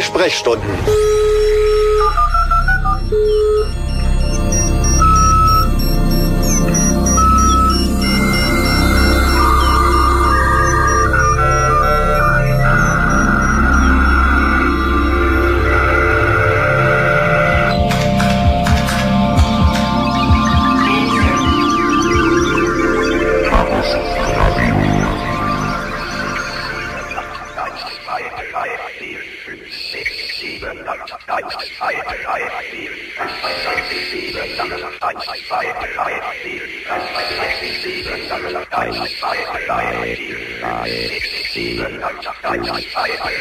Zwei Sprechstunden. Chaos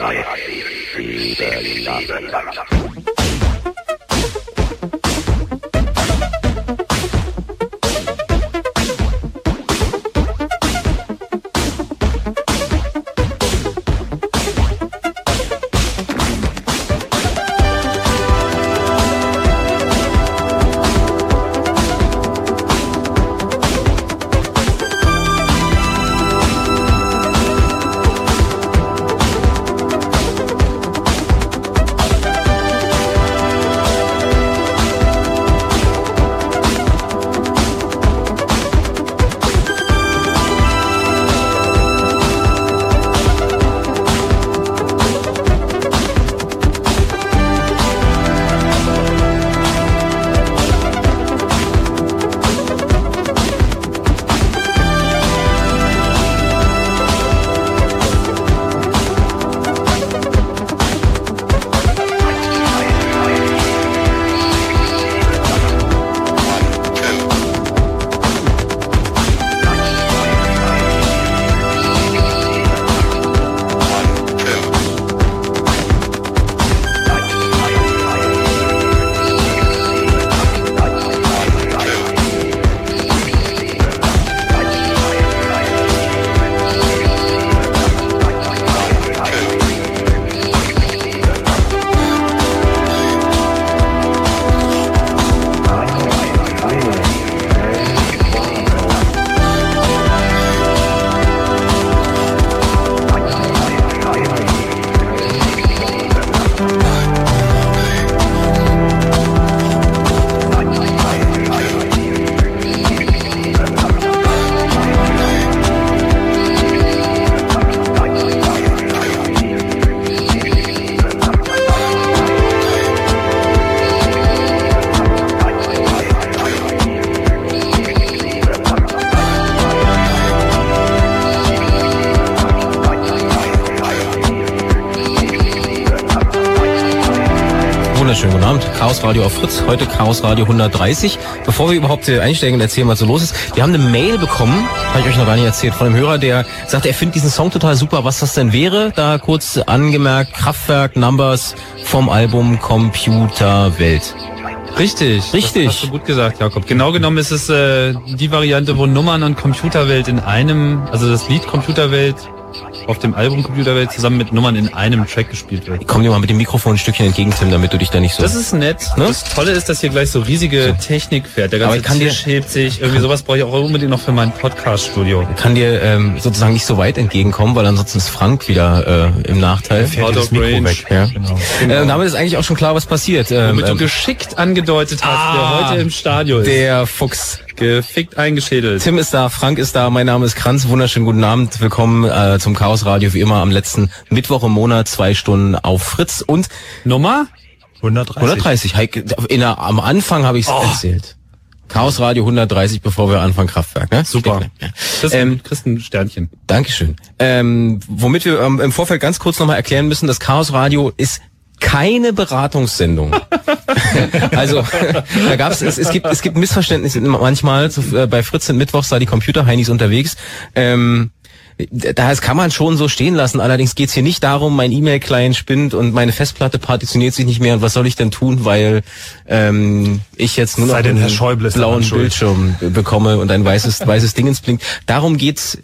Chaos Radio 130. Bevor wir überhaupt äh, einsteigen, erzählen, was so los ist. Wir haben eine Mail bekommen, habe ich euch noch gar nicht erzählt, von einem Hörer, der sagt, er findet diesen Song total super, was das denn wäre. Da kurz angemerkt, Kraftwerk Numbers vom Album Computer Welt. Richtig, richtig. Das hast du gut gesagt, Jakob. Genau genommen ist es äh, die Variante, wo Nummern und Computerwelt in einem, also das Lied Computerwelt auf dem Album Computerwelt zusammen mit Nummern in einem Track gespielt wird. Komm dir mal mit dem Mikrofon ein Stückchen entgegen, Tim, damit du dich da nicht so... Das ist nett. Ne? Das Tolle ist, dass hier gleich so riesige so. Technik fährt. Der ganze kann Tisch dir, hebt sich. Irgendwie sowas brauche ich auch unbedingt noch für mein Podcast-Studio. Kann dir ähm, sozusagen nicht so weit entgegenkommen, weil ansonsten ist Frank wieder äh, im Nachteil. Out of range. Weg. Ja. Genau. Genau. Äh, damit ist eigentlich auch schon klar, was passiert. Ähm, Womit du ähm, geschickt angedeutet hast, ah, der heute im Stadion ist. Der Fuchs. Gefickt eingeschädelt. Tim ist da, Frank ist da, mein Name ist Kranz. Wunderschönen guten Abend. Willkommen äh, zum Chaos Radio, wie immer am letzten Mittwoch im Monat, zwei Stunden auf Fritz. Und Nummer? 130. 130. In der, am Anfang habe ich es oh. erzählt. Chaos Radio 130, bevor wir anfangen, Kraftwerk. Ne? Super. Ja. Christen, ähm, Christen Sternchen. Dankeschön. Ähm, womit wir ähm, im Vorfeld ganz kurz nochmal erklären müssen, das Chaos Radio ist keine Beratungssendung. also da gab's es, es gibt es gibt Missverständnisse manchmal. So, äh, bei Fritz sind Mittwochs da die Computerheinis unterwegs. Ähm, das kann man schon so stehen lassen. Allerdings geht's hier nicht darum, mein E-Mail-Client spinnt und meine Festplatte partitioniert sich nicht mehr. Und was soll ich denn tun, weil ähm, ich jetzt nur noch einen blauen Bildschirm bekomme und ein weißes weißes Dingens blinkt. Darum geht's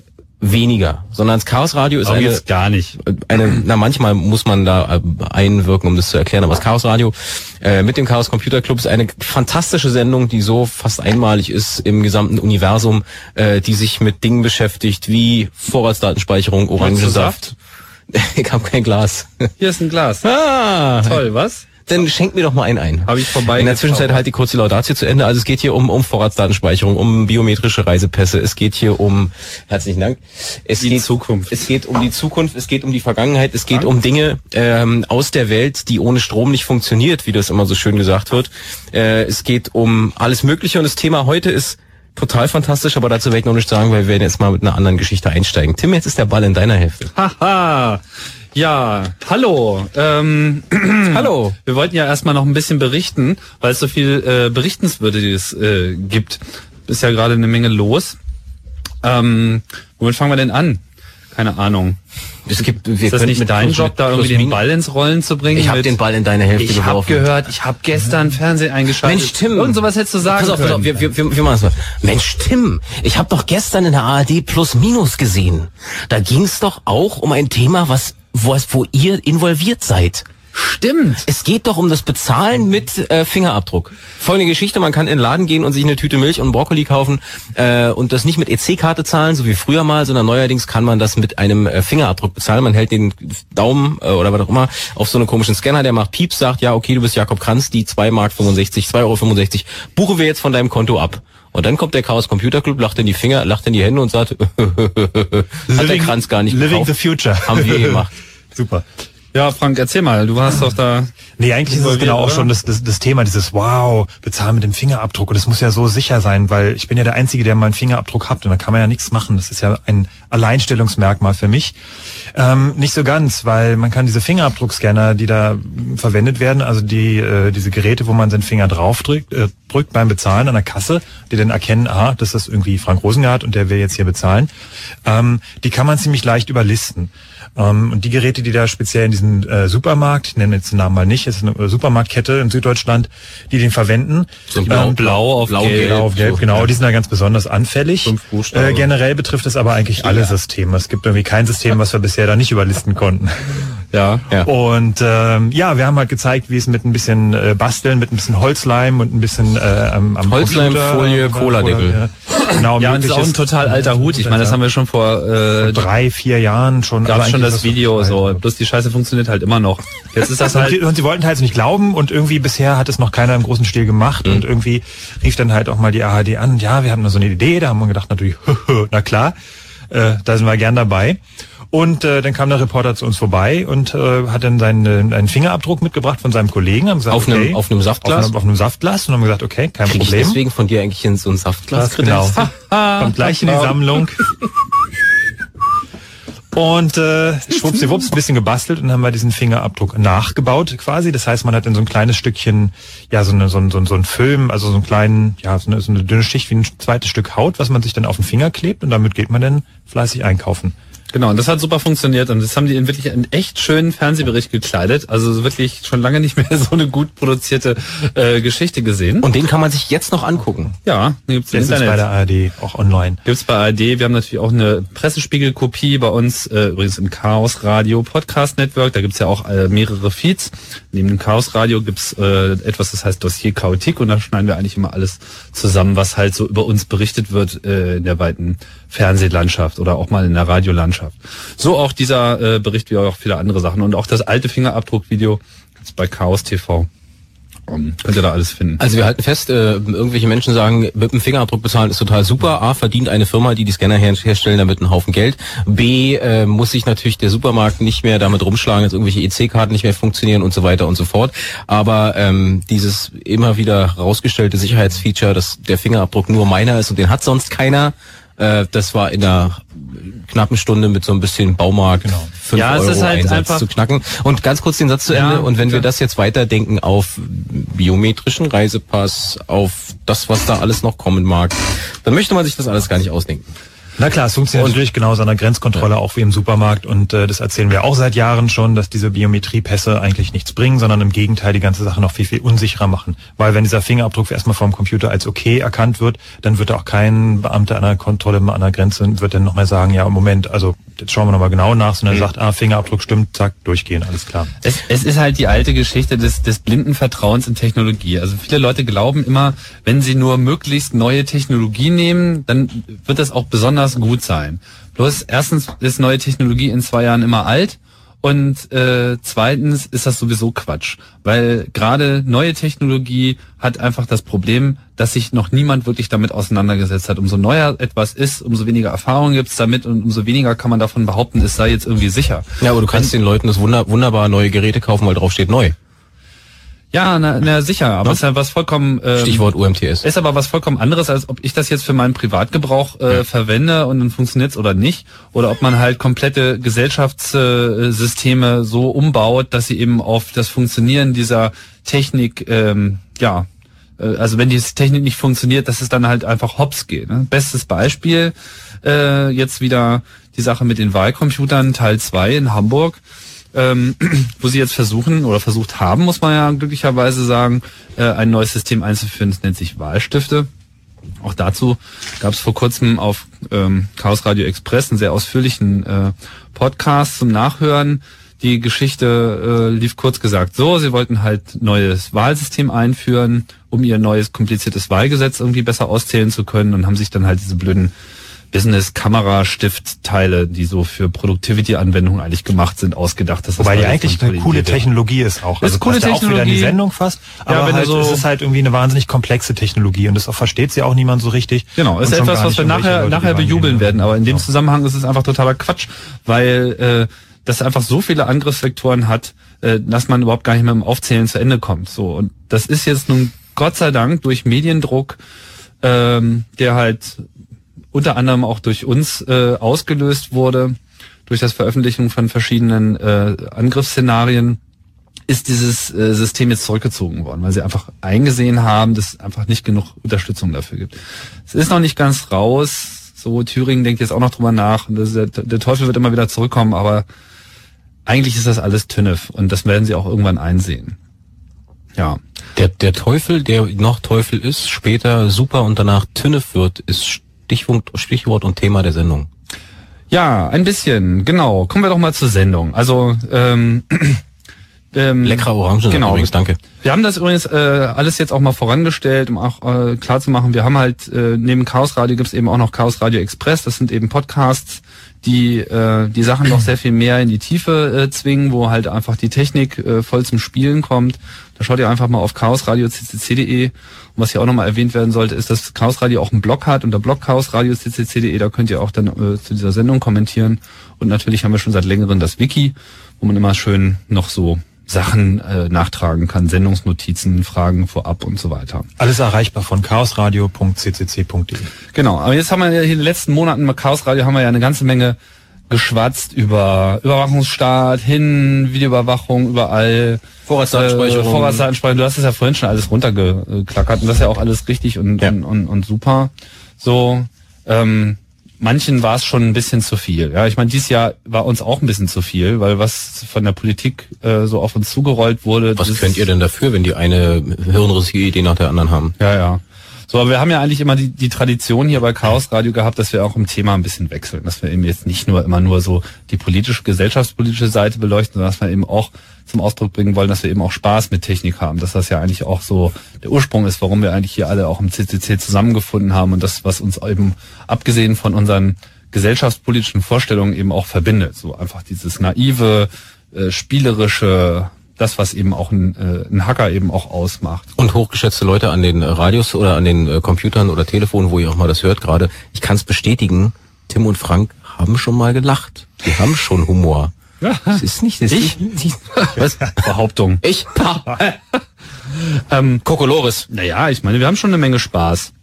weniger, sondern das Chaos Radio ist aber eine, gar nicht. Eine, na manchmal muss man da äh, einwirken, um das zu erklären, aber das Chaos Radio äh, mit dem Chaos Computer Club ist eine fantastische Sendung, die so fast einmalig ist im gesamten Universum, äh, die sich mit Dingen beschäftigt wie Vorratsdatenspeicherung, Orangensaft. ich habe kein Glas. Hier ist ein Glas. Ah, Toll, was? Dann schenk mir doch mal einen ein. Habe ich vorbei. In der Zwischenzeit halt die kurze Laudatio zu Ende. Also es geht hier um, um Vorratsdatenspeicherung, um biometrische Reisepässe. Es geht hier um, herzlichen Dank. Es Die geht, Zukunft. Es geht um die Zukunft, es geht um die Vergangenheit, es geht um Dinge ähm, aus der Welt, die ohne Strom nicht funktioniert, wie das immer so schön gesagt wird. Äh, es geht um alles Mögliche und das Thema heute ist total fantastisch, aber dazu werde ich noch nicht sagen, weil wir werden jetzt mal mit einer anderen Geschichte einsteigen. Tim, jetzt ist der Ball in deiner Hälfte. Haha. Ja, hallo. Ähm, Hallo. wir wollten ja erstmal noch ein bisschen berichten, weil es so viel äh, Berichtenswürdiges äh, gibt. Ist ja gerade eine Menge los. Ähm, womit fangen wir denn an? Keine Ahnung. Es gibt, wir Ist das können nicht mit dein Job, da irgendwie den Ball ins Rollen zu bringen? Ich habe den Ball in deine Hälfte Ich habe geworfen. gehört, ich habe gestern Fernsehen eingeschaltet. Mensch, Tim. Und sowas hättest du sagen pass auf, pass auf, können. wir, wir, wir, wir machen mal. Mensch, Tim, ich habe doch gestern in der ARD Plus Minus gesehen. Da ging es doch auch um ein Thema, was, wo, wo ihr involviert seid. Stimmt. Es geht doch um das Bezahlen mit äh, Fingerabdruck. Folgende Geschichte, man kann in den Laden gehen und sich eine Tüte Milch und Brokkoli kaufen äh, und das nicht mit EC-Karte zahlen, so wie früher mal, sondern neuerdings kann man das mit einem äh, Fingerabdruck bezahlen. Man hält den Daumen äh, oder was auch immer auf so einen komischen Scanner, der macht Pieps, sagt, ja, okay, du bist Jakob Kranz, die 2 Mark 65, 2,65 Euro buchen wir jetzt von deinem Konto ab. Und dann kommt der Chaos Computer Club, lacht in die Finger, lacht in die Hände und sagt, hat der Kranz gar nicht Living gekauft. the future. Haben wir gemacht. Super. Ja, Frank, erzähl mal. Du warst doch da. Nee, eigentlich ist es genau auch oder? schon das, das, das Thema, dieses Wow, bezahlen mit dem Fingerabdruck. Und das muss ja so sicher sein, weil ich bin ja der Einzige, der mal einen Fingerabdruck hat und da kann man ja nichts machen. Das ist ja ein Alleinstellungsmerkmal für mich. Ähm, nicht so ganz, weil man kann diese Fingerabdruckscanner, die da verwendet werden, also die äh, diese Geräte, wo man seinen Finger draufdrückt, äh, drückt beim Bezahlen an der Kasse, die dann erkennen, aha, das ist irgendwie Frank Rosengart und der will jetzt hier bezahlen, ähm, die kann man ziemlich leicht überlisten. Ähm, und die Geräte, die da speziell in diesem äh, Supermarkt, ich nenne jetzt den Namen mal nicht, es ist eine äh, Supermarktkette in Süddeutschland, die den verwenden. So blau- Ähm, blau auf blau, gelb. Blau auf Gelb, so. genau, die sind da ganz besonders anfällig. Äh, generell betrifft es aber eigentlich alle Systeme. Es gibt irgendwie kein System, was wir bisher da nicht überlisten konnten. Ja. Ja. Und ähm, ja, wir haben halt gezeigt, wie es mit ein bisschen äh, Basteln, mit ein bisschen Holzleim und ein bisschen äh, am, am Holzleim, Computer- Folie, Cola-Deckel. Ja, genau, Ja, und das ist auch ein total alter Hut. Ich meine, das haben wir schon vor äh, drei, vier Jahren schon. gab schon das Video so. Bloß die Scheiße funktioniert halt immer noch. Jetzt ist das halt. und sie wollten halt nicht glauben und irgendwie bisher hat es noch keiner im großen Stil gemacht Mhm. und irgendwie rief dann halt auch mal die ARD an, ja, wir haben da so eine Idee, da haben wir gedacht natürlich, na klar, äh, da sind wir gern dabei. Und äh, dann kam der Reporter zu uns vorbei und äh, hat dann seinen einen Fingerabdruck mitgebracht von seinem Kollegen. Haben gesagt, Auf einem- okay, auf einem Saftglas? Auf einem, auf einem Saftglas und haben gesagt, okay, kein Krieg ich Problem. deswegen von dir eigentlich in so ein Saftglas Das genau. Kommt gleich in die Sammlung. Und äh, schwuppsiwupps, ein bisschen gebastelt und haben wir diesen Fingerabdruck nachgebaut quasi. Das heißt, man hat in so ein kleines Stückchen, ja, so, eine, so, ein, so, ein, so ein Film, also so einen kleinen, ja, so eine, so eine dünne Schicht wie ein zweites Stück Haut, was man sich dann auf den Finger klebt und damit geht man dann fleißig einkaufen. Genau, und das hat super funktioniert und das haben die in wirklich einen echt schönen Fernsehbericht gekleidet. Also wirklich schon lange nicht mehr so eine gut produzierte äh, Geschichte gesehen. Und den kann man sich jetzt noch angucken. ja, den gibt's Internet. bei der ARD auch online. Gibt's bei ARD. Wir haben natürlich auch eine Pressespiegelkopie bei uns, äh, übrigens im Chaos Radio Podcast Network. Da gibt's ja auch äh, mehrere Feeds. Neben dem Chaos Radio gibt's äh, etwas, das heißt Dossier Chaotik und da schneiden wir eigentlich immer alles zusammen, was halt so über uns berichtet wird äh, in der weiten Fernsehlandschaft oder auch mal in der Radiolandschaft. So auch dieser äh, Bericht wie auch viele andere Sachen und auch das alte Fingerabdruckvideo gibt's bei Chaos TV. Um, könnt ihr da alles finden. Also wir halten fest, äh, irgendwelche Menschen sagen, mit dem Fingerabdruck bezahlen ist total super. A, verdient eine Firma, die die Scanner her herstellen, damit einen Haufen Geld. B, äh, muss sich natürlich der Supermarkt nicht mehr damit rumschlagen, dass irgendwelche EC-Karten nicht mehr funktionieren und so weiter und so fort. Aber ähm, dieses immer wieder rausgestellte Sicherheitsfeature, dass der Fingerabdruck nur meiner ist und den hat sonst keiner, äh, das war in einer knappen Stunde mit so ein bisschen Baumarkt Genau. 5 Ja, es Euro ist halt Einsatz einfach- zu knacken. Und ganz kurz den Satz zu Ja, Ende. Und wenn wir bitte. das jetzt weiterdenken auf biometrischen Reisepass, auf das, was da alles noch kommen mag, dann möchte man sich das alles gar nicht ausdenken. Na klar, es funktioniert natürlich genauso an der Grenzkontrolle auch wie im Supermarkt und äh, das erzählen wir auch seit Jahren schon, dass diese Biometriepässe eigentlich nichts bringen, sondern im Gegenteil die ganze Sache noch viel, viel unsicherer machen. Weil wenn dieser Fingerabdruck erstmal vom Computer als okay erkannt wird, dann wird auch kein Beamter an der Kontrolle an der Grenze wird dann noch mal sagen, ja, Moment, also jetzt schauen wir noch mal genau nach, sondern sagt, ah, Fingerabdruck stimmt, zack, durchgehen, alles klar. Es, es ist halt die alte Geschichte des, des blinden Vertrauens in Technologie. Also viele Leute glauben immer, wenn sie nur möglichst neue Technologie nehmen, dann wird das auch besonders gut sein. Bloß erstens ist neue Technologie in zwei Jahren immer alt Und äh, zweitens ist das sowieso Quatsch, weil gerade neue Technologie hat einfach das Problem, dass sich noch niemand wirklich damit auseinandergesetzt hat. Umso neuer etwas ist, umso weniger Erfahrung gibt's damit und umso weniger kann man davon behaupten, es sei jetzt irgendwie sicher. Ja, aber du kannst den Leuten das wunder wunderbar neue Geräte kaufen, weil drauf steht neu. Ja, na, na sicher, aber es ist ja was vollkommen ähm, Stichwort UMTS. ist aber was vollkommen anderes, als ob ich das jetzt für meinen Privatgebrauch äh, verwende und dann funktioniert's oder nicht. Oder ob man halt komplette Gesellschaftssysteme so umbaut, dass sie eben auf das Funktionieren dieser Technik, ähm, ja, äh, also wenn die Technik nicht funktioniert, dass es dann halt einfach hops geht. Ne? Bestes Beispiel, äh, jetzt wieder die Sache mit den Wahlcomputern, Teil 2 in Hamburg ähm, wo sie jetzt versuchen oder versucht haben, muss man ja glücklicherweise sagen, äh, ein neues System einzuführen. Das nennt sich Wahlstifte. Auch dazu gab es vor kurzem auf ähm, Chaos Radio Express einen sehr ausführlichen äh, Podcast zum Nachhören. Die Geschichte äh, lief kurz gesagt so, sie wollten halt neues Wahlsystem einführen, um ihr neues kompliziertes Wahlgesetz irgendwie besser auszählen zu können und haben sich dann halt diese blöden Business-Kamera-Stiftteile, die so für Productivity-Anwendungen eigentlich gemacht sind, ausgedacht. Das Wobei die eigentlich eine coole Technologie ist auch. Also ist coole ja auch wieder in die Sendung fast. Ja, aber wenn halt, so- es ist halt irgendwie eine wahnsinnig komplexe Technologie und das versteht sie auch niemand so richtig. Genau, ist etwas, was wir nachher, nachher bejubeln werden. Aber in dem Ja. Zusammenhang ist es einfach totaler Quatsch, weil äh, das einfach so viele Angriffsvektoren hat, äh, dass man überhaupt gar nicht mehr im Aufzählen zu Ende kommt. So und das ist jetzt nun Gott sei Dank durch Mediendruck, ähm, der halt unter anderem auch durch uns äh, ausgelöst wurde, durch das Veröffentlichen von verschiedenen äh, Angriffsszenarien, ist dieses äh, System jetzt zurückgezogen worden, weil sie einfach eingesehen haben, dass es einfach nicht genug Unterstützung dafür gibt. Es ist noch nicht ganz raus. So, Thüringen denkt jetzt auch noch drüber nach. Und das der, der Teufel wird immer wieder zurückkommen, aber eigentlich ist das alles Tünnef und das werden sie auch irgendwann einsehen. Ja. Der, der Teufel, der noch Teufel ist, später super und danach Tünnef wird, ist Stichwort, Stichwort und Thema der Sendung. Ja, ein bisschen, genau. Kommen wir doch mal zur Sendung. Also, ähm, ähm, Leckerer Orangensaft Genau. übrigens, danke. Wir haben das übrigens äh, alles jetzt auch mal vorangestellt, um auch äh, klar zu machen, wir haben halt äh, neben Chaos Radio gibt's eben auch noch Chaos Radio Express. Das sind eben Podcasts, die äh, die Sachen noch sehr viel mehr in die Tiefe äh, zwingen, wo halt einfach die Technik äh, voll zum Spielen kommt. Da schaut ihr einfach mal auf chaosradio.ccc.de. Und was hier auch nochmal erwähnt werden sollte, ist, dass Chaos Radio auch einen Blog hat unter Blog chaosradio.ccc.de. Da könnt ihr auch dann äh, zu dieser Sendung kommentieren. Und natürlich haben wir schon seit längerem das Wiki, wo man immer schön noch so Sachen äh, nachtragen kann, Sendungsnotizen, Fragen vorab und so weiter. Alles erreichbar von chaosradio.ccc.de. Genau, aber jetzt haben wir ja hier in den letzten Monaten bei Chaos Radio haben wir ja eine ganze Menge geschwatzt über Überwachungsstaat, hin, Videoüberwachung, überall. Vorratsdatenspeicherung. Äh, Vorratsdatenspeicherung. Du hast es ja vorhin schon alles runtergeklackert und das ist ja auch alles richtig und, Ja. und, und, und super. So, ähm, manchen war es schon ein bisschen zu viel. Ja, ich meine, dieses Jahr war uns auch ein bisschen zu viel, weil was von der Politik äh, so auf uns zugerollt wurde. Was könnt ihr denn dafür, wenn die eine hirnrissige Idee nach der anderen haben? ja, ja. So, aber wir haben ja eigentlich immer die, die Tradition hier bei Chaos Radio gehabt, dass wir auch im Thema ein bisschen wechseln, dass wir eben jetzt nicht nur immer nur so die politische, gesellschaftspolitische Seite beleuchten, sondern dass wir eben auch zum Ausdruck bringen wollen, dass wir eben auch Spaß mit Technik haben, dass das ja eigentlich auch so der Ursprung ist, warum wir eigentlich hier alle auch im CCC zusammengefunden haben und das, was uns eben abgesehen von unseren gesellschaftspolitischen Vorstellungen eben auch verbindet. So einfach dieses naive, äh, spielerische, das, was eben auch ein, äh, ein Hacker eben auch ausmacht. Und hochgeschätzte Leute an den Radios oder an den äh, Computern oder Telefonen, wo ihr auch mal das hört gerade, ich kann es bestätigen, Tim und Frank haben schon mal gelacht. Die haben schon Humor. Ja. Das ist nicht, das Ich? nicht, was? Behauptung. Ich? Ähm, Kokolores. naja, ich meine, wir haben schon eine Menge Spaß.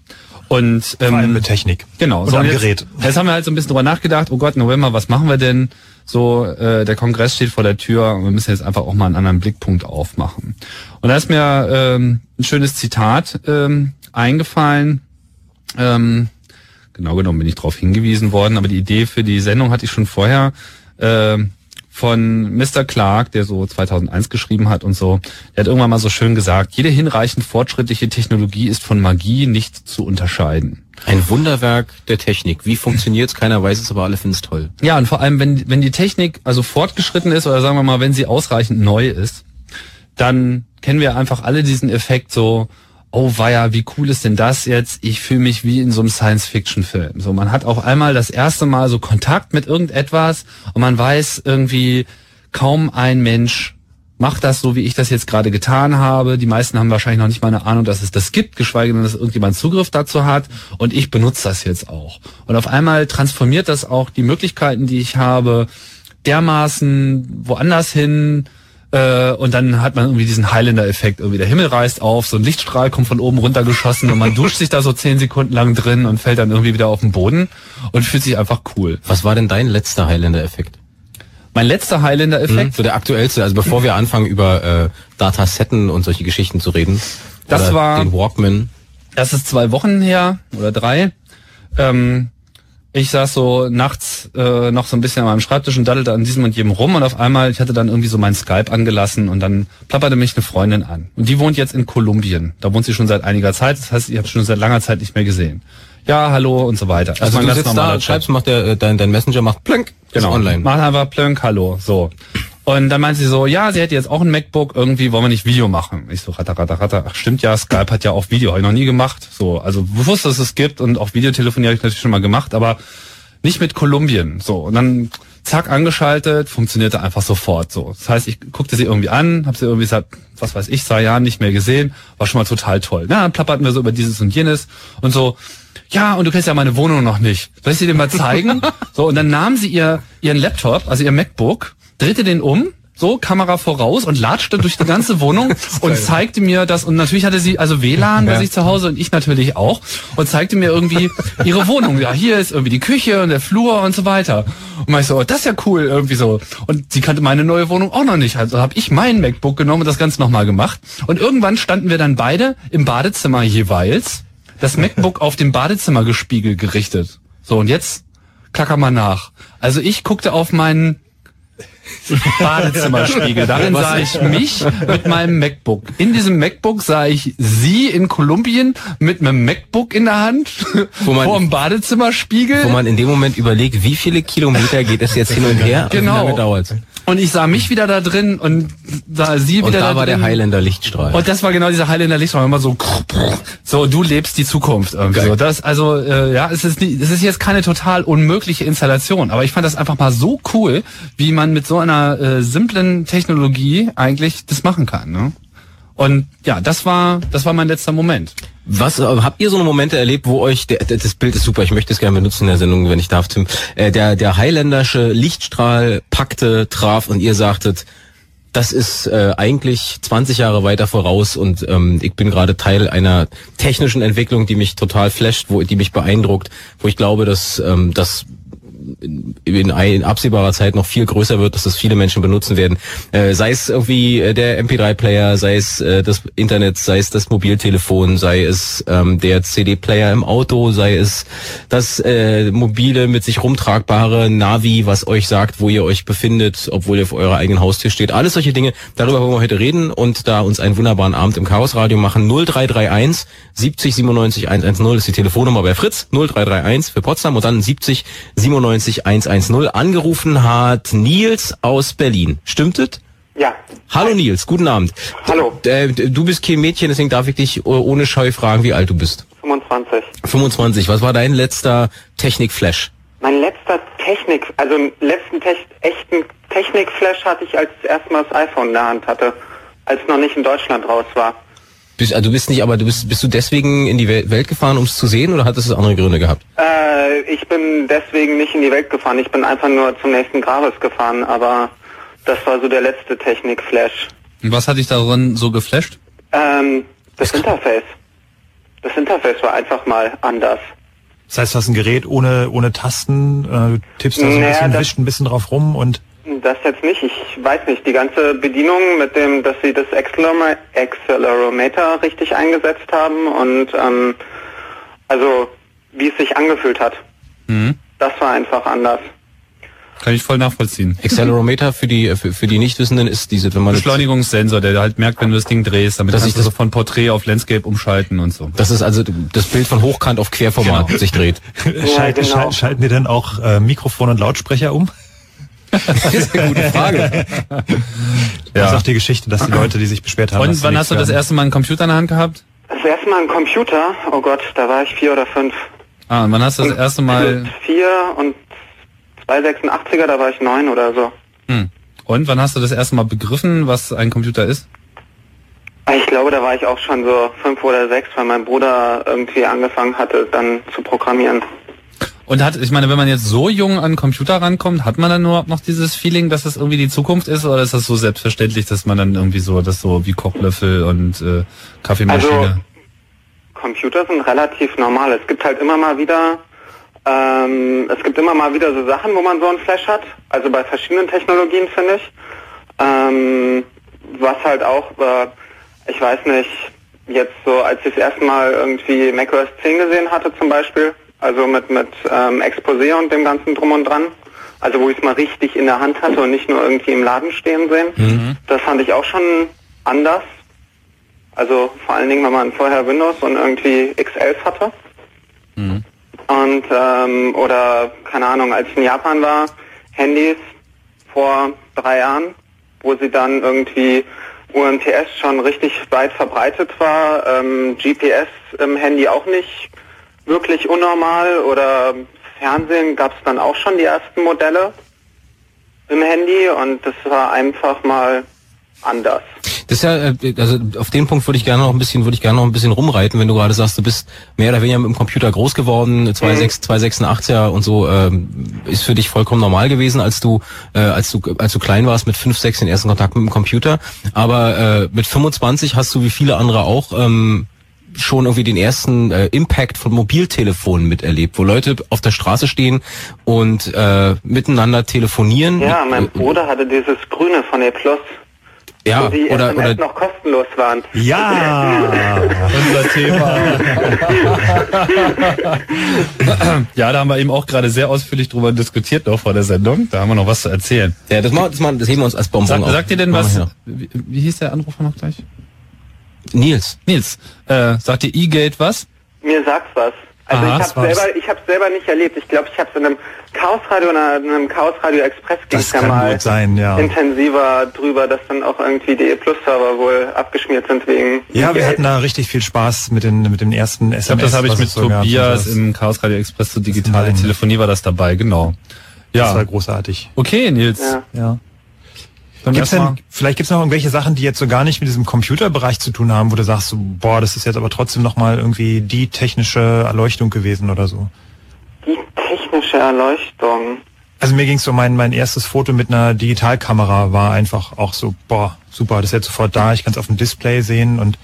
Und ähm, Vor allem mit Technik. genau, Und am jetzt, Gerät. Jetzt haben wir halt so ein bisschen drüber nachgedacht, oh Gott, November, was machen wir denn? So, äh, der Kongress steht vor der Tür und wir müssen jetzt einfach auch mal einen anderen Blickpunkt aufmachen. Und da ist mir ähm, ein schönes Zitat ähm, eingefallen. Ähm, genau genommen bin ich darauf hingewiesen worden, aber die Idee für die Sendung hatte ich schon vorher ähm, von Mr. Clark, der so 2001 geschrieben hat und so. Der hat irgendwann mal so schön gesagt, jede hinreichend fortschrittliche Technologie ist von Magie nicht zu unterscheiden. Ein Wunderwerk der Technik. Wie funktioniert's? Keiner weiß es, aber alle finden es toll. Ja, und vor allem, wenn, wenn die Technik also fortgeschritten ist oder sagen wir mal, wenn sie ausreichend neu ist, dann kennen wir einfach alle diesen Effekt so, oh weia, wie cool ist denn das jetzt? Ich fühle mich wie in so einem Science-Fiction-Film. So, man hat auf einmal das erste Mal so Kontakt mit irgendetwas und man weiß irgendwie kaum ein Mensch macht das so, wie ich das jetzt gerade getan habe. Die meisten haben wahrscheinlich noch nicht mal eine Ahnung, dass es das gibt, geschweige denn, dass irgendjemand Zugriff dazu hat. Und ich benutze das jetzt auch. Und auf einmal transformiert das auch die Möglichkeiten, die ich habe, dermaßen woanders hin. Äh, und dann hat man irgendwie diesen Highlander-Effekt. Irgendwie der Himmel reißt auf, so ein Lichtstrahl kommt von oben runtergeschossen und man duscht sich da so zehn Sekunden lang drin und fällt dann irgendwie wieder auf den Boden und fühlt sich einfach cool. Was war denn dein letzter Highlander-Effekt? Mein letzter Highlander-Effekt. Mhm, so der aktuellste, also bevor wir anfangen über äh, Datasetten und solche Geschichten zu reden. Das war- den Walkman. Das ist zwei Wochen her oder drei. Ähm, ich saß so nachts äh, noch so ein bisschen an meinem Schreibtisch und daddelte an diesem und jedem rum und auf einmal, ich hatte dann irgendwie so mein Skype angelassen und dann plapperte mich eine Freundin an. Und die wohnt jetzt in Kolumbien. Da wohnt sie schon seit einiger Zeit. Das heißt, ich habe schon seit langer Zeit nicht mehr gesehen. Ja, hallo und so weiter. Also ein du sitzt da und schreibst, macht der, äh, dein, dein Messenger macht plönk, Genau. online. Macht einfach plönk, hallo. So. Und dann meint sie so, ja, sie hätte jetzt auch ein MacBook, irgendwie wollen wir nicht Video machen. Ich so, ratter, ratter, ratter. Ach, stimmt ja, Skype hat ja auch Video, habe ich noch nie gemacht. So, also bewusst, dass es gibt und auch Videotelefonie habe ich natürlich schon mal gemacht, aber nicht mit Kolumbien. So. Und dann zack, angeschaltet, funktionierte einfach sofort so. Das heißt, ich guckte sie irgendwie an, habe sie irgendwie seit, was weiß ich, zwei Jahren nicht mehr gesehen, war schon mal total toll. Na, dann plapperten wir so über dieses und jenes und so, ja, und du kennst ja meine Wohnung noch nicht. Soll ich sie dir mal zeigen? so, und dann nahm sie ihr, ihren Laptop, also ihr MacBook, drehte den um, so, Kamera voraus und latschte durch die ganze Wohnung und zeigte mir das. Und natürlich hatte sie also WLAN bei Ja. sich zu Hause und ich natürlich auch. Und zeigte mir irgendwie ihre Wohnung. Ja, hier ist irgendwie die Küche und der Flur und so weiter. Und ich so, oh, das ist ja cool, irgendwie so. Und sie kannte meine neue Wohnung auch noch nicht. Also habe ich mein MacBook genommen und das Ganze nochmal gemacht. Und irgendwann standen wir dann beide im Badezimmer jeweils. Das MacBook auf dem Badezimmergespiegel gerichtet. So, und jetzt klacker mal nach. Also ich guckte auf meinen Badezimmerspiegel. Darin sah ich mich mit meinem MacBook. In diesem MacBook sah ich sie in Kolumbien mit einem MacBook in der Hand Wo man- vor dem Badezimmerspiegel. Wo man in dem Moment überlegt, wie viele Kilometer geht es jetzt hin und her? und Genau. Wie lange dauert und ich sah mich wieder da drin und sah sie Und wieder da war drin. der Highlander Lichtstrahl. Und das war genau dieser Highlander Lichtstrahl, immer so, so, du lebst die Zukunft irgendwie so. Das, also, äh, ja, es ist, nicht, es ist jetzt keine total unmögliche Installation, aber ich fand das einfach mal so cool, wie man mit so einer äh, simplen Technologie eigentlich das machen kann, ne? Und ja, das war, das war mein letzter Moment. Was äh, habt ihr so eine Momente erlebt, wo euch der, das Bild ist super, ich möchte es gerne benutzen in der Sendung, wenn ich darf, Tim. Äh, der der Highländersche Lichtstrahl packte, traf und ihr sagtet, das ist äh, eigentlich 20 Jahre weiter voraus und ähm, ich bin gerade Teil einer technischen Entwicklung, die mich total flasht, wo die mich beeindruckt, wo ich glaube, dass ähm, das in, in, in absehbarer Zeit noch viel größer wird, dass das viele Menschen benutzen werden. Äh, sei es irgendwie äh, der MP3-Player, sei es äh, das Internet, sei es das Mobiltelefon, sei es ähm, der CD-Player im Auto, sei es das äh, mobile, mit sich rumtragbare Navi, was euch sagt, wo ihr euch befindet, obwohl ihr vor eurer eigenen Haustür steht. Alles solche Dinge, darüber wollen wir heute reden und da uns einen wunderbaren Abend im Chaosradio machen. 0331 70 97 110 ist die Telefonnummer bei Fritz. 0331 für Potsdam und dann 70 97 110. Angerufen hat Nils aus Berlin. Stimmt es? Ja, Hallo Nils, guten Abend. Hallo. Äh, Du bist kein Mädchen, deswegen darf ich dich ohne Scheu fragen, wie alt du bist. 25. 25. Was war dein letzter Technik-Flash? Mein letzter Technik, also den letzten Tech, echten Technik-Flash hatte ich, als ich erstmal das iPhone in der Hand hatte, als noch nicht in Deutschland raus war. Bist, also du bist nicht, aber du bist, bist du deswegen in die Wel- Welt gefahren, um es zu sehen, oder hat es andere Gründe gehabt? Äh, ich bin deswegen nicht in die Welt gefahren, ich bin einfach nur zum nächsten Gravis gefahren, aber das war so der letzte Technik-Flash. Und was hat dich darin so geflasht? Ähm, das Interface. Das Interface war einfach mal anders. Das heißt, du hast ein Gerät ohne, ohne Tasten, äh, du tippst da so ein Naja, bisschen, das- wischt ein bisschen drauf rum und Das jetzt nicht. Ich weiß nicht. Die ganze Bedienung mit dem, dass sie das Accelerometer richtig eingesetzt haben und ähm, also wie es sich angefühlt hat. Mhm. Das war einfach anders. Kann ich voll nachvollziehen. Accelerometer für die, für, für die Nichtwissenden ist diese, wenn man Beschleunigungssensor, der halt merkt, wenn du das Ding drehst, damit Dass kannst ich du das- so von Porträt auf Landscape umschalten und so. das ist also das Bild von Hochkant auf Querformat Genau. sich dreht. Schalt, genau. schal- schalten dir dann auch äh, Mikrofon und Lautsprecher um? Das ist eine gute Frage. Das sagt die Geschichte, dass die Leute, die sich beschwert haben, Und wann hast du das erste Mal einen Computer in der Hand gehabt? Das erste Mal ein Computer, oh Gott, da war ich vier oder fünf. Ah, und wann hast du das erste Mal... Mit vier und 286er, da war ich neun oder so. Hm. Und wann hast du das erste Mal begriffen, was ein Computer ist? Ich glaube, da war ich auch schon so fünf oder sechs, weil mein Bruder irgendwie angefangen hatte, dann zu programmieren. Und hat, ich meine, wenn man jetzt so jung an Computer rankommt, hat man dann nur noch dieses Feeling, dass das irgendwie die Zukunft ist, oder ist das so selbstverständlich, dass man dann irgendwie so, das so wie Kochlöffel und äh, Kaffeemaschine? Also, Computer sind relativ normal. Es gibt halt immer mal wieder, ähm, es gibt immer mal wieder so Sachen, wo man so einen Flash hat. Also bei verschiedenen Technologien finde ich. Ähm, was halt auch, äh, ich weiß nicht, jetzt so, als ich das erste Mal irgendwie macOS 10 gesehen hatte zum Beispiel, also mit, mit ähm, Exposé und dem ganzen Drum und Dran, also wo ich es mal richtig in der Hand hatte und nicht nur irgendwie im Laden stehen sehen, das fand ich auch schon anders. Also vor allen Dingen, wenn man vorher Windows und irgendwie X11 hatte. Und ähm, oder keine Ahnung, als ich in Japan war, Handys vor drei Jahren, wo sie dann irgendwie UMTS schon richtig weit verbreitet war, ähm, GPS im Handy auch nicht wirklich unnormal oder Fernsehen gab es dann auch schon die ersten Modelle im Handy und das war einfach mal anders. Das ist ja, äh, also auf den Punkt würde ich gerne noch ein bisschen, würde ich gerne noch ein bisschen rumreiten, wenn du gerade sagst, du bist mehr oder weniger mit dem Computer groß geworden, 2,6, 286er und so, ähm, ist für dich vollkommen normal gewesen, als du, äh, als du, als du klein warst, mit 5, 6 den ersten Kontakt mit dem Computer. Aber äh, mit 25 hast du wie viele andere auch ähm, schon irgendwie den ersten äh, Impact von Mobiltelefonen miterlebt, wo Leute auf der Straße stehen und äh, miteinander telefonieren. Ja, mein Bruder hatte dieses Grüne von E Plus, ja, wo die oder, SMS oder noch kostenlos waren. Ja! Unser Thema. ja, da haben wir eben auch gerade sehr ausführlich drüber diskutiert noch vor der Sendung. Da haben wir noch was zu erzählen. ja, das, machen, das, machen, das heben wir uns als Bonbon Sag, auf. sagt ihr denn was? Wie, wie hieß der Anrufer noch gleich? Nils. Nils, äh, sagt ihr E-Gate was? Mir sagt's was. Also Aha, ich habe selber, ich habe selber nicht erlebt. Ich glaube, ich habe es in einem Chaosradio oder in einem Chaosradio Express ging's Das ja kann mal gut sein, ja. intensiver drüber, dass dann auch irgendwie die E-Plus-Server wohl abgeschmiert sind wegen. Ja, wir hatten da richtig viel Spaß mit den, mit den ersten SMS. Ich glaube, das habe ich mit so. Tobias Das- im Chaos Radio Express zur digitale Nein. Telefonie war das dabei, genau. Das war Ja. großartig. Okay, Nils. Ja. Ja. Dann Gibt's denn, vielleicht gibt's noch irgendwelche Sachen, die jetzt so gar nicht mit diesem Computerbereich zu tun haben, wo du sagst, so, boah, das ist jetzt aber trotzdem nochmal irgendwie die technische Erleuchtung gewesen oder so. Die technische Erleuchtung. Also mir ging's so, mein, mein erstes Foto mit einer Digitalkamera war einfach auch so, boah, super, das ist jetzt sofort da, ich kann es auf dem Display sehen und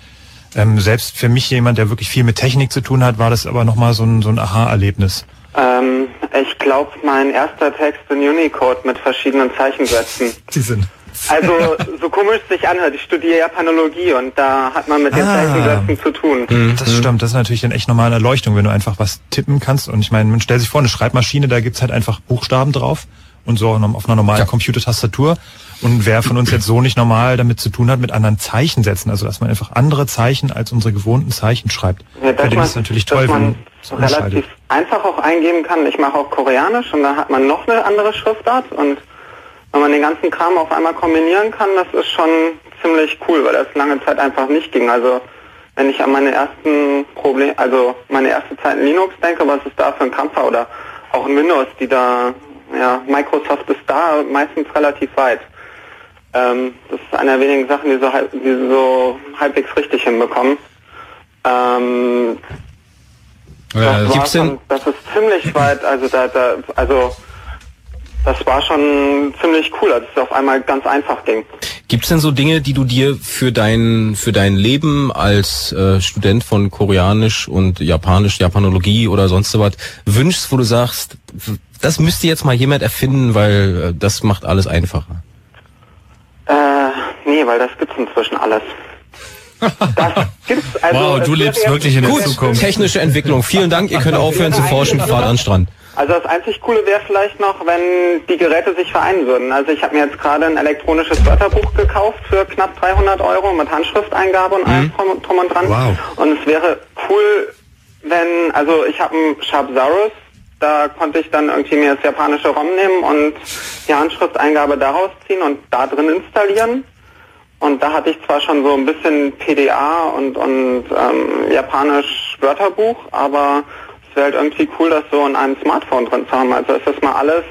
ähm, selbst für mich jemand, der wirklich viel mit Technik zu tun hat, war das aber nochmal so ein, so ein Aha-Erlebnis. Ähm, ich glaube, mein erster Text in Unicode mit verschiedenen Zeichensätzen. Die sind. Also, so komisch es sich anhört, ich studiere Japanologie und da hat man mit den Ah. Zeichensätzen zu tun. Das stimmt, das ist natürlich dann echt nochmal eine Erleuchtung, wenn du einfach was tippen kannst. Und ich meine, man stellt sich vor, eine Schreibmaschine, da gibt's halt einfach Buchstaben drauf und so auf einer normalen Computertastatur. Und wer von uns jetzt so nicht normal damit zu tun hat, mit anderen Zeichensätzen, also dass man einfach andere Zeichen als unsere gewohnten Zeichen schreibt, Ja, für den ist es natürlich toll, dass wenn man relativ einfach auch eingeben kann. Ich mache auch Koreanisch und da hat man noch eine andere Schriftart und wenn man den ganzen Kram auf einmal kombinieren kann, das ist schon ziemlich cool, weil das lange Zeit einfach nicht ging. Also wenn ich an meine ersten Probleme, also meine erste Zeit in Linux denke, was es da für ein Kampf war oder auch in Windows, die da, ja, Microsoft ist da meistens relativ weit. Ähm, das ist eine der wenigen Sachen, die so, die sie so halbwegs richtig hinbekommen. Ähm, Äh, das, denn- das ist ziemlich weit, also da, da, also das war schon ziemlich cool, als es auf einmal ganz einfach ging. Gibt's denn so Dinge, die du dir für dein für dein Leben als äh, Student von Koreanisch und Japanisch, Japanologie oder sonst was wünschst, wo du sagst, das müsste jetzt mal jemand erfinden, weil äh, das macht alles einfacher? Äh, nee, weil das gibt's inzwischen alles. Das gibt's also. Wow, du es lebst wirklich in der Gut, Zukunft. technische Entwicklung. Vielen Dank. Ihr könnt aufhören zu forschen. Fahrt an den Strand. Also das einzig Coole wäre vielleicht noch, wenn die Geräte sich vereinen würden. Also ich habe mir jetzt gerade ein elektronisches Wörterbuch gekauft für knapp 300 Euro mit Handschrifteingabe und allem drum, drum und dran. Wow. Und es wäre cool, wenn, also ich habe einen Sharpsaurus, da konnte ich dann irgendwie mir das japanische ROM nehmen und die Handschrifteingabe daraus ziehen und da drin installieren. Und da hatte ich zwar schon so ein bisschen PDA und, und ähm, japanisch Wörterbuch, aber wäre halt irgendwie cool, das so in einem Smartphone drin zu haben. Also dass das mal alles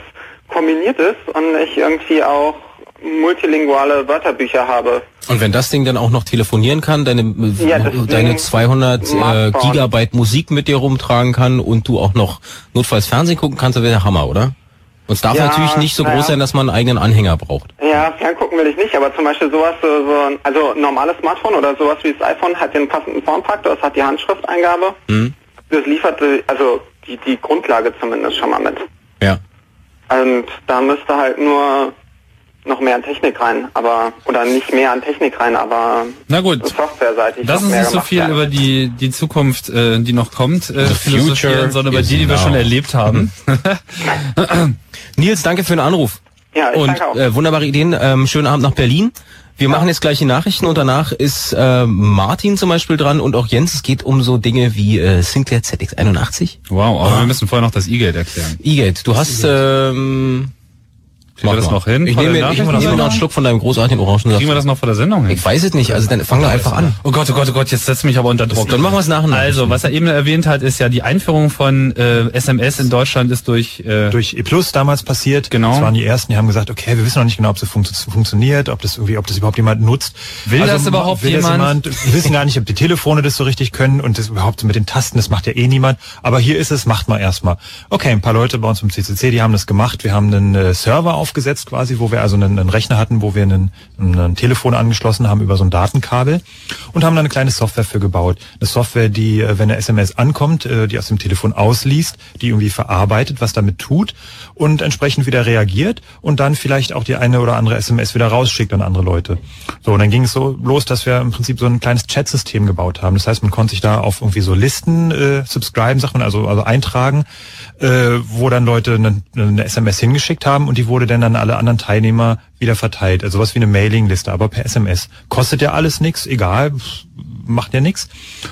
kombiniert ist und ich irgendwie auch multilinguale Wörterbücher habe. Und wenn das Ding dann auch noch telefonieren kann, deine, Ja, das Ding deine 200 äh. Gigabyte Musik mit dir rumtragen kann und du auch noch notfalls Fernsehen gucken kannst, wäre der Hammer, oder? Und es darf Ja, natürlich nicht so groß sein, dass man einen eigenen Anhänger braucht. Ja, ferngucken will ich nicht, aber zum Beispiel sowas, so, so also normales Smartphone oder sowas wie das iPhone hat den passenden Formfaktor, es hat die Handschrifteingabe. Das liefert also die, die Grundlage zumindest schon mal mit. Ja. Und da müsste halt nur noch mehr an Technik rein, aber oder nicht mehr an Technik rein, aber Na gut. softwareseitig uns mehr nicht so viel werden. über die, die Zukunft, äh, die noch kommt, äh, philosophieren, future sondern über die, die wir now. schon erlebt haben. Nils, danke für den Anruf. Ja, ich und danke auch. äh, wunderbare Ideen. Ähm, schönen Abend nach Berlin. Wir machen jetzt gleich die Nachrichten und danach ist äh, Martin zum Beispiel dran und auch Jens. Es geht um so Dinge wie äh, Sinclair ZX81. Wow, aber wir müssen vorher noch das E-Geld erklären. E-Gate, du hast... Ähm, Kriegen wir das noch hin? Ich nehme, ich nehme noch einen Schluck von deinem großartigen Orangensaft. Kriegen wir das noch vor der Sendung hin? Ich weiß es nicht, also dann fang doch einfach an. Oh Gott, oh Gott, oh Gott, jetzt setzt mich aber unter Druck. Dann machen wir es nach und nach. Also, was er eben erwähnt hat, ist ja die Einführung von äh, SMS in Deutschland ist durch äh, durch E Plus damals passiert. Genau. Das waren die ersten, die haben gesagt, okay, wir wissen noch nicht genau, ob es funkt funktioniert, ob das irgendwie, ob das überhaupt jemand nutzt. Also, Will das überhaupt will jemand? Das Wir wissen gar nicht, ob die Telefone das so richtig können und das überhaupt mit den Tasten, das macht ja eh niemand. Aber hier ist es, macht mal erstmal. Okay, ein paar Leute bei uns im CCC, die haben das gemacht. Wir haben einen äh, Server aufgesetzt quasi, wo wir also einen, einen Rechner hatten, wo wir einen, ein Telefon angeschlossen haben über so ein Datenkabel und haben da eine kleine Software für gebaut. Eine Software, die, äh, wenn eine SMS ankommt, äh, die aus dem Telefon ausliest, die irgendwie verarbeitet, was damit tut und entsprechend wieder reagiert und dann vielleicht auch die eine oder andere SMS wieder rausschickt an andere Leute. So, und dann ging es so los, dass wir im Prinzip so ein kleines Chat-System gebaut haben. Das heißt, man konnte sich da auf irgendwie so Listen äh, subscriben, sagt man, also, also eintragen, äh, wo dann Leute eine, eine SMS hingeschickt haben und die wurde dann an alle anderen Teilnehmer wieder verteilt. Also was wie eine Mailingliste, aber per SMS. Kostet ja alles nichts, egal, macht ja nichts.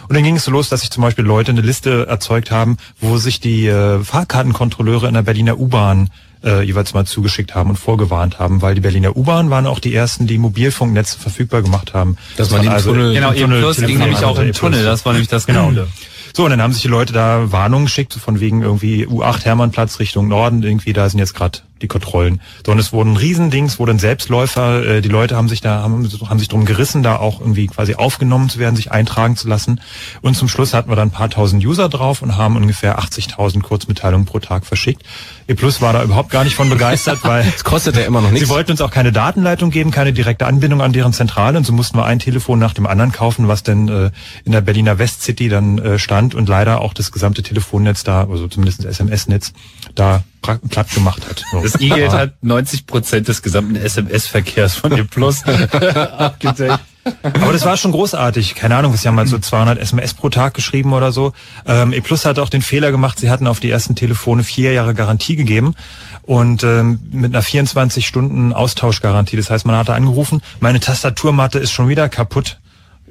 Und dann ging es so los, dass sich zum Beispiel Leute eine Liste erzeugt haben, wo sich die äh, Fahrkartenkontrolleure in der Berliner U-Bahn äh, jeweils mal zugeschickt haben und vorgewarnt haben, weil die Berliner U-Bahn waren auch die ersten, die Mobilfunknetze verfügbar gemacht haben. Dass man waren den Tunnel- Genau, im eben plus ging nämlich auch im. Tunnel, das war nämlich das Genau. Coole. So, und dann haben sich die Leute da Warnungen geschickt, von wegen irgendwie U8 Hermannplatz Richtung Norden, irgendwie, da sind jetzt gerade die Kontrollen. So, und es wurden Riesendings, wurde ein Selbstläufer, äh, die Leute haben sich da, haben, haben sich drum gerissen, da auch irgendwie quasi aufgenommen zu werden, sich eintragen zu lassen. Und zum Schluss hatten wir dann ein paar tausend User drauf und haben ungefähr 80.000 Kurzmitteilungen pro Tag verschickt. E Plus war da überhaupt gar nicht von begeistert, weil Das kostet ja immer noch nichts. Sie wollten uns auch keine Datenleitung geben, keine direkte Anbindung an deren Zentrale und so mussten wir ein Telefon nach dem anderen kaufen, was denn äh, in der Berliner Westcity dann äh, stand und leider auch das gesamte Telefonnetz da, also zumindest das SMS-Netz, da platt gemacht hat. So. Das E-Geld hat 90 Prozent des gesamten SMS-Verkehrs von E Plus abgedeckt. Aber das war schon großartig. Keine Ahnung, sie haben halt so 200 SMS pro Tag geschrieben oder so. Ähm, E Plus hat auch den Fehler gemacht, sie hatten auf die ersten Telefone vier Jahre Garantie gegeben und ähm, mit einer 24 Stunden Austauschgarantie. Das heißt, man hatte angerufen, meine Tastaturmatte ist schon wieder kaputt.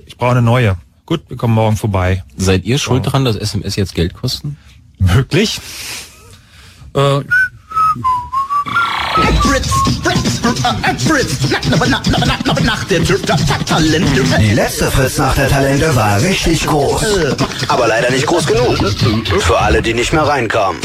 Ich brauche eine neue. Gut, wir kommen morgen vorbei. Seid ihr schuld daran, dass SMS jetzt Geld kosten? Möglich? Äh, äh. Die letzte Fritz nach der Talente war richtig groß. Aber leider nicht groß genug. Für alle, die nicht mehr reinkamen.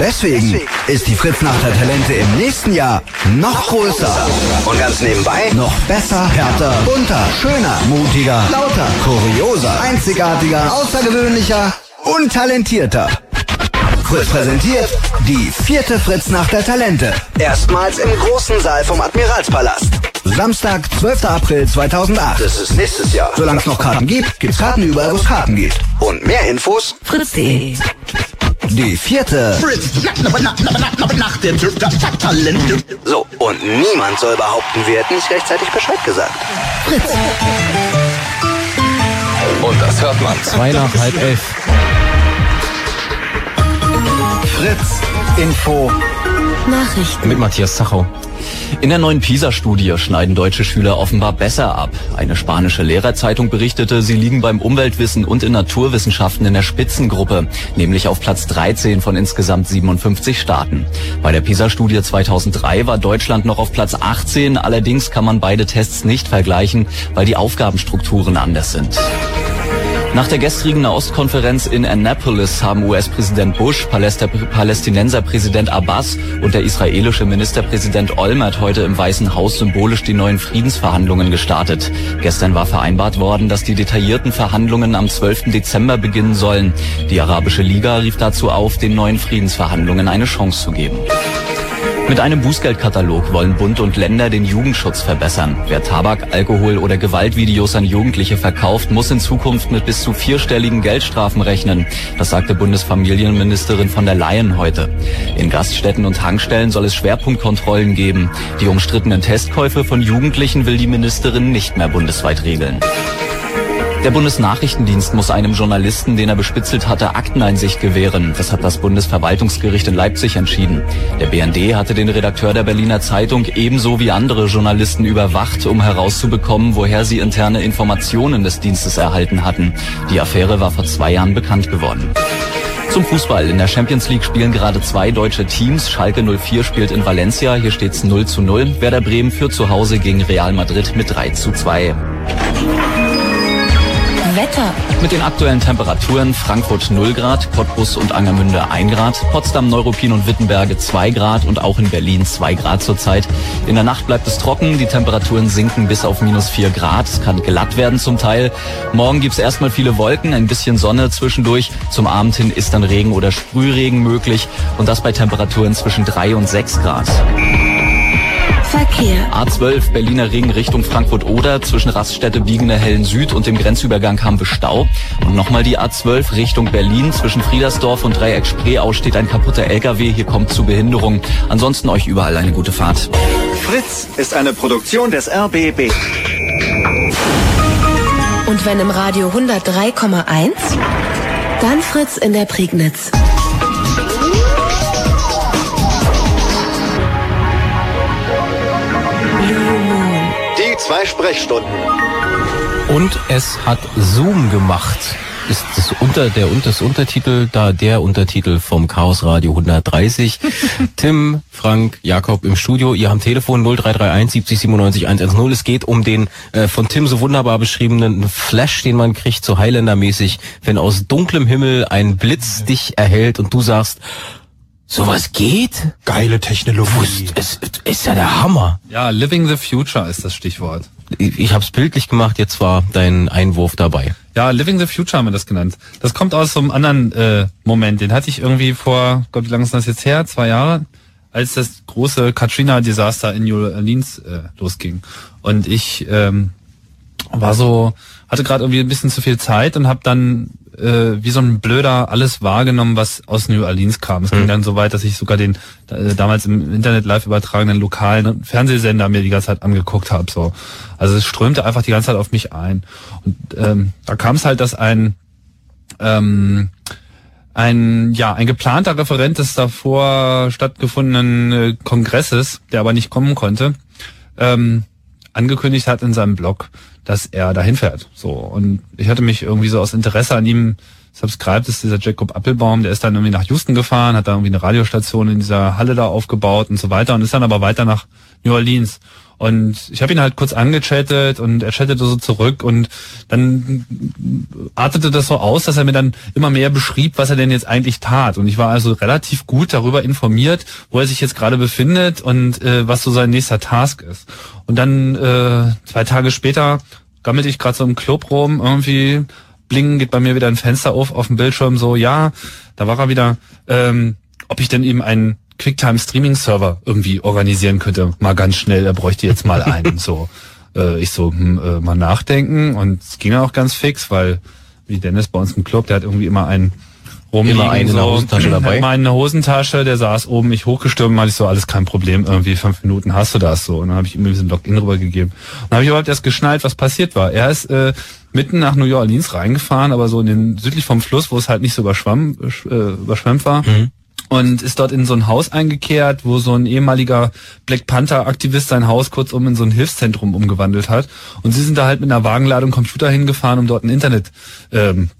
Deswegen ist die Fritz nach der Talente im nächsten Jahr noch größer. Und ganz nebenbei noch besser, härter, bunter, schöner, mutiger, lauter, kurioser, einzigartiger, außergewöhnlicher und talentierter. Fritz präsentiert die vierte Fritz nach der Talente. Erstmals im großen Saal vom Admiralspalast. Samstag, 12. April 2008. Das ist nächstes Jahr. Solange es noch Karten gibt, gibt's Karten überall, wo es Karten gibt. Und mehr Infos? Fritz.de. Die vierte. Fritz, na, na, na, na, na, na, nach der Talent. So, und niemand soll behaupten, wir hätten nicht rechtzeitig Bescheid gesagt. Und das hört man. Zwei nach halb elf. Fritz, Info. Nachrichten. Mit Matthias Zachau. In der neuen PISA-Studie schneiden deutsche Schüler offenbar besser ab. Eine spanische Lehrerzeitung berichtete, sie liegen beim Umweltwissen und in Naturwissenschaften in der Spitzengruppe, nämlich auf Platz 13 von insgesamt 57 Staaten. Bei der PISA-Studie 2003 war Deutschland noch auf Platz 18, allerdings kann man beide Tests nicht vergleichen, weil die Aufgabenstrukturen anders sind. Nach der gestrigen Nahostkonferenz in Annapolis haben US-Präsident Bush, Paläst- Palästinenser Präsident Abbas und der israelische Ministerpräsident Olmert heute im Weißen Haus symbolisch die neuen Friedensverhandlungen gestartet. Gestern war vereinbart worden, dass die detaillierten Verhandlungen am 12. Dezember beginnen sollen. Die Arabische Liga rief dazu auf, den neuen Friedensverhandlungen eine Chance zu geben. Mit einem Bußgeldkatalog wollen Bund und Länder den Jugendschutz verbessern. Wer Tabak, Alkohol oder Gewaltvideos an Jugendliche verkauft, muss in Zukunft mit bis zu vierstelligen Geldstrafen rechnen. Das sagte Bundesfamilienministerin von der Leyen heute. In Gaststätten und Tankstellen soll es Schwerpunktkontrollen geben. Die umstrittenen Testkäufe von Jugendlichen will die Ministerin nicht mehr bundesweit regeln. Der Bundesnachrichtendienst muss einem Journalisten, den er bespitzelt hatte, Akteneinsicht gewähren. Das hat das Bundesverwaltungsgericht in Leipzig entschieden. Der BND hatte den Redakteur der Berliner Zeitung ebenso wie andere Journalisten überwacht, um herauszubekommen, woher sie interne Informationen des Dienstes erhalten hatten. Die Affäre war vor zwei Jahren bekannt geworden. Zum Fußball. In der Champions League spielen gerade zwei deutsche Teams. Schalke 04 spielt in Valencia. Hier steht's 0 zu 0. Werder Bremen führt zu Hause gegen Real Madrid mit 3 zu 2. Wetter. Mit den aktuellen Temperaturen Frankfurt 0 Grad, Cottbus und Angermünde 1 Grad, Potsdam, Neuruppin und Wittenberge 2 Grad und auch in Berlin 2 Grad zurzeit. In der Nacht bleibt es trocken, die Temperaturen sinken bis auf minus 4 Grad. Es kann glatt werden zum Teil. Morgen gibt's erstmal viele Wolken, ein bisschen Sonne zwischendurch. Zum Abend hin ist dann Regen oder Sprühregen möglich und das bei Temperaturen zwischen 3 und 6 Grad. Verkehr. A12 Berliner Ring Richtung Frankfurt-Oder zwischen Raststätte Biegene Hellen Süd und dem Grenzübergang haben wir Stau. Und nochmal die A12 Richtung Berlin zwischen Friedersdorf und Dreieck Spreeau steht ein kaputter LKW. Hier kommt zu Behinderung. Ansonsten euch überall eine gute Fahrt. Fritz ist eine Produktion des RBB. Und wenn im Radio 103,1, dann Fritz in der Prignitz. Zwei Sprechstunden. Und es hat Zoom gemacht. Ist das unter der das Untertitel da der Untertitel vom Chaos Radio 130. Tim, Frank, Jakob im Studio. Ihr habt Telefon 0331 70 97 110. Es geht um den äh, von Tim so wunderbar beschriebenen Flash, den man kriegt, so Highlander-mäßig, wenn aus dunklem Himmel ein Blitz dich erhält und du sagst, sowas geht? Geile Technologie. Es ist ja der Hammer. Ja, Living the Future ist das Stichwort. Ich, ich habe es bildlich gemacht, jetzt war dein Einwurf dabei. Ja, Living the Future haben wir das genannt. Das kommt aus so einem anderen äh, Moment. Den hatte ich irgendwie vor, Gott, wie lange ist das jetzt her? Zwei Jahre? Als das große Katrina-Desaster in New Orleans äh, losging. Und ich ähm, war so, hatte gerade irgendwie ein bisschen zu viel Zeit und habe dann äh, wie so ein Blöder alles wahrgenommen, was aus New Orleans kam. Es ging dann so weit, dass ich sogar den äh, damals im Internet live übertragenen lokalen Fernsehsender mir die ganze Zeit angeguckt habe. So, also es strömte einfach die ganze Zeit auf mich ein. Und ähm, da kam es halt, dass ein ähm, ein ja ein geplanter Referent des davor stattgefundenen äh, Kongresses, der aber nicht kommen konnte, ähm, angekündigt hat in seinem Blog, dass er dahin fährt. So und ich hatte mich irgendwie so aus Interesse an ihm subscribed, ist dieser Jacob Appelbaum, der ist dann irgendwie nach Houston gefahren, hat da irgendwie eine Radiostation in dieser Halle da aufgebaut und so weiter und ist dann aber weiter nach New Orleans. Und ich habe ihn halt kurz angechattet und er chattete so zurück und dann artete das so aus, dass er mir dann immer mehr beschrieb, was er denn jetzt eigentlich tat. Und ich war also relativ gut darüber informiert, wo er sich jetzt gerade befindet und äh, was so sein nächster Task ist. Und dann äh, zwei Tage später gammelte ich gerade so im Club rum, irgendwie blingen geht bei mir wieder ein Fenster auf auf dem Bildschirm so, ja, da war er wieder, ähm, ob ich denn eben einen Quicktime Streaming Server irgendwie organisieren könnte, mal ganz schnell, er bräuchte jetzt mal einen, so. Äh, ich so, hm, äh, mal nachdenken und es ging auch ganz fix, weil, wie Dennis bei uns im Club, der hat irgendwie immer einen rumliegen. Immer einen in der Hosentasche dabei? Immer eine Hosentasche, der saß oben, ich hochgestürmt, meinte ich so, alles kein Problem, irgendwie fünf Minuten hast du das so. Und dann habe ich ihm diesen Login rübergegeben. Und dann habe ich überhaupt erst geschnallt, was passiert war. Er ist äh, mitten nach New Orleans reingefahren, aber so in den südlich vom Fluss, wo es halt nicht so überschwamm, äh, überschwemmt war. Und ist dort in so ein Haus eingekehrt, wo so ein ehemaliger Black Panther-Aktivist sein Haus kurzum in so ein Hilfszentrum umgewandelt hat. Und sie sind da halt mit einer Wagenladung Computer hingefahren, um dort ein Internet ähm,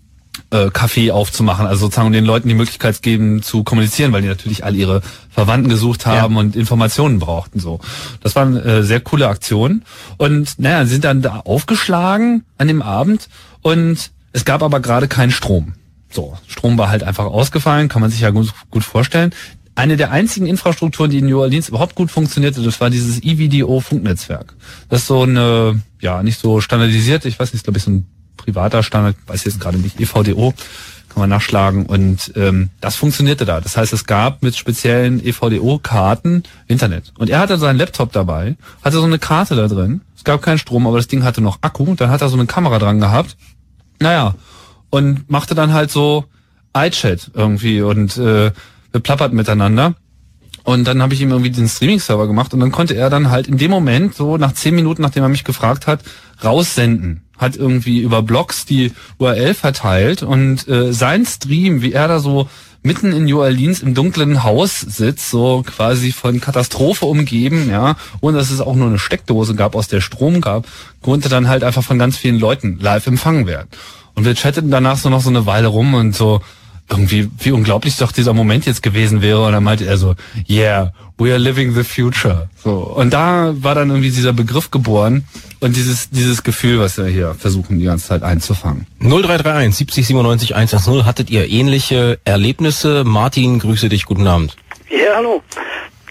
äh, Café aufzumachen, also sozusagen um den Leuten die Möglichkeit geben zu kommunizieren, weil die natürlich all ihre Verwandten gesucht haben und Informationen brauchten so. Das war eine äh, sehr coole Aktion und naja, sie sind dann da aufgeschlagen an dem Abend und Es gab aber gerade keinen Strom. So, Strom war halt einfach ausgefallen, kann man sich ja gut, gut vorstellen. Eine der einzigen Infrastrukturen, die in New Orleans überhaupt gut funktionierte, das war dieses EVDO-Funknetzwerk. Das ist so eine, ja, nicht so standardisiert, ich weiß nicht, glaube ich, so ein privater Standard, weiß jetzt gerade nicht, EVDO, kann man nachschlagen. Und ähm, das funktionierte da. Das heißt, es gab mit speziellen EVDO-Karten Internet. Und er hatte seinen Laptop dabei, hatte so eine Karte da drin. Es gab keinen Strom, aber das Ding hatte noch Akku. Dann hat er so eine Kamera dran gehabt. Naja, und machte dann halt so iChat irgendwie und äh, beplappert miteinander. Und dann habe ich ihm irgendwie den Streaming-Server gemacht und dann konnte er dann halt in dem Moment, so nach zehn Minuten, nachdem er mich gefragt hat, raussenden. Hat irgendwie über Blogs die URL verteilt und äh, sein Stream, wie er da so mitten in New Orleans im dunklen Haus sitzt, so quasi von Katastrophe umgeben, ja, ohne dass es auch nur eine Steckdose gab, aus der Strom gab, konnte dann halt einfach von ganz vielen Leuten live empfangen werden. Und wir chatteten danach so noch so eine Weile rum und so, irgendwie, wie unglaublich doch dieser Moment jetzt gewesen wäre. Und dann meinte er so, yeah, we are living the future. So. Und da war dann irgendwie dieser Begriff geboren und dieses, dieses Gefühl, was wir hier versuchen, die ganze Zeit einzufangen. 0331 70 97 110. Hattet ihr ähnliche Erlebnisse? Martin, grüße dich, guten Abend. Ja, hallo.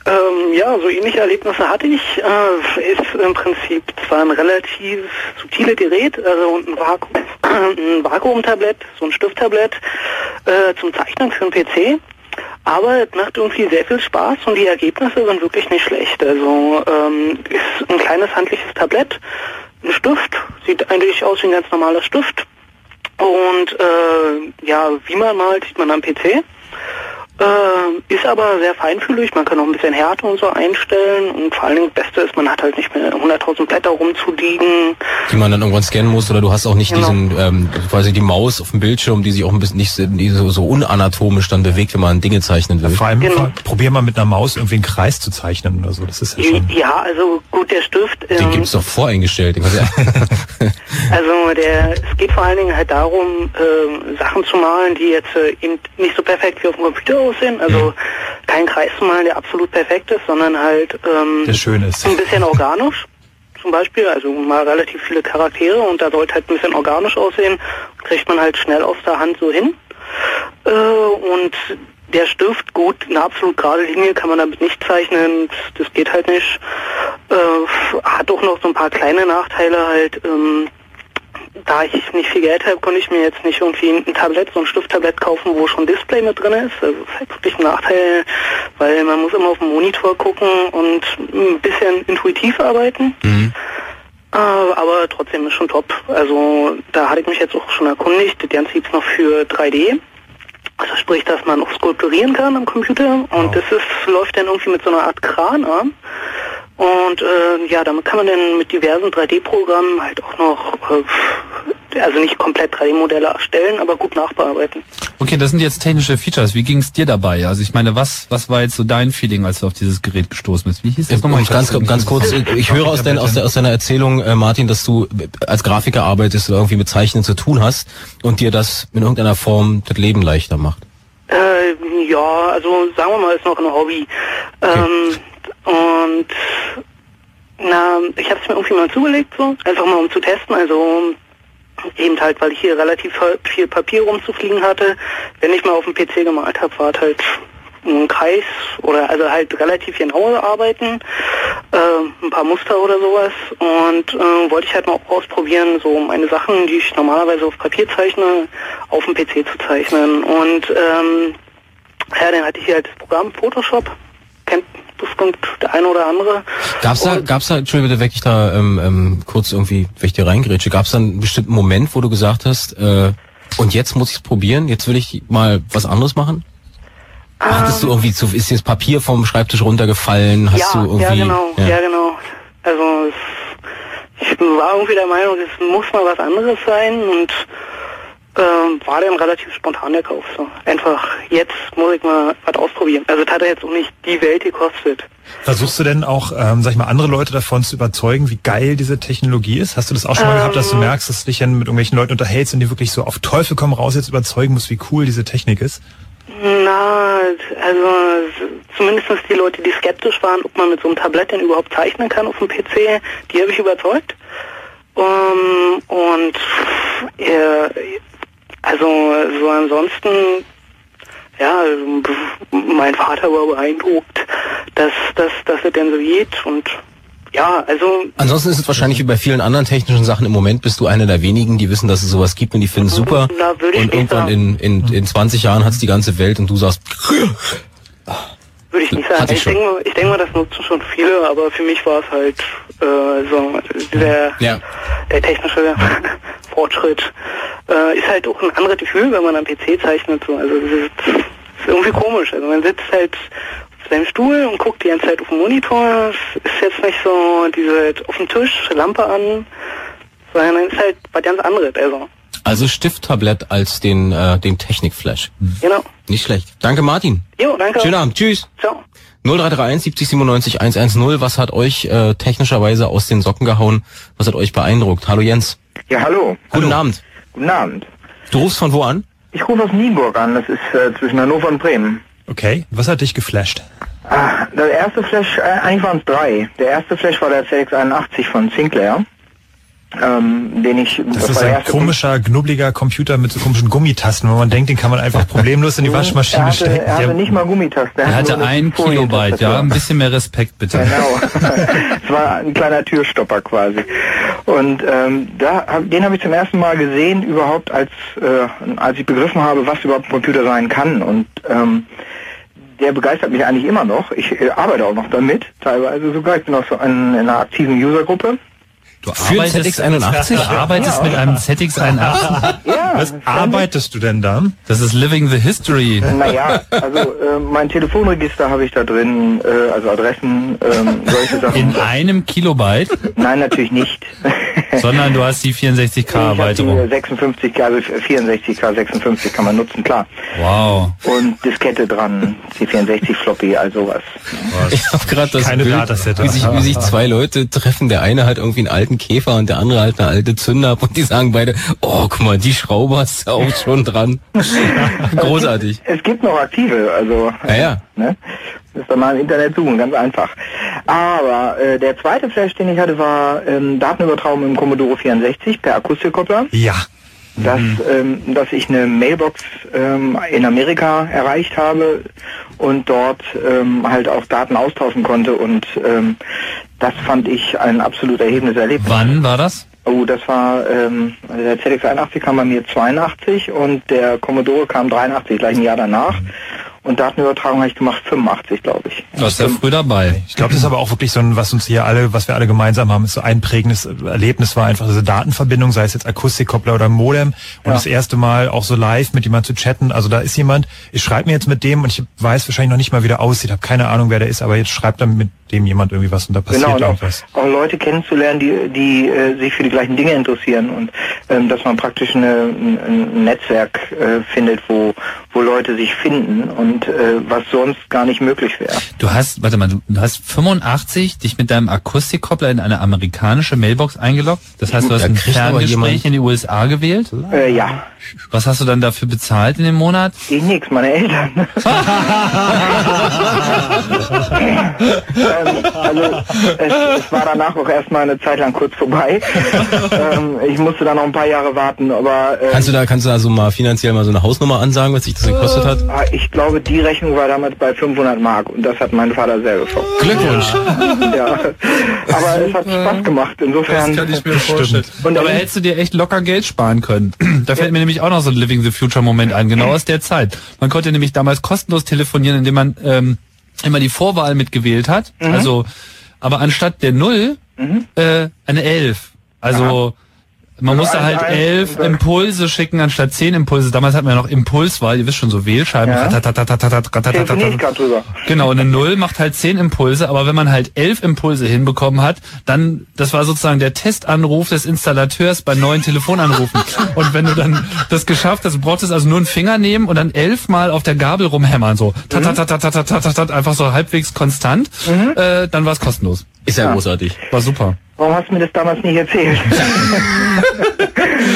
Ähm, ja, so ähnliche Erlebnisse hatte ich. Äh, ist im Prinzip zwar ein relativ subtiles Gerät, also ein, Vaku ein Vakuumtablett, so ein Stifttablett äh, zum Zeichnen für einen PC. Aber es macht irgendwie sehr viel Spaß und die Ergebnisse sind wirklich nicht schlecht. Also ähm, ist ein kleines handliches Tablett, ein Stift, sieht eigentlich aus wie ein ganz normaler Stift. Und äh, ja, wie man malt, sieht man am PC. Äh, ist aber sehr feinfühlig, man kann auch ein bisschen Härte und so einstellen und vor allen Dingen das Beste ist, man hat halt nicht mehr 100.000 Blätter rumzuliegen. Die man dann irgendwann scannen muss oder du hast auch nicht Genau. diesen, ähm, quasi die Maus auf dem Bildschirm, die sich auch ein bisschen nicht so- die so, so unanatomisch dann bewegt, wenn man Dinge zeichnen will. Vor allem, Genau. probier mal mit einer Maus irgendwie einen Kreis zu zeichnen oder so. Das ist ja schon. Ja, also gut, der Stift, Den ähm, gibt's doch voreingestellt. Den also der, es geht vor allen Dingen halt darum, ähm, Sachen zu malen, die jetzt äh, eben nicht so perfekt wie auf dem Computer aussehen. Also kein Kreis zu malen, der absolut perfekt ist, sondern halt ähm, Der schön ist. ein bisschen organisch. Zum Beispiel, also mal relativ viele Charaktere und da sollte halt ein bisschen organisch aussehen, kriegt man halt schnell aus der Hand so hin. Äh, und der Stift, gut, eine absolut gerade Linie kann man damit nicht zeichnen, das, das geht halt nicht. Äh, hat auch noch so ein paar kleine Nachteile halt. Ähm, da ich nicht viel Geld habe, konnte ich mir jetzt nicht irgendwie ein Tablett, so ein Stifttablett kaufen, wo schon Display mit drin ist. Also das ist halt wirklich ein Nachteil, weil man muss immer auf den Monitor gucken und ein bisschen intuitiv arbeiten. Äh, aber trotzdem ist schon top. Also da hatte ich mich jetzt auch schon erkundigt. Das Ganze gibt's noch für 3D. Also sprich, dass man auch skulpturieren kann am Computer und das ist, läuft dann irgendwie mit so einer Art Kranarm. Und äh, ja, damit kann man dann mit diversen 3D-Programmen halt auch noch, äh, also nicht komplett 3D-Modelle erstellen, aber gut nachbearbeiten. Okay, das sind jetzt technische Features. Wie ging's dir dabei? Also ich meine, was, was war jetzt so dein Feeling, als du auf dieses Gerät gestoßen bist? Wie hieß das nochmal? Ganz, ganz kurz, ich höre aus, dein, aus, der, aus deiner Erzählung, äh, Martin, dass du als Grafiker arbeitest oder irgendwie mit Zeichnen zu tun hast und dir das in irgendeiner Form das Leben leichter macht. Äh, ja, also sagen wir mal, ist noch ein Hobby. Ähm, und na, ich habe es mir irgendwie mal zugelegt, so, einfach mal um zu testen. Also eben halt, weil ich hier relativ viel Papier rumzufliegen hatte. Wenn ich mal auf dem PC gemalt habe, war es halt ein Kreis oder also halt relativ genau arbeiten, äh, ein paar Muster oder sowas und äh, wollte ich halt mal ausprobieren, so meine Sachen, die ich normalerweise auf Papier zeichne, auf dem PC zu zeichnen und ähm, ja, dann hatte ich hier halt das Programm Photoshop, kennt bestimmt der eine oder andere. Gab's da, gab's da, Entschuldigung, bitte, weg ich da ähm, ähm, kurz irgendwie, wenn ich dir reingrätsche, gab's da einen bestimmten Moment, wo du gesagt hast, äh, und jetzt muss ich es probieren, jetzt will ich mal was anderes machen? Hattest du irgendwie zu, ist dir das Papier vom Schreibtisch runtergefallen? Hast ja, du irgendwie, ja genau, ja, genau. Also es, ich war irgendwie der Meinung, es muss mal was anderes sein und ähm, war dann relativ spontan der Kauf. So. Einfach, jetzt muss ich mal was ausprobieren. Also es hat ja jetzt auch nicht die Welt gekostet. Versuchst du denn auch, ähm, sag ich mal, andere Leute davon zu überzeugen, wie geil diese Technologie ist? Hast du das auch schon mal Ähm. gehabt, dass du merkst, dass du dich dann mit irgendwelchen Leuten unterhältst und die wirklich so auf Teufel komm raus jetzt überzeugen musst, wie cool diese Technik ist? Na, also zumindest die Leute, die skeptisch waren, ob man mit so einem Tablett denn überhaupt zeichnen kann auf dem PC, die habe ich überzeugt. Ähm, und äh, also so ansonsten, ja, mein Vater war beeindruckt, dass, dass, dass es denn so geht und ja, also Ansonsten ist es wahrscheinlich wie bei vielen anderen technischen Sachen im Moment bist du einer der wenigen, die wissen, dass es sowas gibt und die finden es super. Na, und irgendwann sagen. in, in, in 20 Jahren hat's die ganze Welt und du sagst, Würde ich nicht sagen. Ich Ich, denke mal, ich denke mal, das nutzen schon viele, aber für mich war es halt äh, so der, ja. der technische Fortschritt. Äh, ist halt auch ein anderes Gefühl, wenn man am PC zeichnet. So. Also das ist, das ist irgendwie komisch. Also man sitzt halt auf seinem Stuhl und guckt die ganze Zeit auf den Monitor. Es ist jetzt nicht so diese auf dem Tisch, Lampe an, sondern es ist halt was ganz anderes. Also also Stifttablett als den, äh, den Technikflash. genau. Nicht schlecht. Danke Martin. Jo, danke. Schönen Abend. Tschüss. Ciao. 0331 70 97 110. Was hat euch äh, technischerweise aus den Socken gehauen? Was hat euch beeindruckt? Hallo Jens. Ja, hallo. Guten Abend. Guten Abend. Du rufst von wo an? Ich rufe aus Nienburg an, das ist äh, zwischen Hannover und Bremen. Okay, was hat dich geflasht? Ah, der erste Flash, äh, eigentlich waren es drei. Der erste Flash war der ZX81 von Sinclair. Ähm, den ich, Das, ist ein komischer, knubbeliger Computer mit so komischen Gummitasten, wo man denkt, den kann man einfach problemlos in die er Waschmaschine hatte, stecken. er hatte nicht mal Gummitasten. Er hatte nur eine ein Kilobyte, ja. Ein bisschen mehr Respekt, bitte. Genau. es war ein kleiner Türstopper quasi. Und ähm, da, den habe ich zum ersten Mal gesehen, überhaupt als, äh, als ich begriffen habe, was überhaupt ein Computer sein kann. Und ähm, der begeistert mich eigentlich immer noch. Ich äh, arbeite auch noch damit, teilweise sogar. Ich bin auch so in, in einer aktiven Usergruppe. Du Für arbeitest- ZX81? Du arbeitest mit einem ZX81? Ja, Was arbeitest du denn da? Das ist Living the History. Naja, also äh, mein Telefonregister habe ich da drin, äh, also Adressen, ähm, solche Sachen. In einem Kilobyte, Nein, natürlich nicht. sondern du hast die 64K Ich habe Erweiterung. die 56K, also 64K, 56 kann man nutzen, klar. Wow. Und Diskette dran, C64 Floppy, all sowas. Ich habe gerade das Keine Bild, wie sich, wie sich zwei Leute treffen. Der eine hat irgendwie einen alten Käfer und der andere halt eine alte Zünder ab und die sagen beide, oh, guck mal, die Schraube hast du auch schon dran. Großartig. Es gibt noch aktive, also Ja, ja. ne? Müsst ihr mal im Internet suchen, ganz einfach. Aber äh, der zweite Flash, den ich hatte, war ähm, Datenübertragung im Commodore 64 per Akustikkoppler. Ja. dass, ähm, dass ich eine Mailbox ähm, in Amerika erreicht habe und dort ähm, halt auch Daten austauschen konnte und ähm, das fand ich ein absolut erhebendes Erlebnis. Wann war das? Oh, das war, ähm, der ZX81 kam bei mir 82 und der Commodore kam 83, gleich ein Jahr danach. Und Datenübertragung habe ich gemacht 85, glaube ich. Du warst ja früh dabei. Ich glaube, das ist aber auch wirklich so ein, was uns hier alle, was wir alle gemeinsam haben, ist so ein prägendes Erlebnis war einfach diese Datenverbindung, sei es jetzt Akustikkoppler oder Modem und Ja. das erste Mal auch so live mit jemand zu chatten. Also da ist jemand, ich schreibe mir jetzt mit dem und ich weiß wahrscheinlich noch nicht mal, wie der aussieht, habe keine Ahnung, wer der ist, aber jetzt schreibt dann mit dem jemand irgendwie was und da passiert Genau, und auch, irgendwas. auch Leute kennenzulernen, die, die äh, sich für die gleichen Dinge interessieren und ähm, dass man praktisch eine, ein, ein Netzwerk äh, findet, wo, wo Leute sich finden und äh, was sonst gar nicht möglich wäre. Du hast, warte mal, du hast 85 dich mit deinem Akustikkoppler in eine amerikanische Mailbox eingeloggt. Das heißt, du hast Da ein Ferngespräch in die USA gewählt. Äh, ja, Was hast du dann dafür bezahlt in dem Monat? ich nix, meine Eltern. ähm, also es, es war danach auch erstmal eine Zeit lang kurz vorbei. ähm, ich musste dann noch ein paar Jahre warten, aber äh, Kannst du da, kannst du da so mal finanziell mal so eine Hausnummer ansagen, was sich das gekostet hat? Ah, Ich glaube, die Rechnung war damals bei 500 Mark und das hat mein Vater sehr geschockt. Glückwunsch. Ja, aber es hat Spaß gemacht. Insofern. Und aber hättest du dir echt locker Geld sparen können. da fällt mir nämlich auch noch so ein Living the Future Moment ein, genau aus der Zeit. Man konnte nämlich damals kostenlos telefonieren, indem man ähm, immer die Vorwahl mitgewählt hat. Mhm. Also, aber anstatt der Null äh, eine Elf. Also man Also musste eins, halt elf Impulse schicken anstatt zehn Impulse. Damals hatten wir noch Impulswahl, ihr wisst schon, so Wählscheiben. Ja. Genau, eine Null macht halt zehn Impulse, aber wenn man halt elf Impulse hinbekommen hat, dann, das war sozusagen der Testanruf des Installateurs bei neuen Telefonanrufen. und wenn du dann das geschafft hast, du also nur einen Finger nehmen und dann elfmal auf der Gabel rumhämmern, so, einfach so halbwegs konstant, äh, dann war es kostenlos. Ist ja, Ja. großartig. War super. Warum hast du mir das damals nicht erzählt?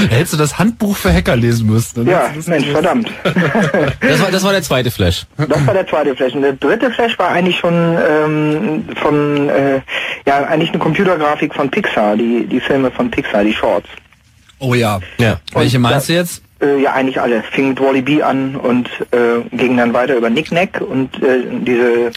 Hättest du das Handbuch für Hacker lesen müssen. ja, Mensch, gewusst. verdammt. Das war, das war der zweite Flash. Das war der zweite Flash. Und der dritte Flash war eigentlich schon ähm, von, äh, ja, eigentlich eine Computergrafik von Pixar, die, die Filme von Pixar, die Shorts. Oh ja. Ja. Welche meinst da- du jetzt? Äh, ja, eigentlich alle. Fing mit Wally B an und äh, ging dann weiter über Nick Nack und äh, diese,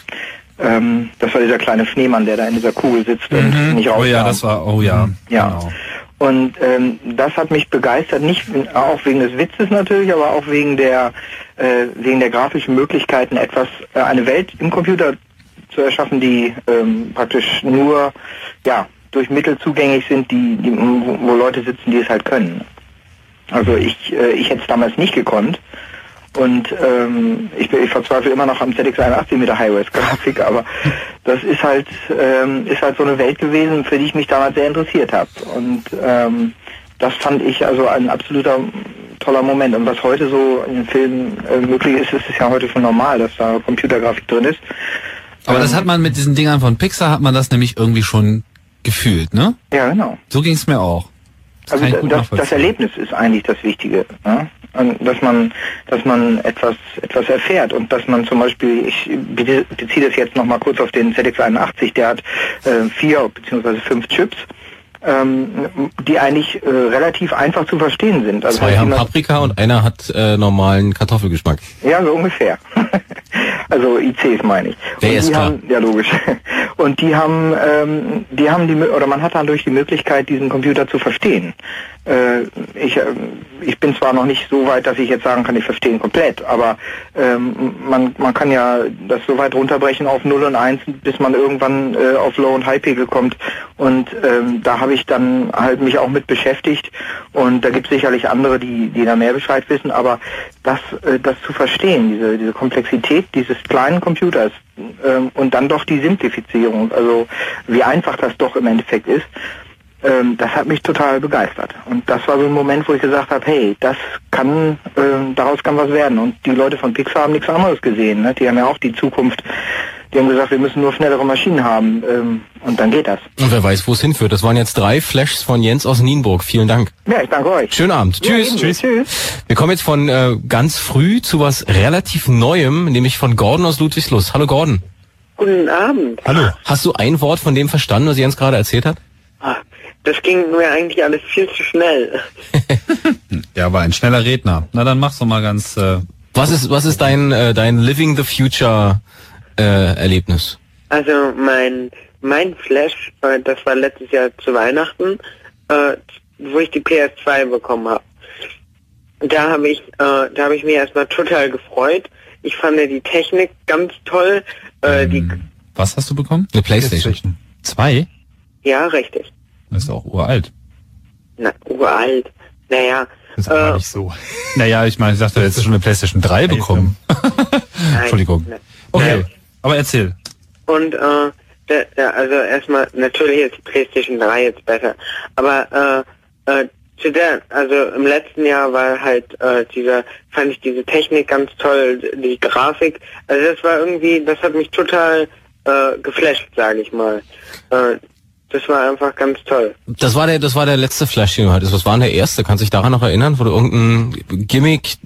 ähm, das war dieser kleine Schneemann, der da in dieser Kugel sitzt und nicht rauskam. Oh ja, das war, oh ja. Ja. Genau. Und ähm, das hat mich begeistert, nicht auch wegen des Witzes natürlich, aber auch wegen der äh, wegen der grafischen Möglichkeiten, etwas äh, eine Welt im Computer zu erschaffen, die ähm, praktisch nur ja durch Mittel zugänglich sind, die, die wo, wo Leute sitzen, die es halt können. Also ich äh, ich hätte es damals nicht gekonnt. Und ähm, ich, ich verzweifle immer noch am ZX81 mit der High-Res-Grafik, aber das ist halt ähm, ist halt so eine Welt gewesen, für die ich mich damals sehr interessiert habe. Und ähm, das fand ich also ein absoluter toller Moment. Und was heute so in den Filmen äh, möglich ist, ist es ja heute schon normal, dass da Computergrafik drin ist. Aber das Ähm, hat man mit diesen Dingern von Pixar, hat man das nämlich irgendwie schon gefühlt, ne? Ja, genau. So ging es mir auch. Das Also das, das, das Erlebnis ist eigentlich das Wichtige, ne? Dass man, dass man etwas, etwas erfährt. Und dass man zum Beispiel, ich be- beziehe das jetzt noch mal kurz auf den ZX81, der hat äh, vier beziehungsweise fünf Chips, ähm, die eigentlich äh, relativ einfach zu verstehen sind. Also Zwei haben Paprika und einer hat äh, normalen Kartoffelgeschmack. Ja, so ungefähr. also ICs meine ich. Der und ist die klar. haben, ja logisch. Und die haben, ähm, die haben die, oder man hat dadurch die Möglichkeit, diesen Computer zu verstehen. Äh, ich, äh, ich bin zwar noch nicht so weit, dass ich jetzt sagen kann, ich verstehe ihn komplett, aber ähm, man, man kann ja das so weit runterbrechen auf 0 und 1, bis man irgendwann äh, auf Low- und High-Pegel kommt. Und ähm, da habe ich dann halt mich auch mit beschäftigt. Und da gibt es sicherlich andere, die, die da mehr Bescheid wissen, aber das, äh, das zu verstehen, diese, diese Komplexität dieses kleinen Computers ähm, und dann doch die Simplifizierung, also wie einfach das doch im Endeffekt ist, ähm, das hat mich total begeistert. Und das war so ein Moment, wo ich gesagt habe, hey, das kann, ähm, daraus kann was werden. Und die Leute von Pixar haben nichts anderes gesehen. Ne? Die haben ja auch die Zukunft. Die haben gesagt, wir müssen nur schnellere Maschinen haben. Ähm, und dann geht das. Und wer weiß, wo es hinführt. Das waren jetzt drei Flashs von Jens aus Nienburg. Vielen Dank. Ja, ich danke euch. Schönen Abend. Ja, Tschüss. Tschüss. Tschüss. Wir kommen jetzt von äh, ganz früh zu was relativ Neuem, nämlich von Gordon aus Ludwigslust. Hallo Gordon. Guten Abend. Hallo. Hast du ein Wort von dem verstanden, was Jens gerade erzählt hat? Ah, Das ging mir eigentlich alles viel zu schnell. Ja, war ein schneller Redner. Na, dann mach's doch mal ganz. Äh, Was ist was ist dein äh, dein Living the Future äh, Erlebnis? Also mein mein Flash, äh, das war letztes Jahr zu Weihnachten, äh, wo ich die PS2 bekommen habe. Da habe ich, äh, da habe ich mich erstmal total gefreut. Ich fand die Technik ganz toll. Äh, die, was hast du bekommen? Eine Playstation. Zwei? ja, richtig. Das ist auch uralt. Na, uralt. Naja. Das ist äh, aber nicht so. Naja, ich meine, ich dachte, du hättest schon eine Playstation 3 bekommen. Entschuldigung. Nein. Okay, aber erzähl. Und äh, der, der, also erstmal natürlich ist die PlayStation 3 jetzt besser, aber äh, äh, zu der, also im letzten Jahr war halt äh, dieser, fand ich diese Technik ganz toll, die Grafik, also das war irgendwie, das hat mich total äh, geflasht, sage ich mal. Äh, das war einfach ganz toll. Das war der das war der letzte Flash, den du hattest. Was war denn der erste? Kannst du dich daran noch erinnern, wo du irgendein Gimmick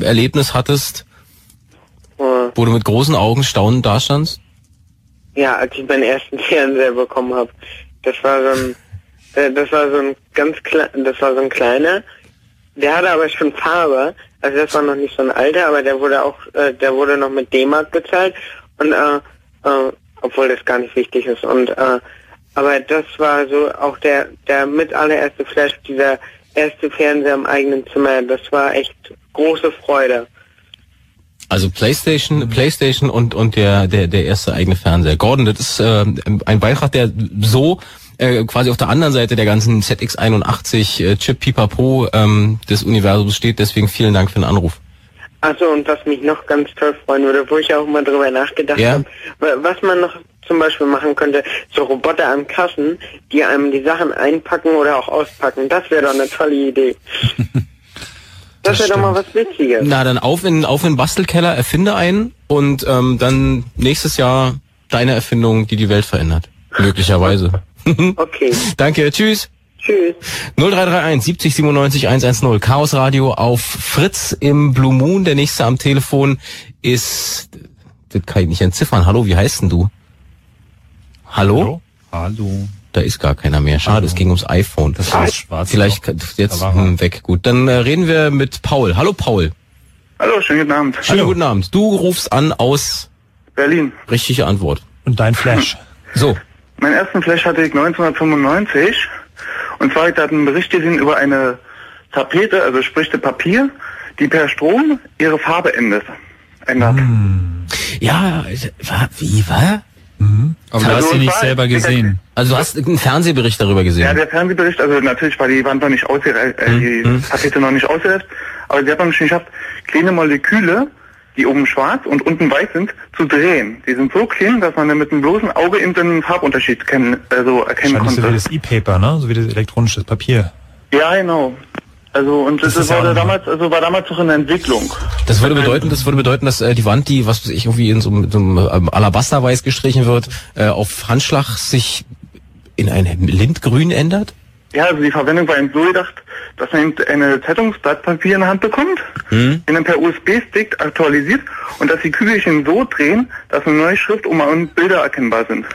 Erlebnis hattest, wo du mit großen Augen staunend dastandst? Ja, als ich meinen ersten Fernseher bekommen habe, das war so ein, äh, das war so ein ganz klein, das war so ein kleiner. Der hatte aber schon Farbe, also das war noch nicht so ein alter, aber der wurde auch, äh, der wurde noch mit D-Mark bezahlt und äh, äh, obwohl das gar nicht wichtig ist und äh, aber das war so auch der der mit allererste Flash, dieser erste Fernseher im eigenen Zimmer, das war echt große Freude. Also PlayStation, PlayStation und und der der der erste eigene Fernseher. Gordon, das ist äh, ein Beitrag, der so äh, quasi auf der anderen Seite der ganzen ZX81 äh, Chip Pipapo ähm, des Universums steht. Deswegen vielen Dank für den Anruf. Achso, und was mich noch ganz toll freuen würde, wo ich auch mal drüber nachgedacht Ja. habe, wa- was man noch zum Beispiel machen könnte, so Roboter an Kassen, die einem die Sachen einpacken oder auch auspacken, das wäre doch eine tolle Idee. Das wäre doch mal was Witziges. Na dann auf in auf in den Bastelkeller, erfinde einen und ähm, dann nächstes Jahr deine Erfindung, die die Welt verändert. Möglicherweise. Okay. Danke, tschüss. Tschüss. 0331 70 97 110 Chaos Radio auf Fritz im Blue Moon. Der nächste am Telefon ist, das kann ich nicht entziffern. Hallo, wie heißt denn du? Hallo? Hallo. Da ist gar keiner mehr. Schade, es ging ums iPhone. Das war das schwarze Vielleicht jetzt hm, weg. Gut, dann äh, reden wir mit Paul. Hallo Paul. Hallo, schönen guten Abend. Schönen guten Abend. Du rufst an aus Berlin. richtige Antwort. Und dein Flash. So. Meinen ersten Flash hatte ich 1995. Und zwar, ich hatte einen Bericht gesehen über eine Tapete, also sprich das Papier, die per Strom ihre Farbe ändert. ändert. Ja, war, wie war? Aber du hast sie nicht selber gesehen. Also du hast einen Fernsehbericht darüber gesehen. Ja, der Fernsehbericht, also natürlich war die Wand noch nicht ausgereift, äh, die Tapete noch nicht ausgereift, aber sie hat man schon geschafft, kleine Moleküle, die oben schwarz und unten weiß sind, zu drehen. Die sind so klein, dass man dann mit dem bloßen Auge eben den Farbunterschied kennen, also erkennen Wahrscheinlich so wie konnte. das E-Paper, ne? So wie das elektronische Papier. Ja, genau. Also und Das das, ja wurde noch- damals, also war damals noch in der Entwicklung. Das würde bedeuten, das würde bedeuten, dass äh, die Wand, die was weiß ich irgendwie in so, einem- so einem ähm, Alabasterweiß gestrichen wird, äh, auf Handschlag sich in ein Lindgrün ändert? Ja, also die Verwendung war eben so gedacht, dass man eine Zeitungsblattpapier in der Hand bekommt, Hm? den dann per USB-Stick aktualisiert und dass die Kügelchen so drehen, dass eine neue Schrift und Bilder erkennbar sind.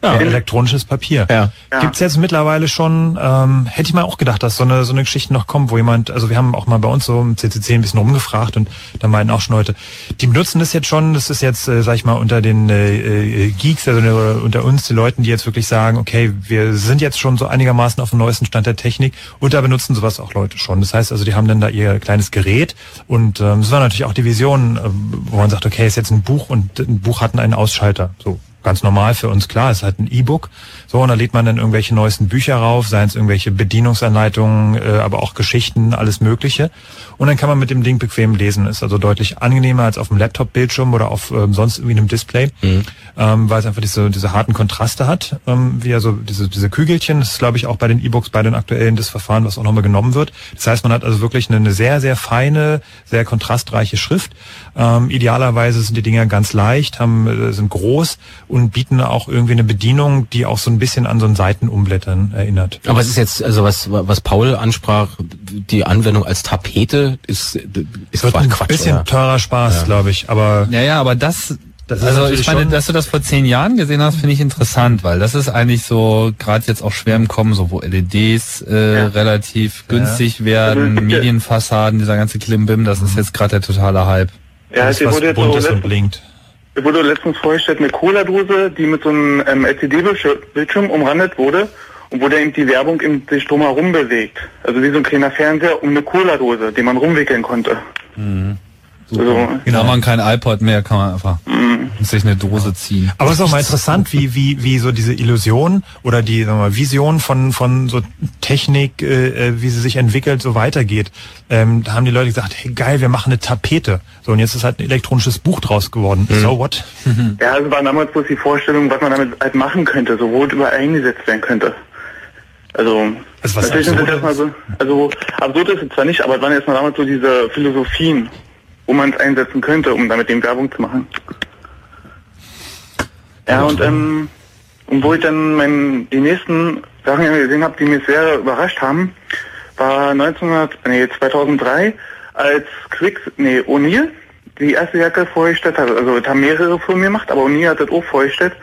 Ja, elektronisches Papier. Ja. Gibt's jetzt mittlerweile schon, ähm, hätte ich mal auch gedacht, dass so eine, so eine Geschichte noch kommt, wo jemand, also wir haben auch mal bei uns so im CCC ein bisschen rumgefragt und da meinten auch schon Leute, die benutzen das jetzt schon, das ist jetzt, äh, sag ich mal, unter den äh, äh, Geeks, also äh, unter uns, die Leuten, die jetzt wirklich sagen, okay, wir sind jetzt schon so einigermaßen auf dem neuesten Stand der Technik und da benutzen sowas auch Leute schon. Das heißt also, die haben dann da ihr kleines Gerät und ähm, es war natürlich auch die Vision, äh, wo man sagt, okay, ist jetzt ein Buch und ein Buch hat einen Ausschalter, so ganz normal für uns, klar, ist halt ein E-Book. So, und da lädt man dann irgendwelche neuesten Bücher rauf, seien es irgendwelche Bedienungsanleitungen, äh, aber auch Geschichten, alles Mögliche. Und dann kann man mit dem Ding bequem lesen. Ist also deutlich angenehmer als auf dem Laptop-Bildschirm oder auf ähm, sonst irgendwie einem Display, ähm, weil es einfach diese, diese harten Kontraste hat, ähm, wie also diese, diese Kügelchen. Das ist, glaube ich, auch bei den E-Books, bei den aktuellen das Verfahren, was auch nochmal genommen wird. Das heißt, man hat also wirklich eine, eine sehr, sehr feine, sehr kontrastreiche Schrift. Ähm, idealerweise sind die Dinger ganz leicht, haben, äh, sind groß und bieten auch irgendwie eine Bedienung, die auch so ein bisschen an so ein Seitenumblättern erinnert. Aber es ist jetzt, also was, was Paul ansprach, die Anwendung als Tapete ist, ist wird ein Quatsch, bisschen oder? teurer Spaß, Ja. glaube ich. Aber Ja, ja, aber das, Das ist also ich meine, dass du das vor zehn Jahren gesehen hast, finde ich interessant, weil das ist eigentlich so gerade jetzt auch schwer im Kommen, so wo LEDs äh, relativ günstig werden, Also, Medienfassaden, dieser ganze Klimbim, das ist jetzt gerade der totale Hype. Ja, was wurde jetzt so blinkt. Mir wurde letztens vorgestellt eine Cola-Dose, die mit so einem ähm, LCD-Bildschirm umrandet wurde und wo da eben die Werbung im, sich drumherum bewegt. Also wie so ein kleiner Fernseher um eine Cola-Dose, die man rumwickeln konnte. Also, Genau. man kein iPod mehr, kann man einfach sich eine Dose ziehen. Aber es ist auch mal interessant, wie, wie, wie so diese Illusion oder die sagen wir mal, Vision von, von so Technik, äh, äh, wie sie sich entwickelt, so weitergeht. Ähm, da haben die Leute gesagt, hey geil, wir machen eine Tapete. So, und jetzt ist halt ein elektronisches Buch draus geworden. So what? ja, also war damals bloß die Vorstellung, was man damit halt machen könnte, so wo es überall eingesetzt werden könnte. Also, Also was natürlich sind das erstmal so, also absurd ist es zwar nicht, aber es waren erstmal damals so diese Philosophien, wo man es einsetzen könnte, um damit eben Werbung zu machen. Ja, und ähm, und wo ich dann mein, die nächsten Sachen gesehen habe, die mich sehr überrascht haben, war 1900, nee, 2003, als Quicks, nee, O'Neill die erste Jacke vorgestellt hat. Also, das haben mehrere Firmen gemacht, aber O'Neill hat das auch vorgestellt.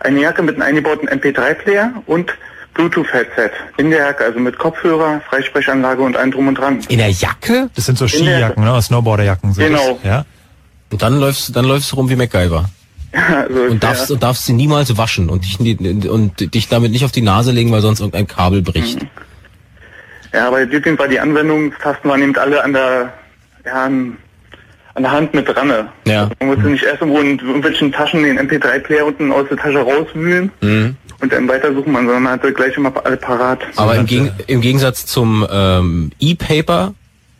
Eine Jacke mit einem eingebauten MP3-Player und Bluetooth-Headset in der Jacke, also mit Kopfhörer, Freisprechanlage und allem drum und dran. In der Jacke? Das sind so Skijacken, ne? Snowboarderjacken. Sind Genau. Das, ja? Und dann läufst, dann läufst du rum wie MacGyver. Also, Und darfst, und darfst sie niemals waschen und dich, und dich damit nicht auf die Nase legen, weil sonst irgendein Kabel bricht. Ja, aber deswegen war die Anwendungstasten waren eben alle an der, ja, an, der Hand mit dran. Ja. Man musste nicht erst irgendwo in irgendwelchen Taschen den MP3-Player unten aus der Tasche rauswühlen Mhm. Und dann weitersuchen, man, sondern man hatte gleich immer alle parat. Aber im, Geg im Gegensatz zum ähm, E-Paper,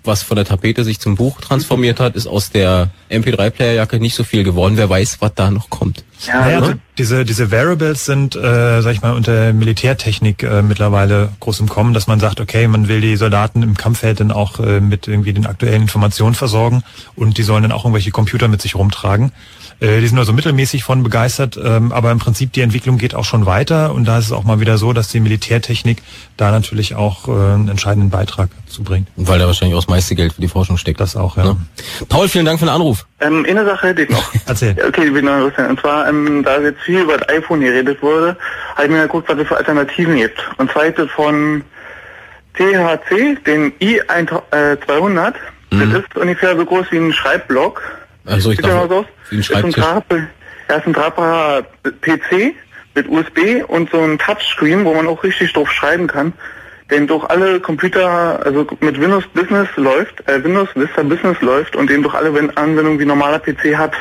was von der Tapete sich zum Buch transformiert hat, ist aus der MP3-Player-Jacke nicht so viel geworden. Wer weiß, was da noch kommt. Ja, naja, also- also diese, diese Variables sind, äh, sag ich mal, unter Militärtechnik äh, mittlerweile groß im Kommen, dass man sagt, okay, man will die Soldaten im Kampffeld dann auch äh, mit irgendwie den aktuellen Informationen versorgen und die sollen dann auch irgendwelche Computer mit sich rumtragen. Äh, die sind also mittelmäßig von begeistert, ähm, aber im Prinzip die Entwicklung geht auch schon weiter und da ist es auch mal wieder so, dass die Militärtechnik da natürlich auch äh, einen entscheidenden Beitrag zubringt. Und weil da wahrscheinlich auch das meiste Geld für die Forschung steckt. Das auch, ja. Paul, vielen Dank für den Anruf. Ähm, eine Sache hätte ich noch. Erzähl. Okay, die ich noch loswerden. Und zwar, ähm, da jetzt viel über das iPhone geredet wurde, habe ich mir geguckt, was es für Alternativen gibt. Und zwar gibt es von THC, den i200. Mhm. Das ist ungefähr so groß wie ein Schreibblock. Also ich mal so wie ein Ist ein ja, ist ein tragbarer PC mit USB und so ein Touchscreen, wo man auch richtig drauf schreiben kann. Den durch alle Computer, also mit Windows Business läuft, äh, Windows Vista Business läuft und den durch alle Anwendungen wie normaler PC hat.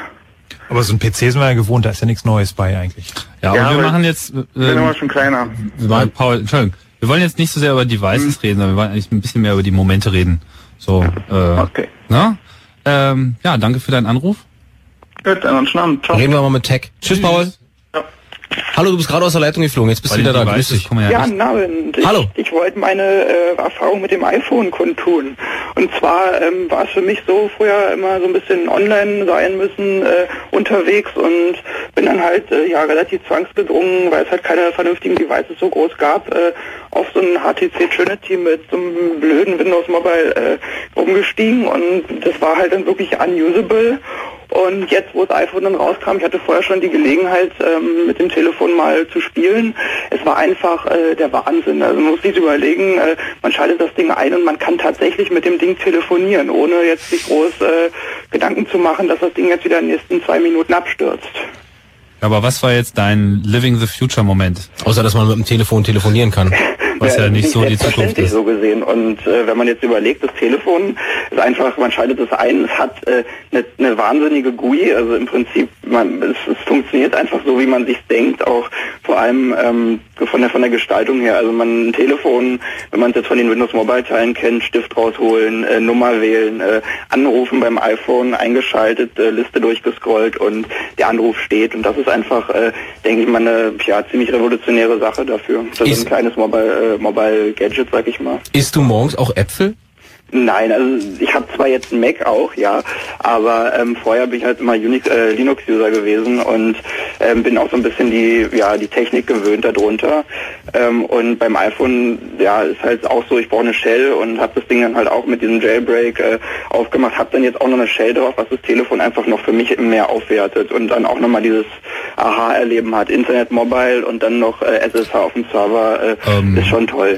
Aber so ein PC sind wir ja gewohnt, da ist ja nichts Neues bei eigentlich. Ja, aber Ja, wir aber machen jetzt. Ich bin immer schon kleiner. wir Paul, Entschuldigung. Wir wollen jetzt nicht so sehr über Devices reden, sondern wir wollen eigentlich ein bisschen mehr über die Momente reden. So, äh, Okay. na? Ähm, ja, danke für deinen Anruf. Gut, dann Abend. Ciao. Reden wir mal mit Tech. Tschüss, Paul. Hallo, du bist gerade aus der Leitung geflogen, jetzt bist du wieder da. Grüß dich. ja, Ja, Abend. Ich, Hallo. Ich wollte meine äh, Erfahrung mit dem iPhone kundtun. Und zwar ähm, war es für mich so, früher immer so ein bisschen online sein müssen, äh, unterwegs und bin dann halt äh, ja relativ zwangsgedrungen, weil es halt keine vernünftigen Devices so groß gab, äh, auf so ein HTC Trinity mit so einem blöden Windows Mobile äh, umgestiegen und das war halt dann wirklich unusable. Und jetzt, wo das iPhone dann rauskam, ich hatte vorher schon die Gelegenheit, ähm, mit dem Telefon mal zu spielen. Es war einfach äh, der Wahnsinn. Also man muss sich überlegen, äh, man schaltet das Ding ein und man kann tatsächlich mit dem Ding telefonieren, ohne jetzt sich groß äh, Gedanken zu machen, dass das Ding jetzt wieder in den nächsten zwei Minuten abstürzt. Aber was war jetzt dein Living the Future Moment? Außer, dass man mit dem Telefon telefonieren kann. Was ja nicht so die Zukunft ist. so gesehen. Und äh, wenn man jetzt überlegt, das Telefon ist einfach, man schaltet es ein, es hat äh, eine, eine wahnsinnige GUI, also im Prinzip, man, es, es funktioniert einfach so, wie man sich denkt, auch vor allem ähm, von der von der Gestaltung her. Also man ein Telefon, wenn man es jetzt von den Windows Mobile Teilen kennt, Stift rausholen, äh, Nummer wählen, äh, anrufen beim iPhone, eingeschaltet, äh, Liste durchgescrollt und der Anruf steht. Und das ist einfach, äh, denke ich mal, eine ja, ziemlich revolutionäre Sache dafür. Das ist Ist- ein kleines Mobile, äh, Mobile Gadget, sag ich mal. Isst du morgens auch Äpfel? Nein, also ich habe zwar jetzt einen Mac auch, ja, aber ähm, vorher bin ich halt immer Unix, äh, Linux-User gewesen und ähm, bin auch so ein bisschen die, ja, die Technik gewöhnt darunter. Ähm, und beim iPhone, ja, ist halt auch so, ich brauche eine Shell und habe das Ding dann halt auch mit diesem Jailbreak äh, aufgemacht, habe dann jetzt auch noch eine Shell drauf, was das Telefon einfach noch für mich mehr aufwertet und dann auch nochmal dieses Aha-Erleben hat, Internet Mobile und dann noch äh, SSH auf dem Server, äh, Ähm, ist schon toll.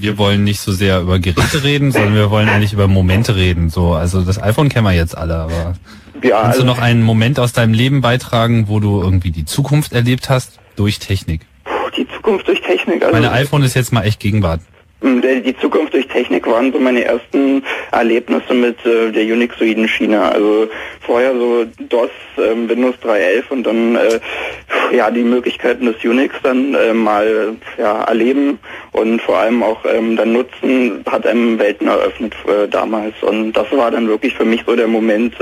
Wir wollen nicht so sehr über Geräte reden, sondern wir wollen eigentlich über Momente reden. So, also das iPhone kennen wir jetzt alle, aber Ja, kannst also- du noch einen Moment aus deinem Leben beitragen, wo du irgendwie die Zukunft erlebt hast durch Technik? Die Zukunft durch Technik. Also Meine iPhone ist jetzt mal echt Gegenwart. Der- Die Zukunft durch Technik waren so meine ersten Erlebnisse mit äh, der Unixoiden Schiene. Also vorher so DOS, ähm, Windows 3.11 und dann äh, ja die Möglichkeiten des Unix dann äh, mal ja, erleben und vor allem auch ähm, dann nutzen, hat einem Welten eröffnet äh, damals. Und das war dann wirklich für mich so der Moment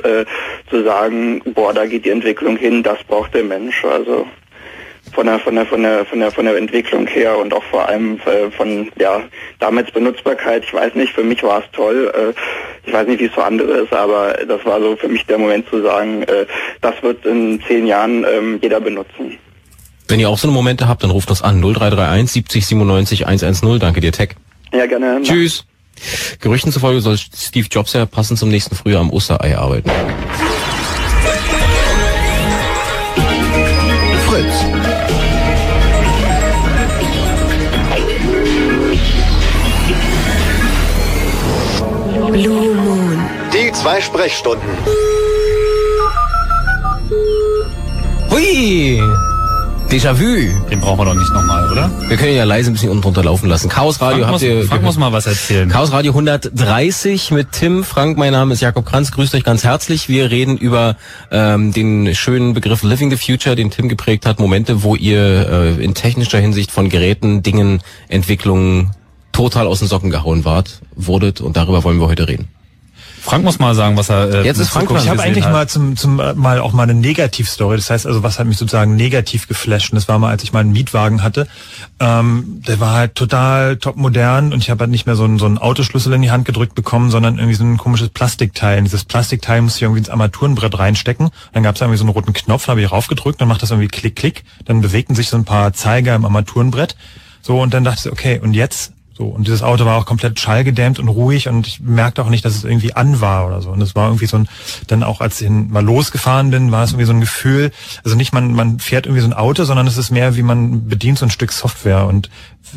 zu sagen, boah, da geht die Entwicklung hin, das braucht der Mensch. Also von der von der von der von der von der Entwicklung her und auch vor allem äh, von ja damals Benutzbarkeit. Ich weiß nicht, für mich war es toll. Äh, ich weiß nicht, wie es für andere ist, aber das war so für mich der Moment zu sagen, äh, das wird in zehn Jahren ähm, jeder benutzen. Wenn ihr auch so eine Momente habt, dann ruft uns an 0331 70 97 110. Danke dir, Tech. Ja, gerne. Tschüss. Gerüchten zufolge soll Steve Jobs ja passend zum nächsten Frühjahr am Osterei arbeiten. Fritz. Zwei Sprechstunden. Hui! Déjà-vu. Den brauchen wir doch nicht nochmal, oder? Wir können ihn ja leise ein bisschen unten drunter laufen lassen. Chaos Radio Frank habt muss, ihr... Frank muss mal was erzählen. Chaos Radio 130 mit Tim. Frank, mein Name ist Jakob Kranz. Grüßt euch ganz herzlich. Wir reden über ähm, den schönen Begriff Living the Future, den Tim geprägt hat. Momente, wo ihr äh, in technischer Hinsicht von Geräten, Dingen, Entwicklungen total aus den Socken gehauen wart, wurdet. Und darüber wollen wir heute reden. Frank muss mal sagen, was er. Äh, Jetzt ist Frank Zukunft Ich habe eigentlich hat. mal zum, zum äh, mal auch mal eine Negativstory. Das heißt also, was hat mich sozusagen negativ geflasht? Und das war mal, als ich mal einen Mietwagen hatte. Ähm, der war halt total top modern und ich habe halt nicht mehr so einen, so einen Autoschlüssel in die Hand gedrückt bekommen, sondern irgendwie so ein komisches Plastikteil. Und dieses Plastikteil musste ich irgendwie ins Armaturenbrett reinstecken. Dann gab es irgendwie so einen roten Knopf, dann habe ich raufgedrückt, dann macht das irgendwie klick, klick. Dann bewegten sich so ein paar Zeiger im Armaturenbrett. So, und dann dachte ich, okay, und jetzt? So, und dieses Auto war auch komplett schallgedämmt und ruhig und ich merkte auch nicht, dass es irgendwie an war oder so. Und es war irgendwie so ein, dann auch als ich mal losgefahren bin, war es irgendwie so ein Gefühl, also nicht man, man fährt irgendwie so ein Auto, sondern es ist mehr wie man bedient so ein Stück Software und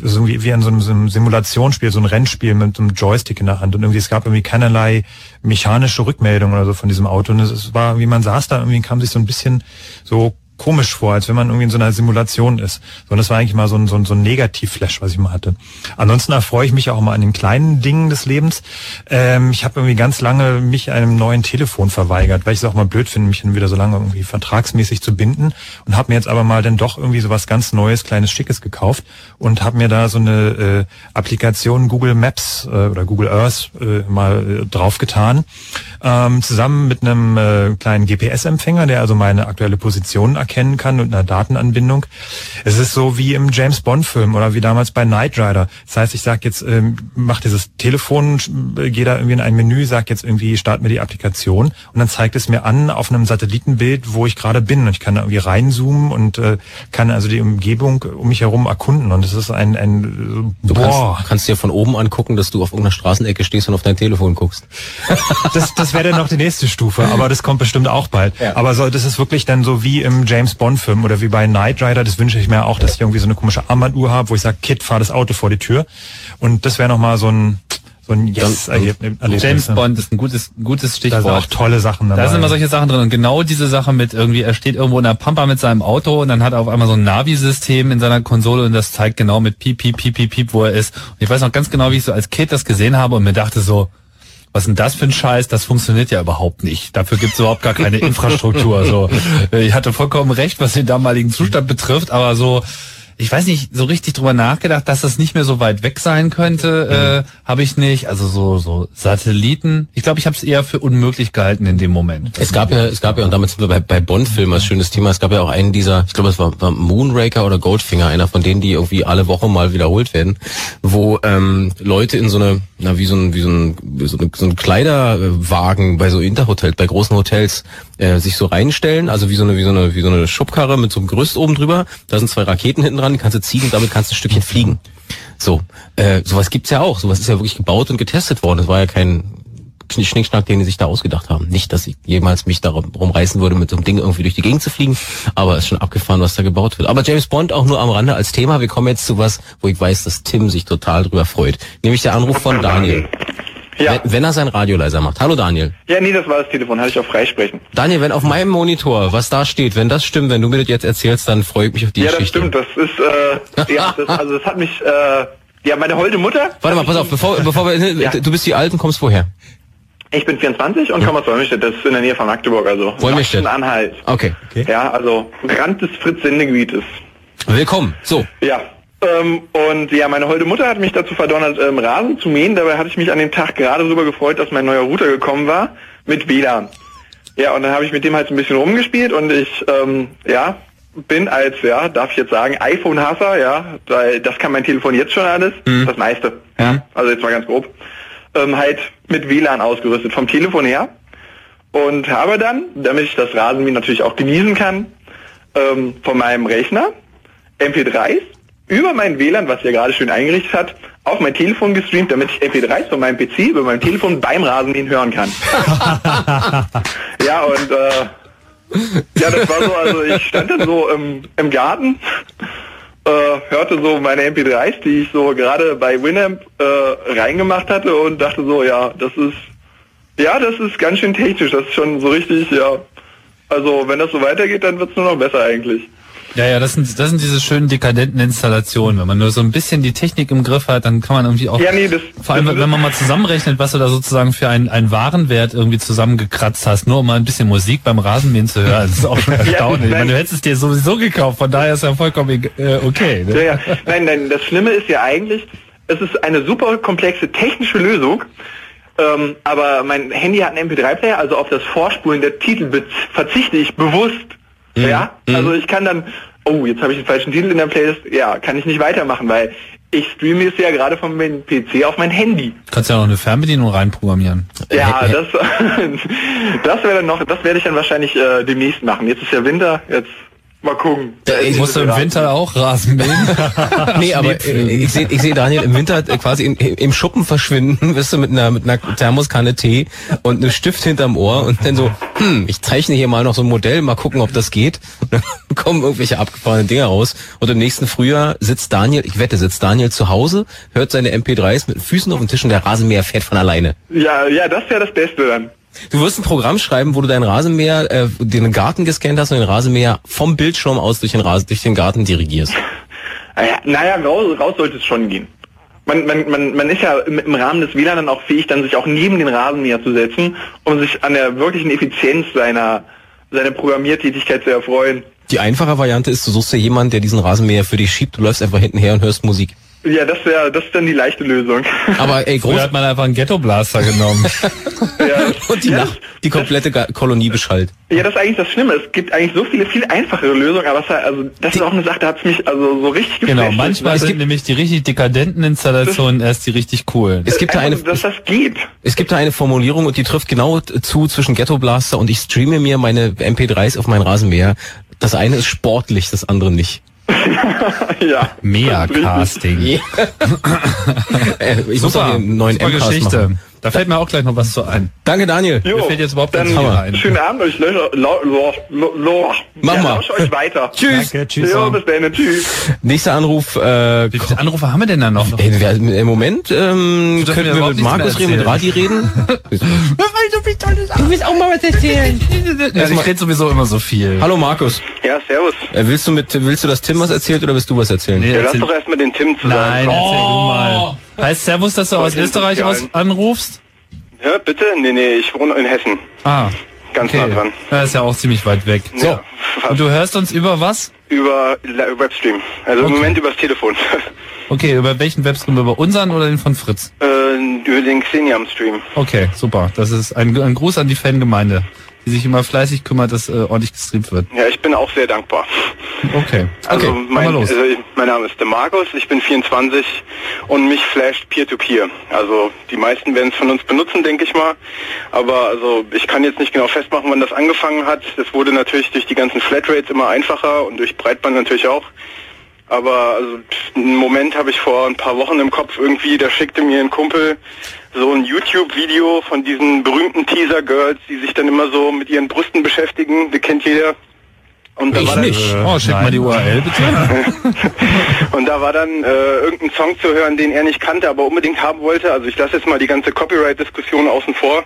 so irgendwie wie in so einem, so einem Simulationsspiel, so ein Rennspiel mit so einem Joystick in der Hand und irgendwie es gab irgendwie keinerlei mechanische Rückmeldung oder so von diesem Auto und es war, wie man saß da, irgendwie kam sich so ein bisschen so komisch vor, als wenn man irgendwie in so einer Simulation ist. So, und das war eigentlich mal so ein, so ein, so ein Negativ-Flash, was ich mal hatte. Ansonsten erfreue ich mich auch mal an den kleinen Dingen des Lebens. Ähm, ich habe irgendwie ganz lange mich einem neuen Telefon verweigert, weil ich es auch mal blöd finde, mich dann wieder so lange irgendwie vertragsmäßig zu binden und habe mir jetzt aber mal dann doch irgendwie so was ganz Neues, kleines, schickes gekauft und habe mir da so eine äh, Applikation Google Maps äh, oder Google Earth äh, mal äh, draufgetan, ähm, zusammen mit einem äh, kleinen GPS-Empfänger, der also meine aktuelle Position erkennen kann und einer Datenanbindung. Es ist so wie im James Bond-Film oder wie damals bei Knight Rider. Das heißt, ich sage jetzt, ähm, mach dieses Telefon, gehe da irgendwie in ein Menü, sag jetzt irgendwie, start mir die Applikation und dann zeigt es mir an auf einem Satellitenbild, wo ich gerade bin. Und ich kann da irgendwie reinzoomen und äh, kann also die Umgebung um mich herum erkunden. Und es ist ein, ein Du boah. kannst, kannst dir von oben angucken, dass du auf irgendeiner Straßenecke stehst und auf dein Telefon guckst. das, das wäre dann noch die nächste Stufe, aber das kommt bestimmt auch bald. Aber so, das ist wirklich dann so wie im James Bond Film oder wie bei Knight Rider, das wünsche ich mir auch, dass ich irgendwie so eine komische Armbanduhr habe, wo ich sage, Kid, fahr das Auto vor die Tür. Und das wäre noch mal so ein so ein Yes-Erlebnis. James Bond ist ein gutes, gutes Da Stichwort. sind auch tolle Sachen dabei. Da sind immer solche Sachen drin. Und genau diese Sache mit irgendwie, er steht irgendwo in der Pampa mit seinem Auto und dann hat er auf einmal so ein Navi-System in seiner Konsole und das zeigt genau mit piep, piep, piep, piep, piep, wo er ist. Und ich weiß noch ganz genau, wie ich so als Kind das gesehen habe und mir dachte so, was denn das für ein Scheiß? Das funktioniert ja überhaupt nicht. Dafür gibt's überhaupt gar keine Infrastruktur. So, ich hatte vollkommen recht, was den damaligen Zustand betrifft, aber so, ich weiß nicht, so richtig drüber nachgedacht, dass das nicht mehr so weit weg sein könnte, äh, habe ich nicht. Also so so Satelliten. Ich glaube, ich habe es eher für unmöglich gehalten in dem Moment. Es gab ja, es gab ja, und damit sind wir bei, bei Bond-Filmen als schönes Thema, es gab ja auch einen dieser, ich glaube, es war, war Moonraker oder Goldfinger, einer von denen, die irgendwie alle Woche mal wiederholt werden, wo ähm, Leute in so eine, na wie so ein, wie so ein, so, eine, so ein Kleiderwagen bei so Interhotels, bei großen Hotels äh, sich so reinstellen, also wie so eine, wie so eine, wie so eine Schubkarre mit so einem Gerüst oben drüber, da sind zwei Raketen hinten dran, die kannst du ziehen und damit kannst du ein Stückchen fliegen. So, äh, sowas gibt's ja auch, sowas ist ja wirklich gebaut und getestet worden, das war ja kein Schnickschnack, den die sich da ausgedacht haben. Nicht, dass ich jemals mich darum rumreißen würde, mit so einem Ding irgendwie durch die Gegend zu fliegen, aber es ist schon abgefahren, was da gebaut wird. Aber James Bond auch nur am Rande als Thema. Wir kommen jetzt zu was, wo ich weiß, dass Tim sich total drüber freut. Nämlich der Anruf von Daniel. Ja. Wenn, wenn er sein Radio leiser macht. Hallo Daniel. Ja, nee, das war das Telefon, hatte ich auf freisprechen. Daniel, wenn auf meinem Monitor was da steht, wenn das stimmt, wenn du mir das jetzt erzählst, dann freue ich mich auf die ja, das Geschichte. stimmt, das ist, äh, ja, das, also das hat mich, äh, ja, meine holde Mutter. Warte mal, pass auf, bevor, bevor wir, Ja. du bist die Alten, kommst woher? Ich bin 24 und komme aus Wolmirstedt, das ist in der Nähe von Magdeburg, also Wolmirstedt. Anhalt. Okay. Ja, also Rand des Fritz-Sendegebietes. Willkommen. So. Ja. Ähm, und ja, meine holde Mutter hat mich dazu verdonnert, ähm, Rasen zu mähen. Dabei hatte ich mich an dem Tag gerade darüber gefreut, dass mein neuer Router gekommen war mit WLAN. Ja, und dann habe ich mit dem halt so ein bisschen rumgespielt und ich, ähm, ja, bin als, ja, darf ich jetzt sagen, iPhone-Hasser, ja, weil das kann mein Telefon jetzt schon alles, das meiste, ja, also jetzt mal ganz grob, ähm, halt mit WLAN ausgerüstet, vom Telefon her. Und habe dann, damit ich das Rasenmähen natürlich auch genießen kann, ähm, von meinem Rechner MP3s über mein WLAN, was ja gerade schön eingerichtet hat, auf mein Telefon gestreamt, damit ich MP3s von meinem PC über meinem Telefon beim Rasenmähen hören kann. ja, und äh, ja, das war so, also ich stand dann so im, im Garten, äh, hörte so meine MP3s, die ich so gerade bei Winamp äh, reingemacht hatte und dachte so, ja, das ist, ja, das ist ganz schön technisch, das ist schon so richtig, ja, also wenn das so weitergeht, dann wird's nur noch besser eigentlich. Ja, ja, das sind, das sind diese schönen dekadenten Installationen. Wenn man nur so ein bisschen die Technik im Griff hat, dann kann man irgendwie auch, Ja, nee, das- vor allem, das- wenn man mal zusammenrechnet, was du da sozusagen für einen, einen Warenwert irgendwie zusammengekratzt hast, nur um mal ein bisschen Musik beim Rasenmähen zu hören, das ist auch schon Ja, erstaunlich. ich nein. meine, du hättest es dir sowieso gekauft, von daher ist ja vollkommen äh, okay. Ne? Ja, ja. Nein, nein, das Schlimme ist ja eigentlich, es ist eine super komplexe technische Lösung, Ähm, aber mein Handy hat einen MP3-Player, also auf das Vorspulen der Titel verzichte ich bewusst. Ja, also ich kann dann, oh, jetzt habe ich den falschen Titel in der Playlist, ja, kann ich nicht weitermachen, weil ich streame es ja gerade von meinem PC auf mein Handy. Kannst ja noch eine Fernbedienung reinprogrammieren. Ja, das, das wäre dann noch, das werde ich dann wahrscheinlich äh, demnächst machen. Jetzt ist ja Winter, jetzt mal gucken. Ich musst du im Winter auch Rasen mähen? nee, aber äh, ich sehe ich seh Daniel im Winter äh, quasi in, im Schuppen verschwinden, wirst du mit einer, mit einer Thermoskanne Tee und einem Stift hinterm Ohr und dann so, hm, ich zeichne hier mal noch so ein Modell, mal gucken, ob das geht. Und dann kommen irgendwelche abgefahrenen Dinge raus. Und im nächsten Frühjahr sitzt Daniel, ich wette, sitzt Daniel zu Hause, hört seine MP3s mit den Füßen auf dem Tisch und der Rasenmäher fährt von alleine. Ja, ja, das wäre das Beste dann. Du wirst ein Programm schreiben, wo du deinen Rasenmäher, äh, den Garten gescannt hast und den Rasenmäher vom Bildschirm aus durch den, Rasen, durch den Garten dirigierst. Naja, naja raus, raus sollte es schon gehen. Man, man, man, man ist ja im, im Rahmen des WLAN dann auch fähig, dann sich auch neben den Rasenmäher zu setzen, um sich an der wirklichen Effizienz seiner, seiner Programmiertätigkeit zu erfreuen. Die einfache Variante ist, du suchst dir jemanden, der diesen Rasenmäher für dich schiebt, du läufst einfach hinten her und hörst Musik. Ja, das wäre das ist dann die leichte Lösung. Aber ey, groß Früher hat man einfach einen Ghetto-Blaster genommen. und die Nacht, die komplette Ga- Kolonie beschallt. Ja, das ist eigentlich das Schlimme. Es gibt eigentlich so viele, viel einfachere Lösungen, aber es also, das ist auch eine Sache, da hat's mich also so richtig Genau, geflasht. manchmal Es sind nämlich die richtig dekadenten Installationen erst die richtig coolen. Es gibt da eine, dass das geht. es gibt da eine Formulierung und die trifft genau zu zwischen Ghetto Blaster und ich streame mir meine MP3s auf meinen Rasenmäher. Das eine ist sportlich, das andere nicht. Ja. Mea-Casting. Äh, ich muss auch hier einen neuen super Geschichte. machen. Da fällt mir auch gleich noch was zu ein. Danke, Daniel. Mir fällt jetzt überhaupt Dann Hammer ein. schönen Abend lo. Mach ja, mal. euch weiter. Tschüss. Danke, tschüss. Jo, bis dann, tschüss. Nächster Anruf. Äh, Wie viele Anrufe haben wir denn da noch? Ey, Im Moment ähm, ja wir mit Markus reden, mit. Radi reden. Du willst auch mal was erzählen. Also ich rede sowieso immer so viel. Hallo Markus. Ja, servus. Äh, willst du mit willst du, dass Tim was erzählt oder willst du was erzählen? Nee, Ja, lass doch erstmal den Tim zusammen. Nein, erzähl du mal. Heißt Servus, dass du aus Österreich aus anrufst? Ja, bitte? Nee, nee, ich wohne in Hessen. Ah, Ganz okay. nah dran. Ja, ist ja auch ziemlich weit weg. So, Ja, und du hörst uns über was? Über Webstream. Also im Moment übers Telefon. Okay, über welchen Webstream? Über unseren oder den von Fritz? äh, über den Xenium-Stream. Okay, super. Das ist ein, ein Gruß an die Fangemeinde, die sich immer fleißig kümmert, dass äh, ordentlich gestreamt wird. Ja, ich bin auch sehr dankbar. Okay. Also, okay, mein, mal los. also ich- mein Name ist der Markus, ich bin 24 und mich flasht Peer-to-Peer. Also die meisten werden es von uns benutzen, denke ich mal. Aber also ich kann jetzt nicht genau festmachen, wann das angefangen hat. Es wurde natürlich durch die ganzen Flatrates immer einfacher und durch Breitband natürlich auch. Aber also einen Moment habe ich vor ein paar Wochen im Kopf irgendwie, da schickte mir ein Kumpel so ein YouTube-Video von diesen berühmten Teaser-Girls, die sich dann immer so mit ihren Brüsten beschäftigen. Die kennt jeder. Und da Ich war dann- nicht. Oh, schick mal die URL bitte. und da war dann äh, irgendein Song zu hören, den er nicht kannte, aber unbedingt haben wollte. Also ich lasse jetzt mal die ganze Copyright-Diskussion außen vor.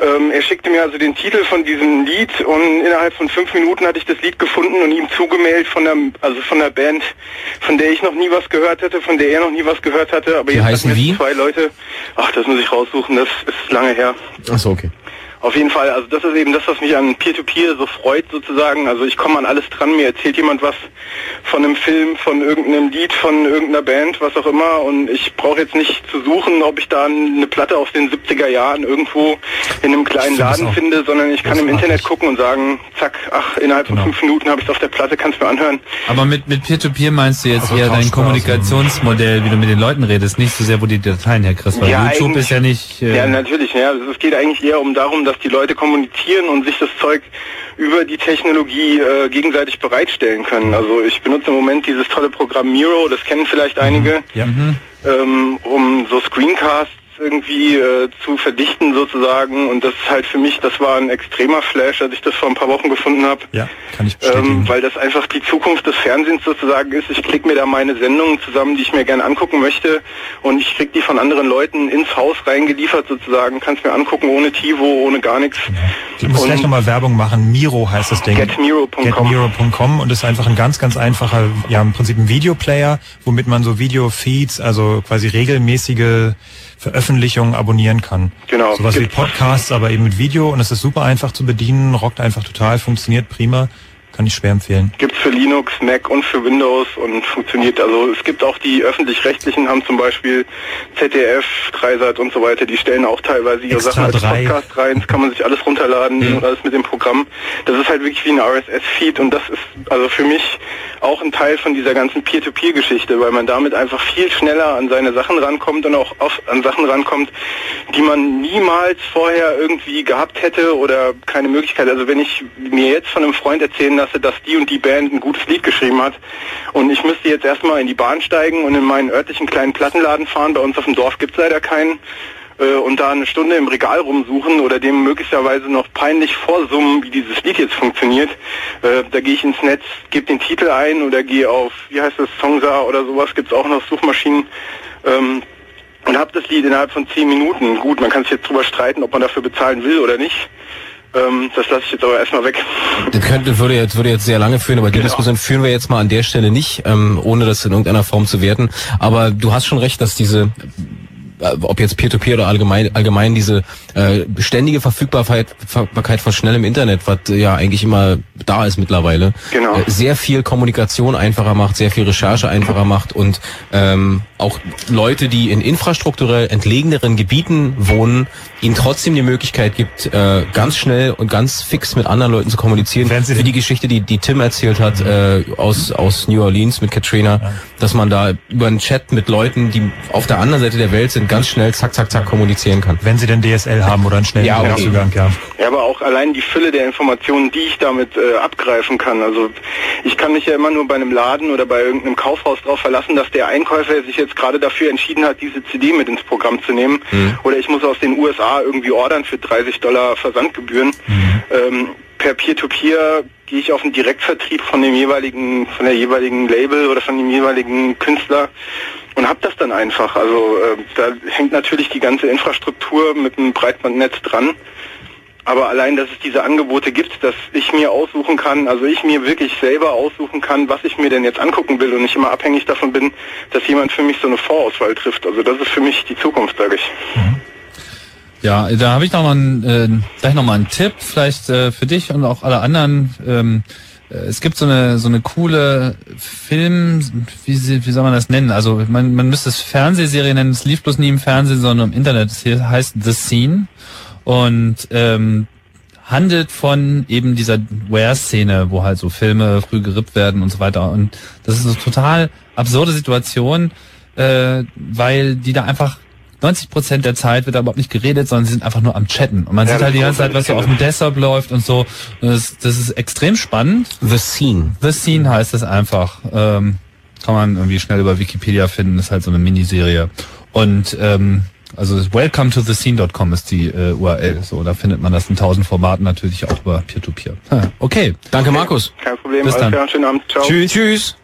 Ähm, er schickte mir also den Titel von diesem Lied und innerhalb von fünf Minuten hatte ich das Lied gefunden und ihm zugemailt von der, also von der Band, von der ich noch nie was gehört hatte, von der er noch nie was gehört hatte. Aber Die jetzt heißen wie? zwei Leute. Ach, das muss ich raussuchen. Das ist lange her. Achso, okay. Auf jeden Fall, also das ist eben das, was mich an Peer-to-Peer so freut sozusagen. Also ich komme an alles dran, mir erzählt jemand was von einem Film, von irgendeinem Lied, von irgendeiner Band, was auch immer. Und ich brauche jetzt nicht zu suchen, ob ich da eine Platte aus den 70er Jahren irgendwo in einem kleinen Laden finde, sondern ich kann im. Internet gucken und sagen, zack, ach, innerhalb Genau. von fünf Minuten habe ich es auf der Platte, kannst mir anhören. Aber mit, mit Peer-to-Peer meinst du jetzt Also eher dein. Kommunikationsmodell, wie du mit den Leuten redest, nicht so sehr, wo du die Dateien herkriegst, weil Ja, YouTube ist ja nicht... Äh, Ja, natürlich. Ja. Also es geht eigentlich eher um darum, dass die Leute kommunizieren und sich das Zeug über die Technologie äh, gegenseitig bereitstellen können. Also ich benutze im Moment dieses tolle Programm Miro, das kennen vielleicht einige, Ja. ähm, um so Screencasts irgendwie äh, zu verdichten sozusagen. Und das ist halt für mich, das war ein extremer Flash, als ich das vor ein paar Wochen gefunden habe. Ja, kann ich bestätigen. Ähm, weil das einfach die Zukunft des Fernsehens sozusagen ist. Ich klicke mir da meine Sendungen zusammen, die ich mir gerne angucken möchte und ich krieg die von anderen Leuten ins Haus reingeliefert sozusagen, kann's mir angucken ohne TiVo, ohne gar nichts. Ich muss gleich nochmal Werbung machen. Miro heißt das Ding. Getmiro.com. Getmiro.com und ist einfach ein ganz, ganz einfacher, ja im Prinzip ein Videoplayer, womit man so Video-Feeds, also quasi regelmäßige Veröffentlichungen abonnieren kann. Genau. Sowas wie Podcasts, aber eben mit Video und es ist super einfach zu bedienen, rockt einfach total, funktioniert prima. Kann ich schwer empfehlen. Gibt's für Linux, Mac und für Windows und funktioniert. Also es gibt auch die öffentlich-rechtlichen, haben zum Beispiel ZDF, Dreisat und so weiter, die stellen auch teilweise ihre Extra Sachen als drei. Podcast rein. Das kann man sich alles runterladen und alles mit dem Programm. Das ist halt wirklich wie ein RSS-Feed und das ist also für mich auch ein Teil von dieser ganzen Peer-to-Peer-Geschichte, weil man damit einfach viel schneller an seine Sachen rankommt und auch an Sachen rankommt, die man niemals vorher irgendwie gehabt hätte oder keine Möglichkeit. Also wenn ich mir jetzt von einem Freund erzählen lasse, dass die und die Band ein gutes Lied geschrieben hat und ich müsste jetzt erstmal in die Bahn steigen und in meinen örtlichen kleinen Plattenladen fahren, bei uns auf dem Dorf gibt's leider keinen, äh, und da eine Stunde im Regal rumsuchen oder dem möglicherweise noch peinlich vorsummen, wie dieses Lied jetzt funktioniert. Äh, da gehe ich ins Netz, gebe den Titel ein oder gehe auf, wie heißt das, Songsa oder sowas, gibt's auch noch Suchmaschinen. Ähm, und habe das Lied innerhalb von zehn Minuten. Gut, man kann sich jetzt drüber streiten, ob man dafür bezahlen will oder nicht. Ähm, das lasse ich jetzt aber erstmal weg. Das könnte, würde jetzt, würde jetzt sehr lange führen, aber die Diskussion führen wir jetzt mal an der Stelle nicht, ähm, ohne das in irgendeiner Form zu werten. Aber du hast schon recht, dass diese äh, ob jetzt Peer-to-Peer oder allgemein, allgemein diese äh, ständige Verfügbarkeit Verfügbarkeit von schnellem Internet, was ja eigentlich immer da ist mittlerweile, Genau. äh, sehr viel Kommunikation einfacher macht, sehr viel Recherche einfacher macht und ähm, auch Leute, die in infrastrukturell entlegeneren Gebieten wohnen, ihnen trotzdem die Möglichkeit gibt, äh, ganz schnell und ganz fix mit anderen Leuten zu kommunizieren. Wie die Geschichte, die, die Tim erzählt hat äh, aus, aus New Orleans mit Katrina, dass man da über einen Chat mit Leuten, die auf der anderen Seite der Welt sind, ganz schnell zack, zack, zack kommunizieren kann. Wenn sie denn DSL haben oder einen schnellen Ja, okay. Internetzugang, ja. Ja, aber auch allein die Fülle der Informationen, die ich damit äh, abgreifen kann. Also ich kann mich ja immer nur bei einem Laden oder bei irgendeinem Kaufhaus darauf verlassen, dass der Einkäufer sich jetzt gerade dafür entschieden hat, diese CD mit ins Programm zu nehmen. Oder ich muss aus den USA irgendwie ordern für 30 Dollar Versandgebühren. Ähm, per Peer-to-Peer gehe ich auf den Direktvertrieb von dem jeweiligen, von der jeweiligen Label oder von dem jeweiligen Künstler und habe das dann einfach. Also äh, da hängt natürlich die ganze Infrastruktur mit einem Breitbandnetz dran. Aber allein, dass es diese Angebote gibt, dass ich mir aussuchen kann, also ich mir wirklich selber aussuchen kann, was ich mir denn jetzt angucken will und nicht immer abhängig davon bin, dass jemand für mich so eine Vorauswahl trifft. Also das ist für mich die Zukunft, sage ich. Ja, da habe ich noch äh, gleich noch mal einen Tipp, vielleicht äh, für dich und auch alle anderen. Ähm, äh, es gibt so eine so eine coole Film, wie, wie soll man das nennen? Also man, man müsste es Fernsehserie nennen. Es lief bloß nie im Fernsehen, sondern im Internet. Es heißt The Scene und ähm, handelt von eben dieser Wear-Szene, wo halt so Filme früh gerippt werden und so weiter. Und das ist eine total absurde Situation, äh, weil die da einfach 90 Prozent der Zeit wird da überhaupt nicht geredet, sondern sie sind einfach nur am Chatten. Und man Ja, sieht halt die das ganze Zeit, was so auf dem Desktop läuft und so. Und das, das ist extrem spannend. The Scene. The Scene heißt es einfach. Ähm, kann man irgendwie schnell über Wikipedia finden. ist halt so eine Miniserie. Und ähm, also welcome to the scene.com ist die äh, URL. So, da findet man das in tausend Formaten natürlich auch über Peer-to-Peer. Ha, Okay. Danke, Markus. Kein Problem, Bis dann. klar, schönen Abend, ciao. Tschüss. Tschüss.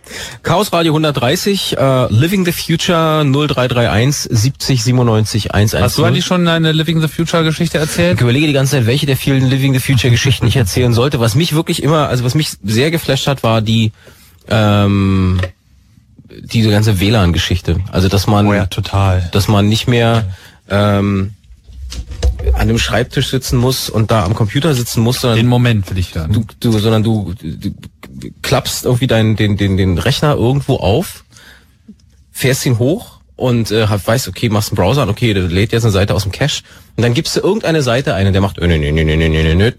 Chaos Radio 130, äh, Living the Future 0331 70 97 110. Hast du eigentlich schon eine Living the Future Geschichte erzählt? Ich überlege die ganze Zeit, welche der vielen Living the Future Geschichten ich erzählen sollte. Was mich wirklich immer, also was mich sehr geflasht hat, war die ähm, diese ganze WLAN-Geschichte. Also dass man, Oh total. dass man nicht mehr ähm, an dem Schreibtisch sitzen muss und da am Computer sitzen muss, sondern den Moment will ich hören. Du, du, sondern du, du klappst irgendwie deinen den den den Rechner irgendwo auf, fährst ihn hoch und äh, weißt, okay, machst einen Browser an, okay, der lädt jetzt eine Seite aus dem Cache und dann gibst du irgendeine Seite ein und der macht, äh, nö, nö, nö, nö, nö, nö, nö,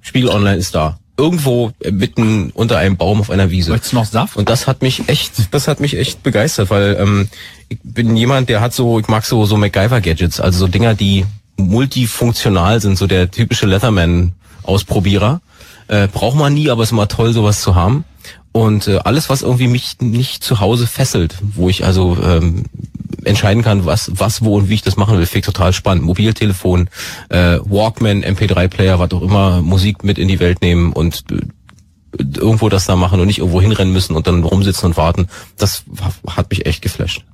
Spiegel Online ist da. Irgendwo mitten unter einem Baum auf einer Wiese. Du noch Saft? Und das hat mich echt, das hat mich echt begeistert, weil ähm, ich bin jemand, der hat so, ich mag so so MacGyver-Gadgets, also so Dinger, die multifunktional sind, so der typische Leatherman-Ausprobierer. Äh, braucht man nie, aber ist immer toll, sowas zu haben. Und äh, alles, was irgendwie mich nicht zu Hause fesselt, wo ich also ähm, entscheiden kann, was, was, wo und wie ich das machen will, finde ich total spannend. Mobiltelefon, äh, Walkman, MP3-Player, was auch immer, Musik mit in die Welt nehmen und äh, irgendwo das da machen und nicht irgendwo hinrennen müssen und dann rumsitzen und warten. Das hat mich echt geflasht.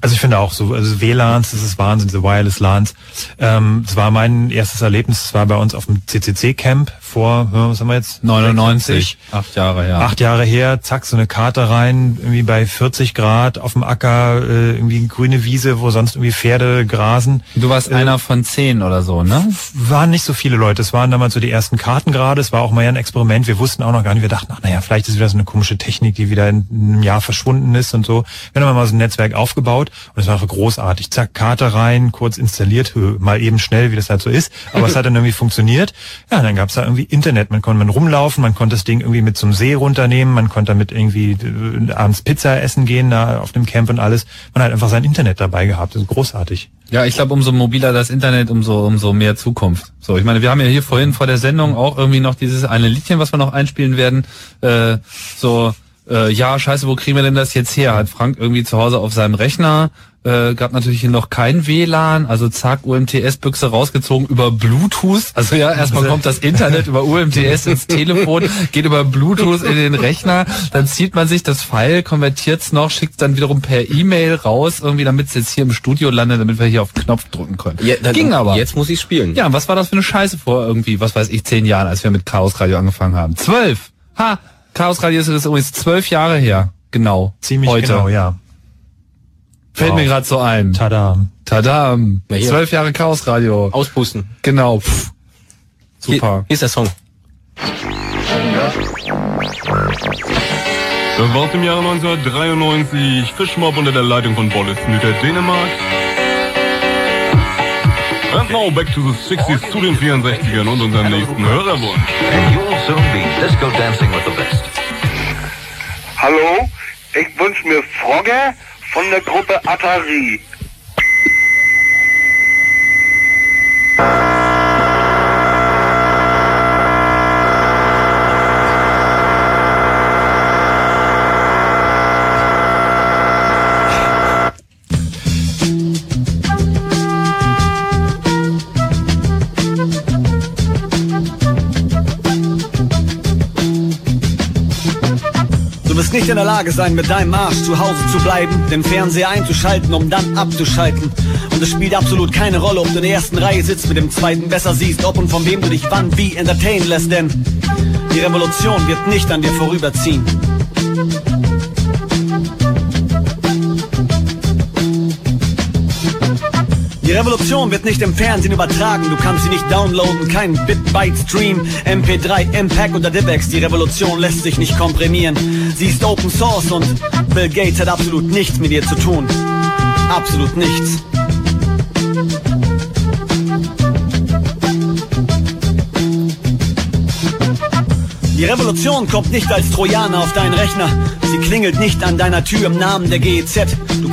Also ich finde auch so, also WLANs, das ist Wahnsinn, diese Wireless LANs. Ähm, das war mein erstes Erlebnis, das war bei uns auf dem CCC-Camp vor, ja, was haben wir jetzt? 99, acht Jahre her. Acht Jahre her, zack, so eine Karte rein, irgendwie bei 40 Grad auf dem Acker, äh, irgendwie grüne Wiese, wo sonst irgendwie Pferde grasen. Du warst äh, einer von zehn oder so, ne? Waren nicht so viele Leute, es waren damals so die ersten Karten gerade, es war auch mal ja ein Experiment, wir wussten auch noch gar nicht, wir dachten, ach naja, vielleicht ist wieder so eine komische Technik, die wieder in einem Jahr verschwunden ist und so. Wir haben mal so ein Netzwerk aufgebaut und es war einfach großartig. Zack, Karte rein, kurz installiert, mal eben schnell, wie das halt so ist, aber es hat dann irgendwie funktioniert. Ja, dann gab's da irgendwie Internet, man konnte man rumlaufen, man konnte das Ding irgendwie mit zum See runternehmen, man konnte damit irgendwie äh, abends Pizza essen gehen da auf dem Camp und alles. Man hat einfach sein Internet dabei gehabt, das ist großartig. Ja, ich glaube, umso mobiler das Internet, umso umso mehr Zukunft. So, ich meine, wir haben ja hier vorhin vor der Sendung auch irgendwie noch dieses eine Liedchen, was wir noch einspielen werden. Äh, so, äh, ja, scheiße, wo kriegen wir denn das jetzt her? Hat Frank irgendwie zu Hause auf seinem Rechner äh, gab natürlich hier noch kein WLAN, also zack, UMTS-Büchse rausgezogen über Bluetooth. Also ja, erstmal kommt das Internet über UMTS ins Telefon, geht über Bluetooth in den Rechner, dann zieht man sich das File, konvertiert's noch, schickt dann wiederum per E-Mail raus, irgendwie damit es jetzt hier im Studio landet, damit wir hier auf den Knopf drücken können. Ja, dann, Ging aber. Jetzt muss ich spielen. Ja, und was war das für eine Scheiße vor irgendwie, was weiß ich, zehn Jahren, als wir mit Chaos Radio angefangen haben? Zwölf! Ha! Chaos Radio ist das übrigens zwölf Jahre her. Genau. Ziemlich heute. genau, ja. Fällt Wow. mir gerade so ein. Tadam. Tadam. Zwölf Jahre Chaos Radio. Auspusten. Genau. Pff. Super. Hier, hier ist der Song. Das war's im Jahre 1993. Fischmob unter der Leitung von Boris Nüter Dänemark. And now back to the 60s zu den 64ern und unserem nächsten Hörerwunsch. Hallo, ich wünsche mir Frogge von der Gruppe Atari. Nicht in der Lage sein, mit deinem Arsch zu Hause zu bleiben, den Fernseher einzuschalten, um dann abzuschalten. Und es spielt absolut keine Rolle, ob du in der ersten Reihe sitzt, mit dem zweiten besser siehst, ob und von wem du dich wann wie entertainen lässt, denn die Revolution wird nicht an dir vorüberziehen. Revolution wird nicht im Fernsehen übertragen, du kannst sie nicht downloaden, kein Bit-Byte-Stream, MP3, MPEG oder DivX. Die Revolution lässt sich nicht komprimieren. Sie ist Open Source und Bill Gates hat absolut nichts mit ihr zu tun. Absolut nichts. Die Revolution kommt nicht als Trojaner auf deinen Rechner. Sie klingelt nicht an deiner Tür im Namen der GEZ.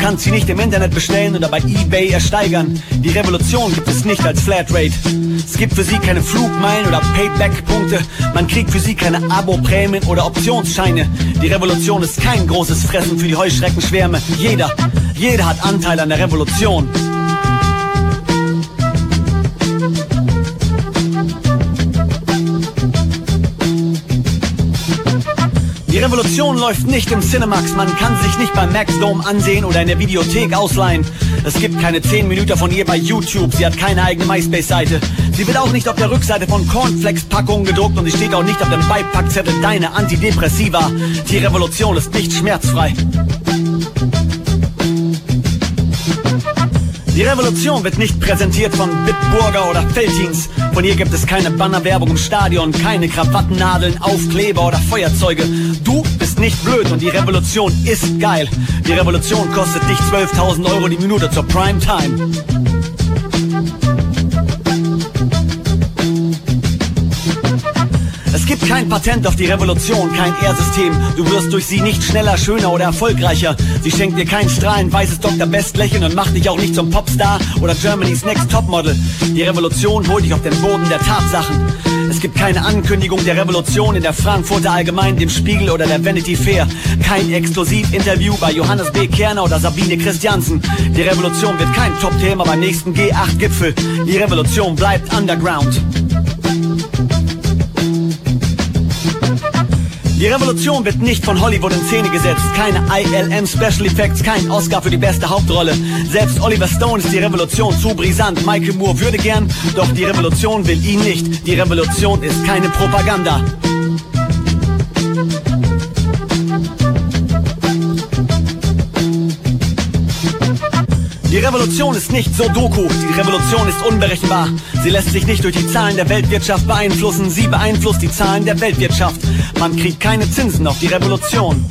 Kannst sie nicht im Internet bestellen oder bei eBay ersteigern. Die Revolution gibt es nicht als Flatrate. Es gibt für sie keine Flugmeilen oder Payback-Punkte. Man kriegt für sie keine Abo-Prämien oder Optionsscheine. Die Revolution ist kein großes Fressen für die Heuschreckenschwärme. Jeder, jeder hat Anteil an der Revolution. Die Revolution läuft nicht im Cinemax, man kann sich nicht beim Max Dome ansehen oder in der Videothek ausleihen. Es gibt keine 10 Minuten von ihr bei YouTube, sie hat keine eigene MySpace-Seite. Sie wird auch nicht auf der Rückseite von Cornflakes-Packungen gedruckt und sie steht auch nicht auf dem Beipackzettel deine Antidepressiva. Die Revolution ist nicht schmerzfrei. Die Revolution wird nicht präsentiert von Bitburger oder Feltins. Von ihr gibt es keine Bannerwerbung im Stadion, keine Krawattennadeln, Aufkleber oder Feuerzeuge. Du bist nicht blöd und die Revolution ist geil. Die Revolution kostet dich 12.000 Euro die Minute zur Primetime. Es gibt kein Patent auf die Revolution, kein R-System. Du wirst durch sie nicht schneller, schöner oder erfolgreicher. Sie schenkt dir kein strahlend weißes Dr. Best Lächeln und macht dich auch nicht zum Popstar oder Germany's Next Topmodel. Die Revolution holt dich auf den Boden der Tatsachen. Es gibt keine Ankündigung der Revolution in der Frankfurter Allgemein, dem Spiegel oder der Vanity Fair. Kein Exklusivinterview bei Johannes B. Kerner oder Sabine Christiansen. Die Revolution wird kein Top-Thema beim nächsten G8-Gipfel. Die Revolution bleibt underground. Die Revolution wird nicht von Hollywood in Szene gesetzt. Keine ILM Special Effects, kein Oscar für die beste Hauptrolle. Selbst Oliver Stone ist die Revolution zu brisant. Michael Moore würde gern, doch die Revolution will ihn nicht. Die Revolution ist keine Propaganda. Die Revolution ist nicht so Doku, die Revolution ist unberechenbar. Sie lässt sich nicht durch die Zahlen der Weltwirtschaft beeinflussen, sie beeinflusst die Zahlen der Weltwirtschaft. Man kriegt keine Zinsen auf die Revolution.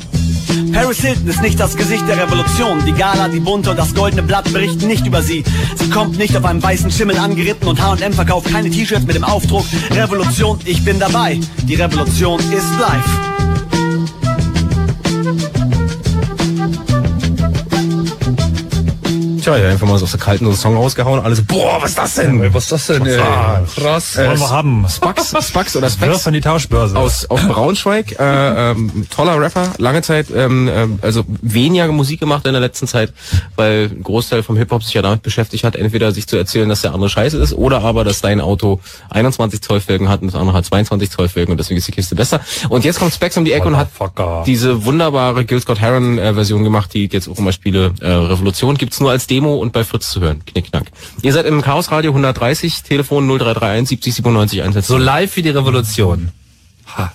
Paris Hilton ist nicht das Gesicht der Revolution. Die Gala, die Bunte und das goldene Blatt berichten nicht über sie. Sie kommt nicht auf einem weißen Schimmel angeritten und H&M verkauft keine T-Shirts mit dem Aufdruck Revolution, ich bin dabei. Die Revolution ist live. Tja, ja, einfach mal so aus der kalten Song rausgehauen. Alles, boah, was ist das denn? Was ist das denn, ey? Krass. Wollen wir haben. Spax, Spax oder Spax. Wirf an die Tauschbörse. Aus, aus Braunschweig, äh, ähm, toller Rapper, lange Zeit, ähm, ähm, also weniger Musik gemacht in der letzten Zeit, weil ein Großteil vom Hip-Hop sich ja damit beschäftigt hat, entweder sich zu erzählen, dass der andere scheiße ist, oder aber, dass dein Auto 21 Zoll Felgen hat und das andere hat 22 Zoll Felgen und deswegen ist die Kiste besser. Und jetzt kommt Specs um die Ecke und hat diese wunderbare Gil Scott Heron äh, Version gemacht, die jetzt auch immer spiele. Äh, Revolution gibt's nur als Demo und bei Fritz zu hören. Knickknack. Ihr seid im Chaos Radio 130, Telefon 0331 70 97 1. So live wie die Revolution. Ha.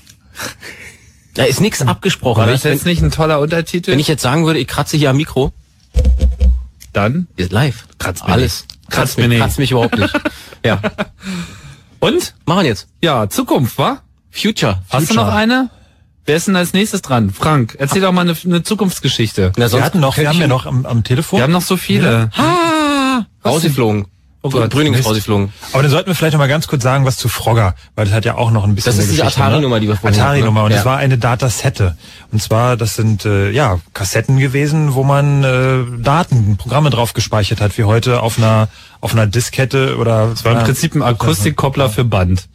Da ist nichts abgesprochen. War Wenn das jetzt nicht ein toller Untertitel? Wenn ich jetzt sagen würde, ich kratze hier am Mikro, dann ist live. Kratzt mir Alles. nicht. Kratzt mich, kratzt mich überhaupt nicht. ja. Und? Machen jetzt. Ja, Zukunft, wa? Future. Hast du Future. noch eine? Wer ist denn als nächstes dran? Frank, erzähl doch mal eine, eine Zukunftsgeschichte. Na, wir hatten noch, wir haben ja noch am, am Telefon. Wir haben noch so viele. Ha! Rausgeflogen. Oh Gott. Brüning ist rausgeflogen. Aber dann sollten wir vielleicht noch mal ganz kurz sagen, was zu Frogger, weil das hat ja auch noch ein bisschen. Das ist diese Geschichte, Atari-Nummer, ne? die wir vorhin hatten, ne? Atari-Nummer und Ja. es war eine Datasette. Und zwar, das sind äh, ja Kassetten gewesen, wo man äh, Daten, Programme drauf gespeichert hat, wie heute auf einer auf einer Diskette oder. Das war im Prinzip ein Akustikkoppler für Band.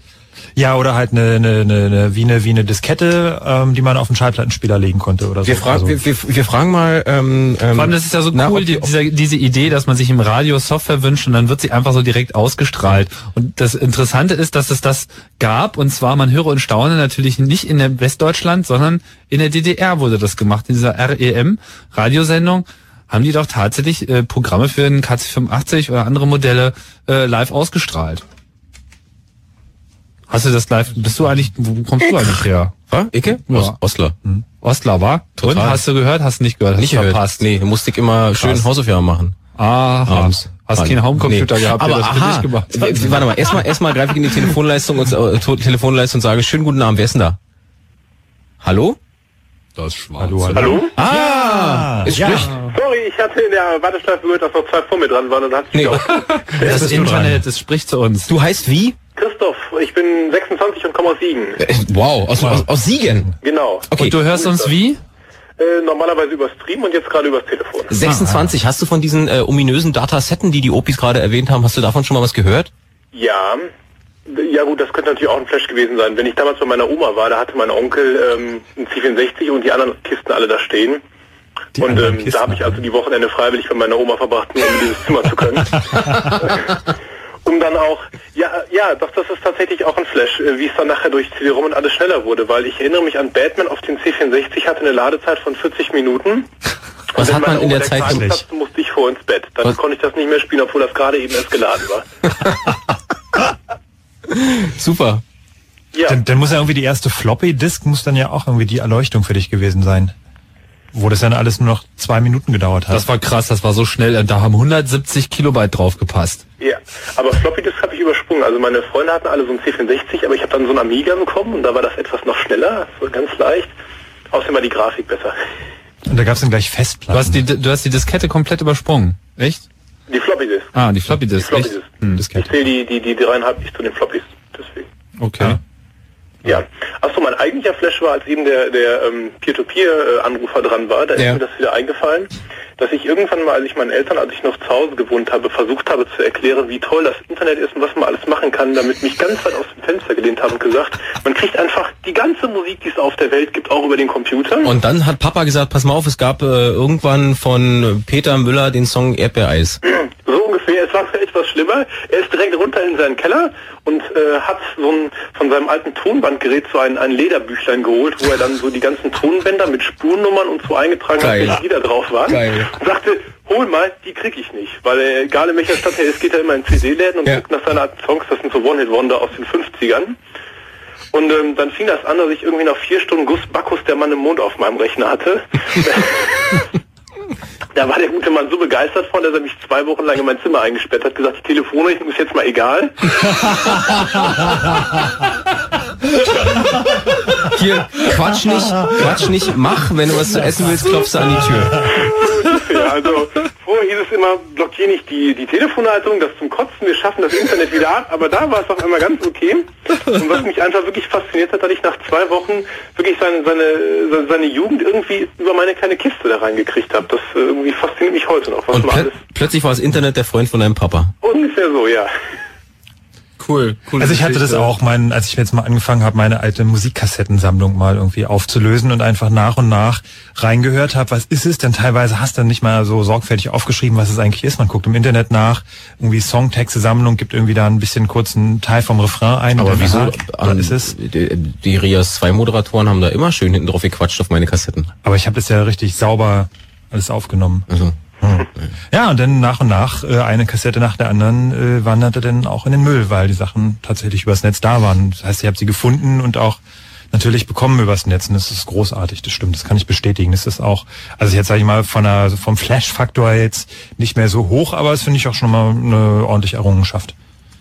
Ja, oder halt eine, eine, eine, wie eine wie eine Diskette, ähm, die man auf einen Schallplattenspieler legen konnte oder so. Wir, fragen, Also- wir, wir, wir fragen mal. Ähm, ähm, Vor allem, das ist ja so na, cool, ob die, die- dieser, diese Idee, dass man sich im Radio Software wünscht und dann wird sie einfach so direkt ausgestrahlt. Und das Interessante ist, dass es das gab und zwar, man höre und staune, natürlich nicht in der Westdeutschland, sondern in der DDR wurde das gemacht. In dieser REM-Radiosendung haben die doch tatsächlich äh, Programme für einen KC85 oder andere Modelle äh, live ausgestrahlt. Hast du das live? Bist du eigentlich, wo kommst du eigentlich her? Was? Icke? Ja. Os Osler. Ostler, war? Total. Und hast du gehört? Hast du nicht gehört? Hast Nicht du gehört. verpasst? Nee, musste ich immer schön Krass. Hausaufgaben machen. Ah, Abends. Hast Mann. keinen Homecomputer Nee. gehabt, der Aber das für aha, dich gemacht hat. warte mal, erstmal erstmal greife ich in die Telefonleistung und äh, Telefonleistung und sage, schönen guten Abend, wer ist denn da? Hallo? Das Schwarze. Hallo, hallo. Hallo? Ah, es Ja. spricht. Sorry, ich hatte in der Warteschleife gehört, dass noch zwei vor mir dran waren und hat Nee. auch. Das, du Internet, das spricht zu uns. Du heißt wie? Christoph, ich bin 26 und komme aus Siegen. Äh, Wow, aus, aus, aus Siegen. Genau. Okay. Und du hörst uns wie? Äh, normalerweise über Stream und jetzt gerade übers Telefon. 26, hast du von diesen äh, ominösen Datasetten, die die Opis gerade erwähnt haben, hast du davon schon mal was gehört? Ja. Ja gut, das könnte natürlich auch ein Flash gewesen sein. Wenn ich damals bei meiner Oma war, da hatte mein Onkel ähm, einen C64 und die anderen Kisten alle da stehen. Die und ähm, da habe ich also die Wochenende freiwillig bei meiner Oma verbracht, nur um dieses Zimmer zu können. um dann auch, ja, ja, doch, das ist tatsächlich auch ein Flash, äh, wie es dann nachher durch CD-ROM und alles schneller wurde, weil ich erinnere mich an Batman auf den C64, hatte eine Ladezeit von 40 Minuten. Was Und hat man in der Zeit gemacht? musste ich vor ins Bett. Dann Was? konnte ich das nicht mehr spielen, obwohl das gerade eben erst geladen war. Super. Ja. Dann, dann muss ja irgendwie die erste Floppy-Disk muss dann ja auch irgendwie die Erleuchtung für dich gewesen sein. Wo das dann alles nur noch zwei Minuten gedauert hat. Das war krass, das war so schnell. Da haben 170 Kilobyte drauf gepasst. Ja, aber Floppy Disk habe ich übersprungen. Also meine Freunde hatten alle so ein C64, aber ich habe dann so ein Amiga bekommen und da war das etwas noch schneller, so ganz leicht. Außerdem war die Grafik besser. Und da gab's dann gleich Du Festplatten. hast die, du hast die Diskette komplett übersprungen. Echt? Die Floppy Disk. Ah, die Floppy Die Disk. Floppy echt? Disk. Hm. Ich zähle die, die, die dreieinhalb nicht zu den Floppies. Deswegen. Okay. Ja. Achso, mein eigentlicher Flash war, als eben der, der ähm, Peer-to-Peer-Anrufer dran war, da Ja. ist mir das wieder eingefallen, dass ich irgendwann mal, als ich meinen Eltern, als ich noch zu Hause gewohnt habe, versucht habe zu erklären, wie toll das Internet ist und was man alles machen kann, damit mich ganz weit aus dem Fenster gelehnt habe und gesagt, man kriegt einfach die ganze Musik, die es auf der Welt gibt, auch über den Computer. Und dann hat Papa gesagt, pass mal auf, es gab äh, irgendwann von Peter Müller den Song Erdbeereis. So ungefähr es war etwas schlimmer. Er ist direkt runter in seinen Keller und äh, hat so ein, von seinem alten Tonbandgerät so ein, ein Lederbüchlein geholt, wo er dann so die ganzen Tonbänder mit Spurnummern und so eingetragen Geil. hat, welche Lieder drauf waren. Geil. Und sagte, hol mal, die krieg ich nicht. Weil er, egal in welcher Stadt er ist, geht er immer in CD-Läden und Ja. guckt nach seinen alten Songs. Das sind so One-Hit-Wonder aus den 50ern. Und ähm, dann fing das an, dass ich irgendwie nach vier Stunden Gus Bacchus der Mann im Mond auf meinem Rechner hatte. Da war der gute Mann so begeistert von, dass er mich zwei Wochen lang in mein Zimmer eingesperrt hat, gesagt, die Telefonrechnung ist jetzt mal egal. Hier, Quatsch nicht, Quatsch nicht, mach, wenn du was zu essen willst, klopfst du an die Tür. Ja, also hieß es immer, blockier nicht die, die Telefonleitung, das zum Kotzen, wir schaffen das Internet wieder ab, aber da war es auf einmal ganz okay. Und was mich einfach wirklich fasziniert hat, dass ich nach zwei Wochen wirklich seine, seine, seine, Jugend irgendwie über meine kleine Kiste da reingekriegt habe. Das äh, irgendwie fasziniert mich heute noch, was Und plö alles plötzlich war das Internet der Freund von deinem Papa. ungefähr so, ja. Cool, cool. Also ich hatte das auch, mein, als ich jetzt mal angefangen habe, meine alte Musikkassettensammlung mal irgendwie aufzulösen und einfach nach und nach reingehört habe, was ist es? Denn teilweise hast du nicht mal so sorgfältig aufgeschrieben, was es eigentlich ist. Man guckt im Internet nach, irgendwie Songtexte, Sammlung, gibt irgendwie da ein bisschen kurzen Teil vom Refrain ein. und Aber dann, wieso? ähm, ist es. Die, die Rias 2 Moderatoren haben da immer schön hinten drauf gequatscht auf meine Kassetten. Aber ich habe das ja richtig sauber alles aufgenommen. Also. Ja, und dann nach und nach äh, eine Kassette nach der anderen äh, wanderte dann auch in den Müll, weil die Sachen tatsächlich übers Netz da waren. Das heißt, ich habe sie gefunden und auch natürlich bekommen übers Netz. Und das ist großartig, das stimmt, das kann ich bestätigen. Das ist auch, also jetzt sage ich mal, von der, vom Flash-Faktor jetzt nicht mehr so hoch, aber es finde ich auch schon mal eine ordentliche Errungenschaft.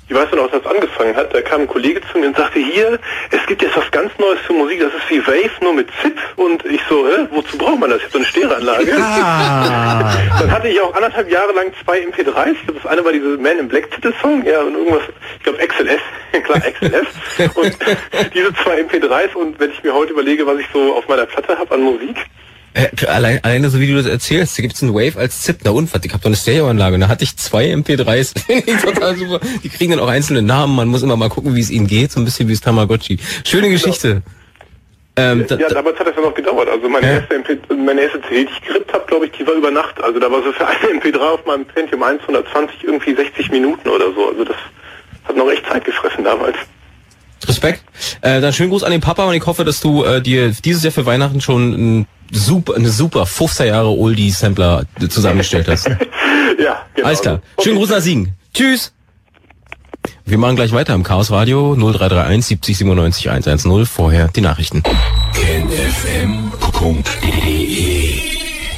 Ich weiß noch, als das angefangen hat, da kam ein Kollege zu mir und sagte, hier, es gibt jetzt was ganz Neues für Musik, das ist wie Wave, nur mit ZIP. Und ich so, hä, wozu braucht man das? Ich hab so eine Stereoanlage. Ah. Dann hatte ich auch anderthalb Jahre lang zwei MP3s. Ich glaube, das eine war diese Man in Black Titelsong, ja, und irgendwas, ich glaube XLS, klar, XLS. und diese zwei MP3s und wenn ich mir heute überlege, was ich so auf meiner Platte habe an Musik, Äh, allein, alleine so wie du das erzählst, da gibt's einen Wave als ZIP. Na was, ich hab doch eine Stereoanlage. Da hatte ich zwei MP3s. Finde ich total super. Die kriegen dann auch einzelne Namen. Man muss immer mal gucken, wie es ihnen geht. So ein bisschen wie das Tamagotchi. Schöne Geschichte. Ähm, ja, damals hat das ja noch gedauert. Also meine erste MP, meine erste CD, die ich gerippt habe, glaube ich, die war über Nacht. Also da war so für eine MP3 auf meinem Pentium 1 120 irgendwie 60 Minuten oder so. Also das hat noch echt Zeit gefressen damals. Respekt. Äh, dann schönen Gruß an den Papa und ich hoffe, dass du äh, dir dieses Jahr für Weihnachten schon ein super, eine super 50er Jahre Oldie-Sampler zusammengestellt hast. ja, genau. Alles klar. Schönen Gruß nach Siegen. Tschüss. Wir machen gleich weiter im Chaos Radio 0331 70 97 110. Vorher die Nachrichten. kennfm.de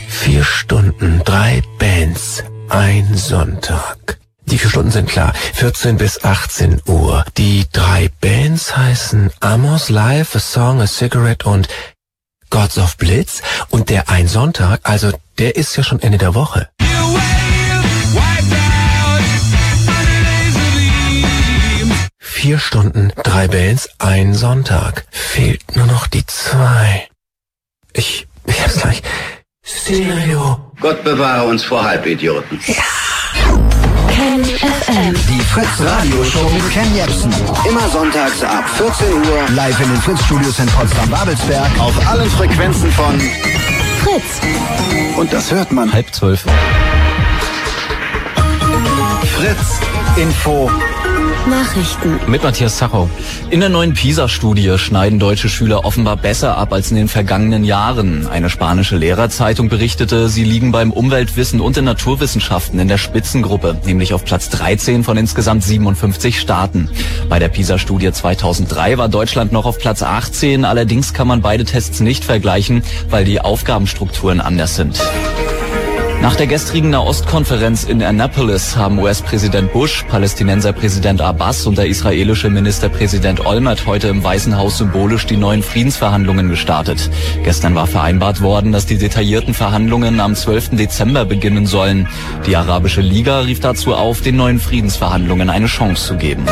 Vier Stunden, drei Bands, ein Sonntag. Die vier Stunden sind klar. 14 bis 18 Uhr. Die drei Bands heißen Amos Live, A Song, A Cigarette und Gods of Blitz. Und der Ein Sonntag, also der ist ja schon Ende der Woche. Vier Stunden, drei Bands, ein Sonntag. Fehlt nur noch die zwei. Ich, ich hab's gleich. Stereo. Gott bewahre uns vor Halbidioten. Ken FM. Die Fritz Radio Show mit Ken Jebsen. Immer sonntags ab 14 Uhr live in den Fritz Studios in Potsdam-Babelsberg auf allen Frequenzen von Fritz. und das hört man. Halb zwölf. Fritz Info. Nachrichten. Mit Matthias Zachow. In der neuen PISA-Studie schneiden deutsche Schüler offenbar besser ab als in den vergangenen Jahren. Eine spanische Lehrerzeitung berichtete, sie liegen beim Umweltwissen und den Naturwissenschaften in der Spitzengruppe, nämlich auf Platz 13 von insgesamt 57 Staaten. Bei der PISA-Studie 2003 war Deutschland noch auf Platz 18, allerdings kann man beide Tests nicht vergleichen, weil die Aufgabenstrukturen anders sind. Nach der gestrigen Nahostkonferenz in Annapolis haben US-Präsident Bush, Palästinenser Präsident Abbas und der israelische Ministerpräsident Olmert heute im Weißen Haus symbolisch die neuen Friedensverhandlungen gestartet. Gestern war vereinbart worden, dass die detaillierten Verhandlungen am 12. Dezember beginnen sollen. Die Arabische Liga rief dazu auf, den neuen Friedensverhandlungen eine Chance zu geben.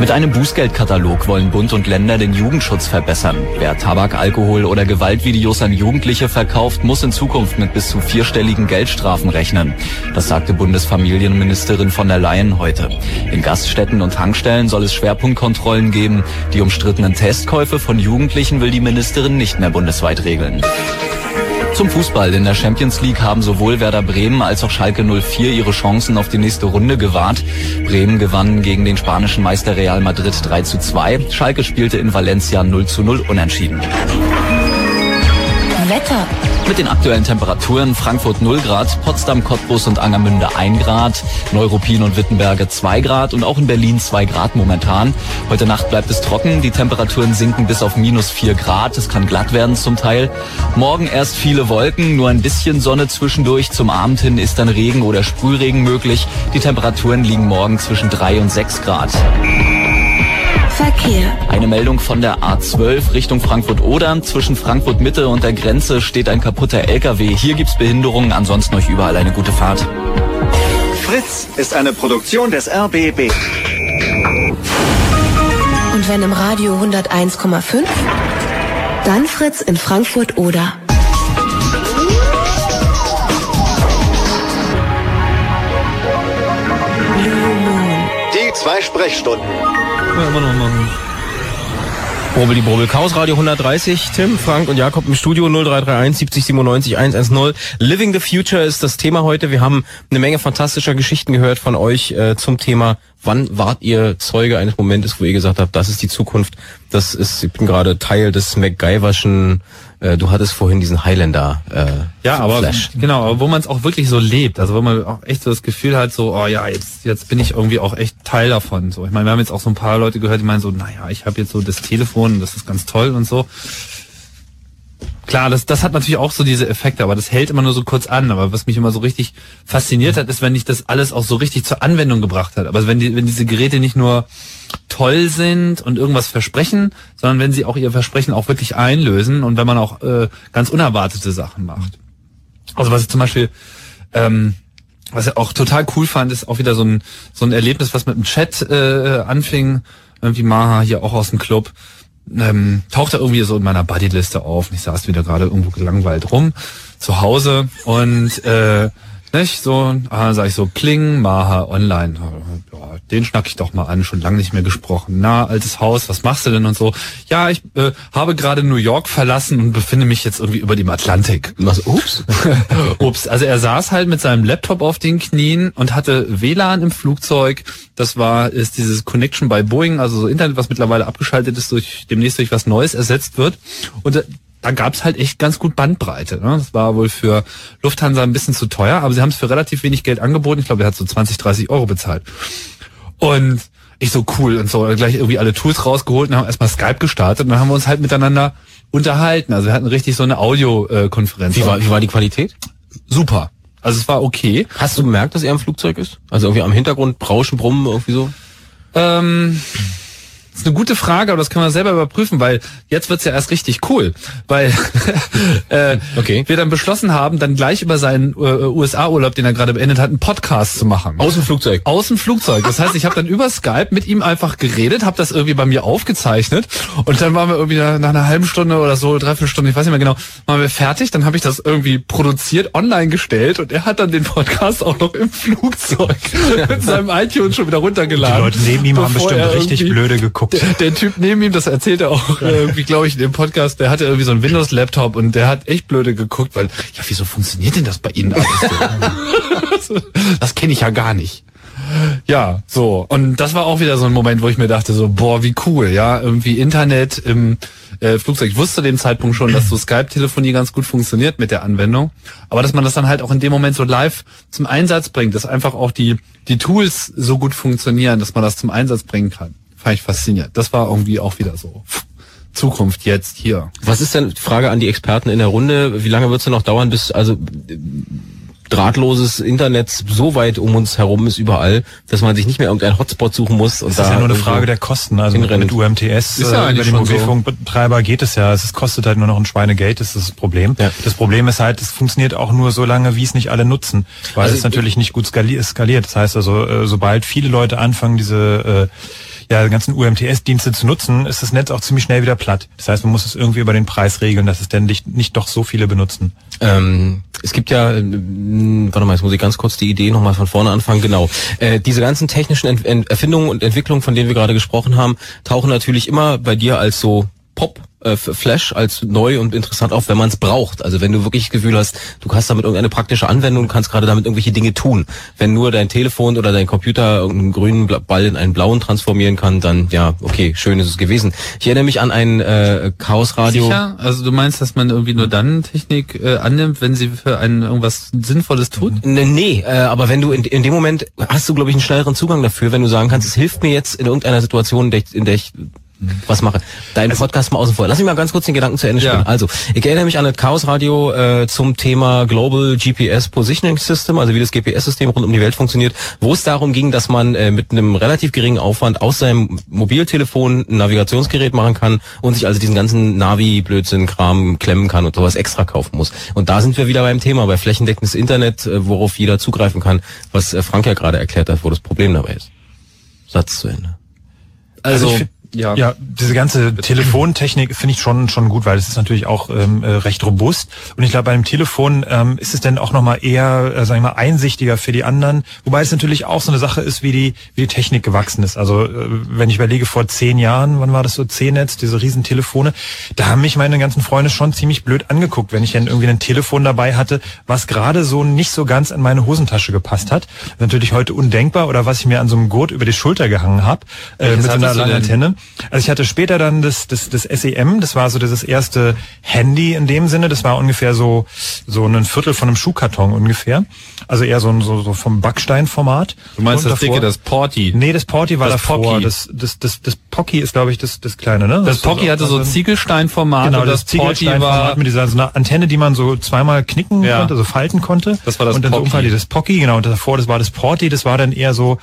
Mit einem Bußgeldkatalog wollen Bund und Länder den Jugendschutz verbessern. Wer Tabak, Alkohol oder Gewaltvideos an Jugendliche verkauft, muss in Zukunft mit bis zu vierstelligen Geldstrafen rechnen. Das sagte Bundesfamilienministerin von der Leyen heute. In Gaststätten und Tankstellen soll es Schwerpunktkontrollen geben. Die umstrittenen Testkäufe von Jugendlichen will die Ministerin nicht mehr bundesweit regeln. Zum Fußball. In der Champions League haben sowohl Werder Bremen als auch Schalke 04 ihre Chancen auf die nächste Runde gewahrt. Bremen gewann gegen den spanischen Meister Real Madrid 3 zu 2. Schalke spielte in Valencia 0 zu 0 unentschieden. Wetter. Mit den aktuellen Temperaturen Frankfurt 0 Grad, Potsdam, Cottbus und Angermünde 1 Grad, Neuruppin und Wittenberge 2 Grad und auch in Berlin 2 Grad momentan. Heute Nacht bleibt es trocken, die Temperaturen sinken bis auf minus 4 Grad, es kann glatt werden zum Teil. Morgen erst viele Wolken, nur ein bisschen Sonne zwischendurch, zum Abend hin ist dann Regen oder Sprühregen möglich. Die Temperaturen liegen morgen zwischen 3 und 6 Grad. Verkehr. Eine Meldung von der A12 Richtung Frankfurt-Oder. Zwischen Frankfurt Mitte und der Grenze steht ein kaputter LKW. Hier gibt's Behinderungen, ansonsten euch überall eine gute Fahrt. Fritz ist eine Produktion des RBB. Und wenn im Radio 101,5, dann Fritz in Frankfurt zwei Sprechstunden. Immer noch machen. Brubbel die Brubbel. Chaos Radio 130. Tim, Frank und Jakob im Studio 0331 70 97 110. Living the Future ist das Thema heute. Wir haben eine Menge fantastischer Geschichten gehört von euch äh, zum Thema, wann wart ihr Zeuge eines Momentes, wo ihr gesagt habt, das ist die Zukunft. Das ist, ich bin gerade Teil des MacGyverschen, äh, du hattest vorhin diesen Highlander. Äh, Ja, aber Flash. genau, aber wo man es auch wirklich so lebt, also wo man auch echt so das Gefühl hat, so, oh ja, jetzt jetzt bin ich irgendwie auch echt Teil davon. So, ich meine, wir haben jetzt auch so ein paar Leute gehört, die meinen so, naja, ich habe jetzt so das Telefon, das ist ganz toll und so. Klar, das, das hat natürlich auch so diese Effekte, aber das hält immer nur so kurz an. Aber was mich immer so richtig fasziniert hat, ist, wenn ich das alles auch so richtig zur Anwendung gebracht hat. Aber wenn die, wenn diese Geräte nicht nur toll sind und irgendwas versprechen, sondern wenn sie auch ihr Versprechen auch wirklich einlösen und wenn man auch äh, ganz unerwartete Sachen macht. Also was ich zum Beispiel, ähm, was ich auch total cool fand, ist auch wieder so ein so ein Erlebnis, was mit dem Chat äh, anfing. Irgendwie Maha hier auch aus dem Club ähm, tauchte irgendwie so in meiner Buddy-Liste auf. Und ich saß wieder gerade irgendwo gelangweilt rum zu Hause und äh, nicht so, ah, sag ich so, Kling, Maha, online. Ja, den schnack ich doch mal an, schon lange nicht mehr gesprochen. Na, altes Haus, was machst du denn und so? Ja, ich äh, habe gerade New York verlassen und befinde mich jetzt irgendwie über dem Atlantik. Was, ups? ups, also er saß halt mit seinem Laptop auf den Knien und hatte WLAN im Flugzeug. Das war, ist dieses Connection bei Boeing, also so Internet, was mittlerweile abgeschaltet ist, durch demnächst durch was Neues ersetzt wird. Und äh, da gab's halt echt ganz gut Bandbreite. Ne? Das war wohl für Lufthansa ein bisschen zu teuer, aber sie haben es für relativ wenig Geld angeboten. Ich glaube, er hat so 20, 30 Euro bezahlt. Und ich so cool und so gleich irgendwie alle Tools rausgeholt und haben erstmal Skype gestartet und dann haben wir uns halt miteinander unterhalten. Also wir hatten richtig so eine Audiokonferenz. Wie war, wie war die Qualität? Super. Also es war okay. Hast du gemerkt, dass er im Flugzeug ist? Also irgendwie am Hintergrund Brauschen, Brummen, irgendwie so? Ähm, das ist eine gute Frage, aber das kann man selber überprüfen, weil jetzt wird's ja erst richtig cool, weil äh, okay. wir dann beschlossen haben, dann gleich über seinen äh, USA-Urlaub, den er gerade beendet hat, einen Podcast zu machen. Aus dem Flugzeug? Aus dem Flugzeug. Das heißt, ich habe dann über Skype mit ihm einfach geredet, habe das irgendwie bei mir aufgezeichnet und dann waren wir irgendwie nach, nach einer halben Stunde oder so, dreiviertel Stunde, ich weiß nicht mehr genau, waren wir fertig, dann habe ich das irgendwie produziert, online gestellt und er hat dann den Podcast auch noch im Flugzeug mit seinem iTunes schon wieder runtergeladen. Die Leute neben ihm haben bestimmt richtig blöde geguckt. Der, der Typ neben ihm, das erzählt er auch irgendwie, glaube ich, in dem Podcast, der hatte irgendwie so einen Windows-Laptop und der hat echt blöde geguckt, weil, ja, wieso funktioniert denn das bei Ihnen alles so? das kenne ich ja gar nicht. Ja, so. Und das war auch wieder so ein Moment, wo ich mir dachte, so, boah, wie cool, ja, irgendwie Internet im äh, Flugzeug. Ich wusste zu dem Zeitpunkt schon, dass so Skype-Telefonie ganz gut funktioniert mit der Anwendung. Aber dass man das dann halt auch in dem Moment so live zum Einsatz bringt, dass einfach auch die, die Tools so gut funktionieren, dass man das zum Einsatz bringen kann. Fand ich faszinierend. Das war irgendwie auch wieder so. Zukunft jetzt hier. Was ist denn, Frage an die Experten in der Runde, wie lange wird's denn noch dauern, bis also drahtloses Internet so weit um uns herum ist überall, dass man sich nicht mehr irgendeinen Hotspot suchen muss. Und Das da ist ja nur eine Frage der Kosten. Also mit hinrennt. UMTS, Ist ja äh, über eigentlich den schon so. Mobilfunkbetreiber geht es ja. Es kostet halt nur noch ein Schweinegeld, das ist das Problem. Das Problem ist halt, es funktioniert auch nur so lange, wie es nicht alle nutzen, weil Also es natürlich nicht gut skali skaliert. Das heißt also, äh, sobald viele Leute anfangen, diese äh, ja, ganzen UMTS-Dienste zu nutzen, ist das Netz auch ziemlich schnell wieder platt. Das heißt, man muss es irgendwie über den Preis regeln, dass es denn nicht, nicht doch so viele benutzen. Ähm, es gibt ja, ähm, warte mal, jetzt muss ich ganz kurz die Idee nochmal von vorne anfangen. Genau. Äh, diese ganzen technischen Ent Erfindungen und Entwicklungen, von denen wir gerade gesprochen haben, tauchen natürlich immer bei dir als so Pop äh, Flash als neu und interessant auf, wenn man es braucht. Also wenn du wirklich das Gefühl hast, du hast damit irgendeine praktische Anwendung, kannst gerade damit irgendwelche Dinge tun. Wenn nur dein Telefon oder dein Computer irgendeinen grünen Ball in einen blauen transformieren kann, dann ja, okay, schön ist es gewesen. Ich erinnere mich an ein äh, Chaos-Radio. Sicher? Also du meinst, dass man irgendwie nur dann Technik äh, annimmt, wenn sie für einen irgendwas Sinnvolles tut? Nee, nee äh, aber wenn du in, in dem Moment hast du, glaube ich, einen schnelleren Zugang dafür, wenn du sagen kannst, es hilft mir jetzt in irgendeiner Situation, in der ich, in der ich was mache. Deinen also, Podcast mal außen vor. Lass mich mal ganz kurz den Gedanken zu Ende spielen. Ja. Also, ich erinnere mich an das Chaos Radio äh, zum Thema Global GPS Positioning System, also wie das GPS-System rund um die Welt funktioniert, wo es darum ging, dass man äh, mit einem relativ geringen Aufwand aus seinem Mobiltelefon ein Navigationsgerät machen kann und sich also diesen ganzen Navi-Blödsinn-Kram klemmen kann und sowas extra kaufen muss. Und da sind wir wieder beim Thema, bei flächendeckendes Internet, äh, worauf jeder zugreifen kann, was äh, Frank ja gerade erklärt hat, wo das Problem dabei ist. Satz zu Ende. Also, also ja. ja, diese ganze Telefontechnik finde ich schon schon gut, weil es ist natürlich auch ähm, äh, recht robust. Und ich glaube, bei einem Telefon ähm, ist es dann auch nochmal eher, äh, sagen wir mal, einsichtiger für die anderen. Wobei es natürlich auch so eine Sache ist, wie die, wie die Technik gewachsen ist. Also äh, wenn ich überlege, vor zehn Jahren, wann war das so, C-Netz, diese riesen Telefone, da haben mich meine ganzen Freunde schon ziemlich blöd angeguckt, wenn ich dann irgendwie ein Telefon dabei hatte, was gerade so nicht so ganz in meine Hosentasche gepasst hat. Natürlich heute undenkbar oder was ich mir an so einem Gurt über die Schulter gehangen habe, äh, mit so einer langen Antenne. Also ich hatte später dann das, das, das SEM, das war so das erste Handy in dem Sinne, das war ungefähr so, so ein Viertel von einem Schuhkarton ungefähr. Also eher so, so, so vom Backsteinformat. Du meinst das davor, dicke, das Porty? Nee, das Porty war das davor. Pocky. Das, das, das, das Pocky ist, glaube ich, das, das kleine, ne? Das, das Pocky hatte so Ziegelsteinformat. Genau, das, das Ziegelsteinformat mit dieser so einer Antenne, die man so zweimal knicken ja. konnte, so falten konnte. Das war das und dann Pocky. So das Pocky, genau. Und davor, das war das Porty, das war dann eher so,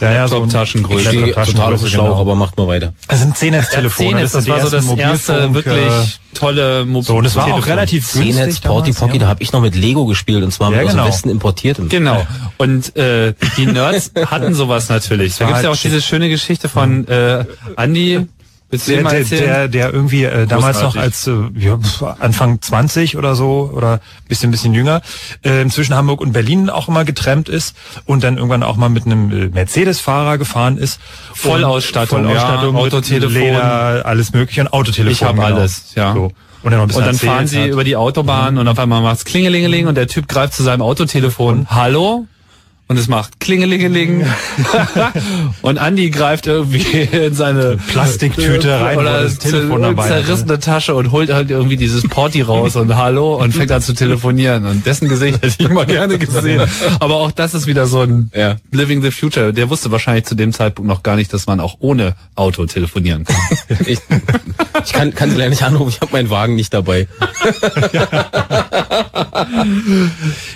ja, ja, so ein Taschengröße. Total genau. aber macht mal weiter. Also ein 10 Telefon. Das, das war so das erste wirklich tolle Mobil So, und das war auch relativ günstig. Porty Pocky, da habe ich noch mit Lego gespielt und zwar ja, mit genau. aus dem Westen importiertem. Genau. Und äh, die Nerds hatten sowas natürlich. Da gibt's ja auch diese schöne Geschichte von äh, Andy, der, der, der, der irgendwie äh, damals noch als äh, ja, Anfang 20 oder so oder bisschen bisschen jünger äh, zwischen Hamburg und Berlin auch immer getrennt ist und dann irgendwann auch mal mit einem äh, Mercedes-Fahrer gefahren ist. Vollausstattung, Vollausstattung, ja, Autotelefon, Leder, alles mögliche und Autotelefon. Ich habe genau. alles, ja. So. Und dann, und dann fahren sie hat. über die Autobahn mhm. und auf einmal macht's Klingelingeling und der Typ greift zu seinem Autotelefon. Hallo? Und es macht Klingelingeling. und Andy greift irgendwie in seine Plastiktüte rein oder das Telefon dabei zerrissene Tasche und holt halt irgendwie dieses Porti raus und Hallo und fängt an zu telefonieren. Und dessen Gesicht hätte ich immer gerne gesehen. Aber auch das ist wieder so ein ja. Living the Future. Der wusste wahrscheinlich zu dem Zeitpunkt noch gar nicht, dass man auch ohne Auto telefonieren kann. ich, ich kann, kann leider nicht anrufen, ich habe meinen Wagen nicht dabei.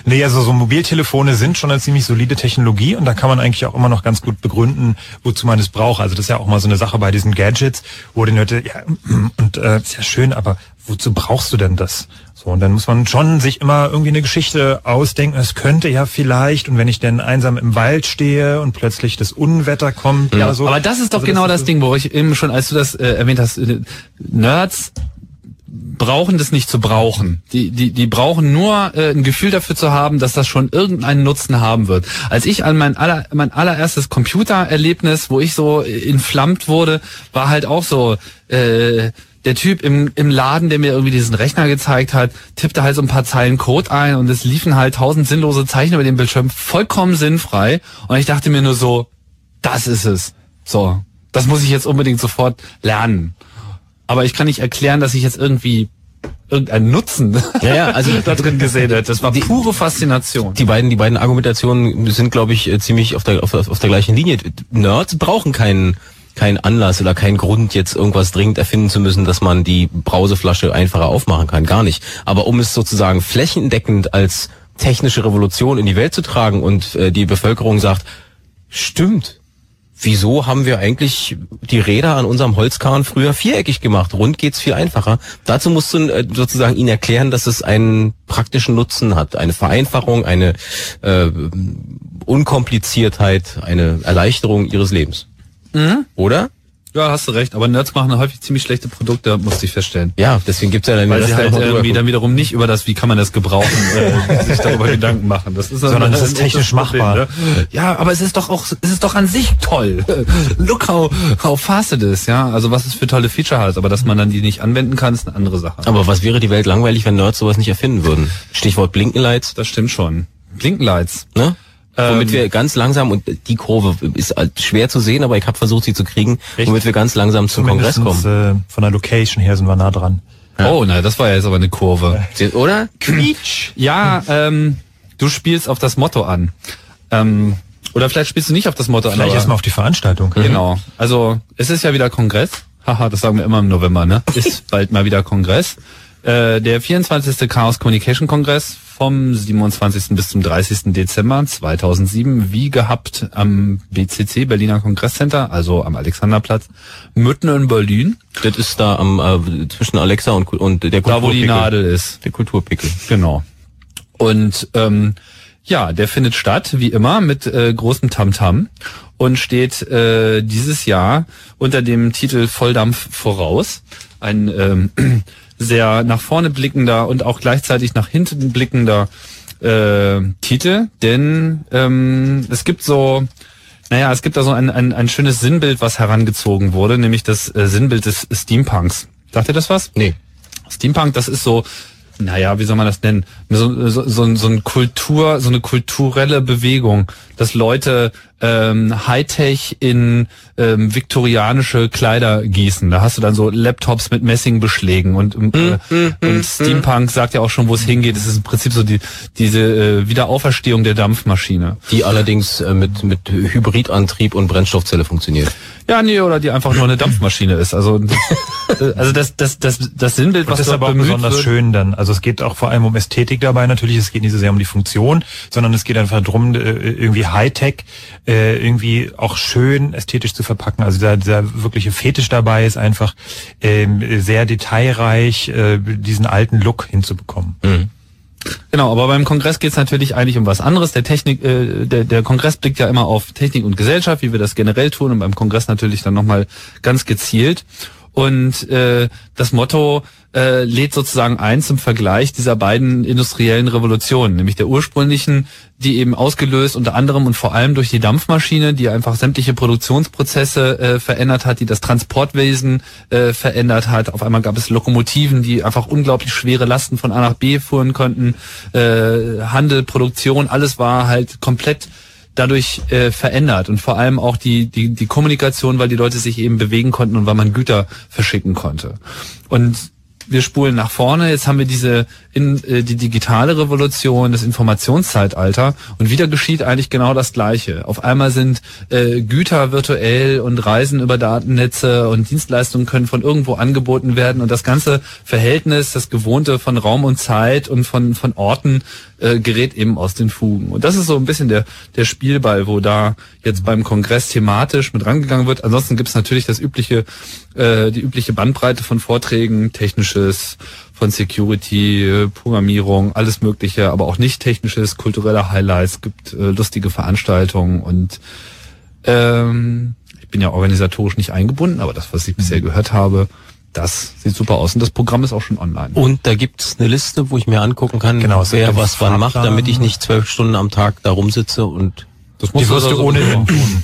nee, also so Mobiltelefone sind schon eine ziemlich solide solide Technologie und da kann man eigentlich auch immer noch ganz gut begründen, wozu man es braucht. Also das ist ja auch mal so eine Sache bei diesen Gadgets, wo die Leute, ja, und äh, ist ja schön, aber wozu brauchst du denn das? So, und dann muss man schon sich immer irgendwie eine Geschichte ausdenken. Es könnte ja vielleicht, und wenn ich denn einsam im Wald stehe und plötzlich das Unwetter kommt, ja, so. Aber das ist doch also genau das, das Ding, wo ich eben schon, als du das äh, erwähnt hast, äh, Nerds brauchen das nicht zu brauchen. Die, die, die brauchen nur äh, ein Gefühl dafür zu haben, dass das schon irgendeinen Nutzen haben wird. Als ich an mein, aller, mein allererstes Computererlebnis, wo ich so entflammt wurde, war halt auch so, äh, der Typ im, im Laden, der mir irgendwie diesen Rechner gezeigt hat, tippte halt so ein paar Zeilen Code ein und es liefen halt tausend sinnlose Zeichen über den Bildschirm, vollkommen sinnfrei. Und ich dachte mir nur so, das ist es. So, das muss ich jetzt unbedingt sofort lernen aber ich kann nicht erklären, dass ich jetzt irgendwie irgendeinen Nutzen ja, ja, also da drin gesehen hat. Das war die, pure Faszination. Die beiden, die beiden Argumentationen sind, glaube ich, äh, ziemlich auf der, auf, auf der gleichen Linie. Nerds brauchen keinen keinen Anlass oder keinen Grund, jetzt irgendwas dringend erfinden zu müssen, dass man die Brauseflasche einfacher aufmachen kann. Gar nicht. Aber um es sozusagen flächendeckend als technische Revolution in die Welt zu tragen und äh, die Bevölkerung sagt, stimmt, wieso haben wir eigentlich die Räder an unserem Holzkarren früher viereckig gemacht? Rund geht's viel einfacher. Dazu musst du äh, sozusagen ihnen erklären, dass es einen praktischen Nutzen hat, eine Vereinfachung, eine äh, Unkompliziertheit, eine Erleichterung ihres Lebens. Mhm. Oder? Ja, hast du recht. Aber Nerds machen häufig ziemlich schlechte Produkte, musste ich feststellen. Ja, deswegen gibt's ja dann Weil das sie halt irgendwie dann wiederum nicht über das, wie kann man das gebrauchen, äh, sich darüber Gedanken machen. Das ist Sondern das ist technisch machbar. Ne? Ja, aber es ist doch auch, es ist doch an sich toll. Look how, how fast it is, ja. Also was es für tolle Feature hat, aber dass man dann die nicht anwenden kann, ist eine andere Sache. Aber was wäre die Welt langweilig, wenn Nerds sowas nicht erfinden würden? Stichwort Blinkenlights. Das stimmt schon. Blinkenlights. Ne? Womit Ähm, wir ganz langsam, und die Kurve ist halt schwer zu sehen, aber ich habe versucht, sie zu kriegen, womit wir ganz langsam zum Kongress kommen. Äh, von der Location her sind wir nah dran. Oh, na, das war ja jetzt aber eine Kurve. Oder? Quietsch. Ja, ähm, du spielst auf das Motto an. Ähm, oder vielleicht spielst du nicht auf das Motto Vielleicht an. aber- erstmal auf die Veranstaltung. Genau. Also es ist ja wieder Kongress. Haha, das sagen wir immer im November, ne? Ist bald mal wieder Kongress. Äh, der 24. Chaos Communication Kongress vom 27. bis zum 30. Dezember 2007, wie gehabt am BCC, Berliner Kongresscenter, also am Alexanderplatz, mitten in Berlin. Das ist da am äh, zwischen Alexa und, und der Da, wo die Kulturpickel. Nadel ist. Der Kulturpickel. Genau. Und ähm, ja, der findet statt, wie immer, mit äh, großem Tamtam und steht äh, dieses Jahr unter dem Titel Volldampf voraus. Ein ähm, sehr nach vorne blickender und auch gleichzeitig nach hinten blickender äh, Titel, denn ähm, es gibt so, naja, es gibt da so ein, ein, ein schönes Sinnbild, was herangezogen wurde, nämlich das äh, Sinnbild des Steampunks. Sagt ihr das was? Nee. Steampunk, das ist so, naja, wie soll man das nennen? So, so, so, so ein Kultur, so eine kulturelle Bewegung, dass Leute ähm, Hightech in ähm, viktorianische Kleider gießen. Da hast du dann so Laptops mit Messingbeschlägen und, Hm, äh, und Steampunk sagt ja auch schon, wo es hingeht. Es ist im Prinzip so die diese äh, Wiederauferstehung der Dampfmaschine. Die allerdings äh, mit, mit Hybridantrieb und Brennstoffzelle funktioniert. Ja, nee, oder die einfach nur eine Dampfmaschine ist. Also, äh, also das, das, das, das Sinnbild, Und was das ist aber auch besonders wird, schön dann. Also es geht auch vor allem um Ästhetik dabei natürlich. Es geht nicht so sehr um die Funktion, sondern es geht einfach darum, äh, irgendwie Hightech äh, irgendwie auch schön ästhetisch zu verpacken. Also dieser, dieser wirkliche Fetisch dabei ist einfach ähm, sehr detailreich, äh, diesen alten Look hinzubekommen. Genau, aber beim Kongress geht es natürlich eigentlich um was anderes. Der Technik, äh, der, der Kongress blickt ja immer auf Technik und Gesellschaft, wie wir das generell tun, und beim Kongress natürlich dann nochmal ganz gezielt. Und äh, das Motto äh, lädt sozusagen ein zum Vergleich dieser beiden industriellen Revolutionen, nämlich der ursprünglichen, die eben ausgelöst unter anderem und vor allem durch die Dampfmaschine, die einfach sämtliche Produktionsprozesse äh, verändert hat, die das Transportwesen äh, verändert hat. Auf einmal gab es Lokomotiven, die einfach unglaublich schwere Lasten von A nach B fuhren konnten. Äh, Handel, Produktion, alles war halt komplett dadurch äh, verändert und vor allem auch die, die, die Kommunikation, weil die Leute sich eben bewegen konnten und weil man Güter verschicken konnte. Und wir spulen nach vorne, jetzt haben wir diese in, äh, die digitale Revolution, das Informationszeitalter. Und wieder geschieht eigentlich genau das Gleiche. Auf einmal sind äh, Güter virtuell und Reisen über Datennetze und Dienstleistungen können von irgendwo angeboten werden. Und das ganze Verhältnis, das Gewohnte von Raum und Zeit und von, von Orten äh, gerät eben aus den Fugen. Und das ist so ein bisschen der, der Spielball, wo da jetzt beim Kongress thematisch mit rangegangen wird. Ansonsten gibt es natürlich das übliche, äh, die übliche Bandbreite von Vorträgen, technisches, von Security, Programmierung, alles mögliche, aber auch nicht technisches, kulturelle Highlights, gibt äh, lustige Veranstaltungen und ähm, ich bin ja organisatorisch nicht eingebunden, aber das, was ich bisher gehört habe, das sieht super aus und das Programm ist auch schon online. Und da gibt's eine Liste, wo ich mir angucken kann, Genau, wer was wann macht, Fahrplan. damit ich nicht zwölf Stunden am Tag da rumsitze und das Die wirst du ohnehin tun.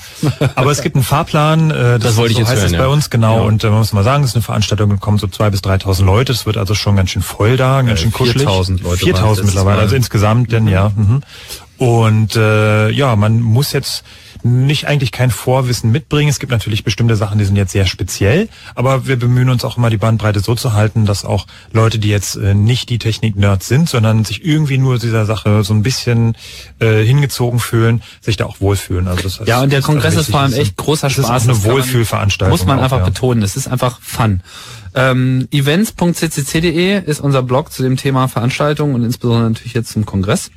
Aber es gibt einen Fahrplan, äh, das, Das wollte ich so jetzt heißt hören, es ja. bei uns, genau. Ja. Und äh, man muss mal sagen, es ist eine Veranstaltung, da kommen so zwei bis 3.000 Leute. Es wird also schon ganz schön voll da, ganz Äh, schön kuschelig. 4.000 Leute waren 4.000 es mittlerweile, also insgesamt denn, ja. Mhm. Und äh, ja, man muss jetzt nicht eigentlich kein Vorwissen mitbringen. Es gibt natürlich bestimmte Sachen, die sind jetzt sehr speziell, aber wir bemühen uns auch immer die Bandbreite so zu halten, dass auch Leute, die jetzt äh, nicht die Technik-Nerds sind, sondern sich irgendwie nur dieser Sache so ein bisschen äh, hingezogen fühlen, sich da auch wohlfühlen. Also das heißt, Ja, und der Kongress ist vor allem echt großer Es Spaß. ist Das eine kann man- Wohlfühlveranstaltung. Muss man auch, einfach ja. betonen. Es ist einfach Fun. Ähm, Events.ccc.de ist unser Blog zu dem Thema Veranstaltungen und insbesondere natürlich jetzt zum Kongress.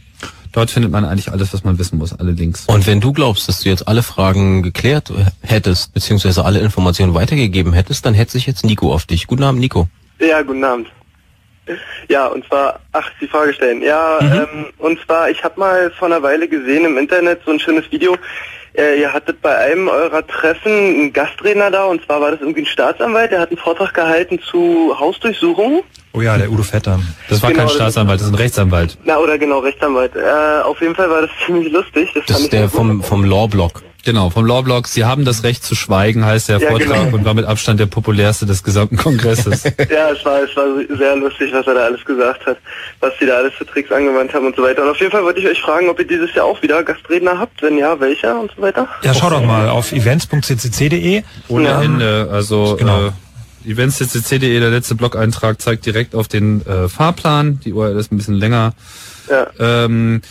Dort findet man eigentlich alles, was man wissen muss, alle Links. Und wenn du glaubst, dass du jetzt alle Fragen geklärt hättest, beziehungsweise alle Informationen weitergegeben hättest, dann hätte sich jetzt Nico auf dich. Guten Abend, Nico. Ja, guten Abend. Ja, und zwar, ach, die Frage stellen. Ja, ähm, und zwar, ich habe mal vor einer Weile gesehen im Internet so ein schönes Video. Äh, ihr hattet bei einem eurer Treffen einen Gastredner da und zwar war das irgendwie ein Staatsanwalt, der hat einen Vortrag gehalten zu Hausdurchsuchungen. Oh ja, der Udo Vetter. Das war Genau, kein das- Staatsanwalt, das ist ein Rechtsanwalt. Na, oder genau, Rechtsanwalt. Äh, auf jeden Fall war das ziemlich lustig. Das, Das ist der vom, vom Law-Blog. Genau, vom Law-Blog. Sie haben das Recht zu schweigen, heißt der Ja, Vortrag genau. und war mit Abstand der populärste des gesamten Kongresses. Ja, es war, es war sehr lustig, was er da alles gesagt hat, was die da alles für Tricks angewandt haben und so weiter. Und auf jeden Fall wollte ich euch fragen, ob ihr dieses Jahr auch wieder Gastredner habt, wenn ja, welcher und so weiter. Ja, schau doch mal auf events.ccc.de. Ohne Ähm, Ende. Also Genau. äh, events.ccc.de, der letzte Blog-Eintrag zeigt direkt auf den äh, Fahrplan. Die URL ist ein bisschen länger. Ja. Ähm,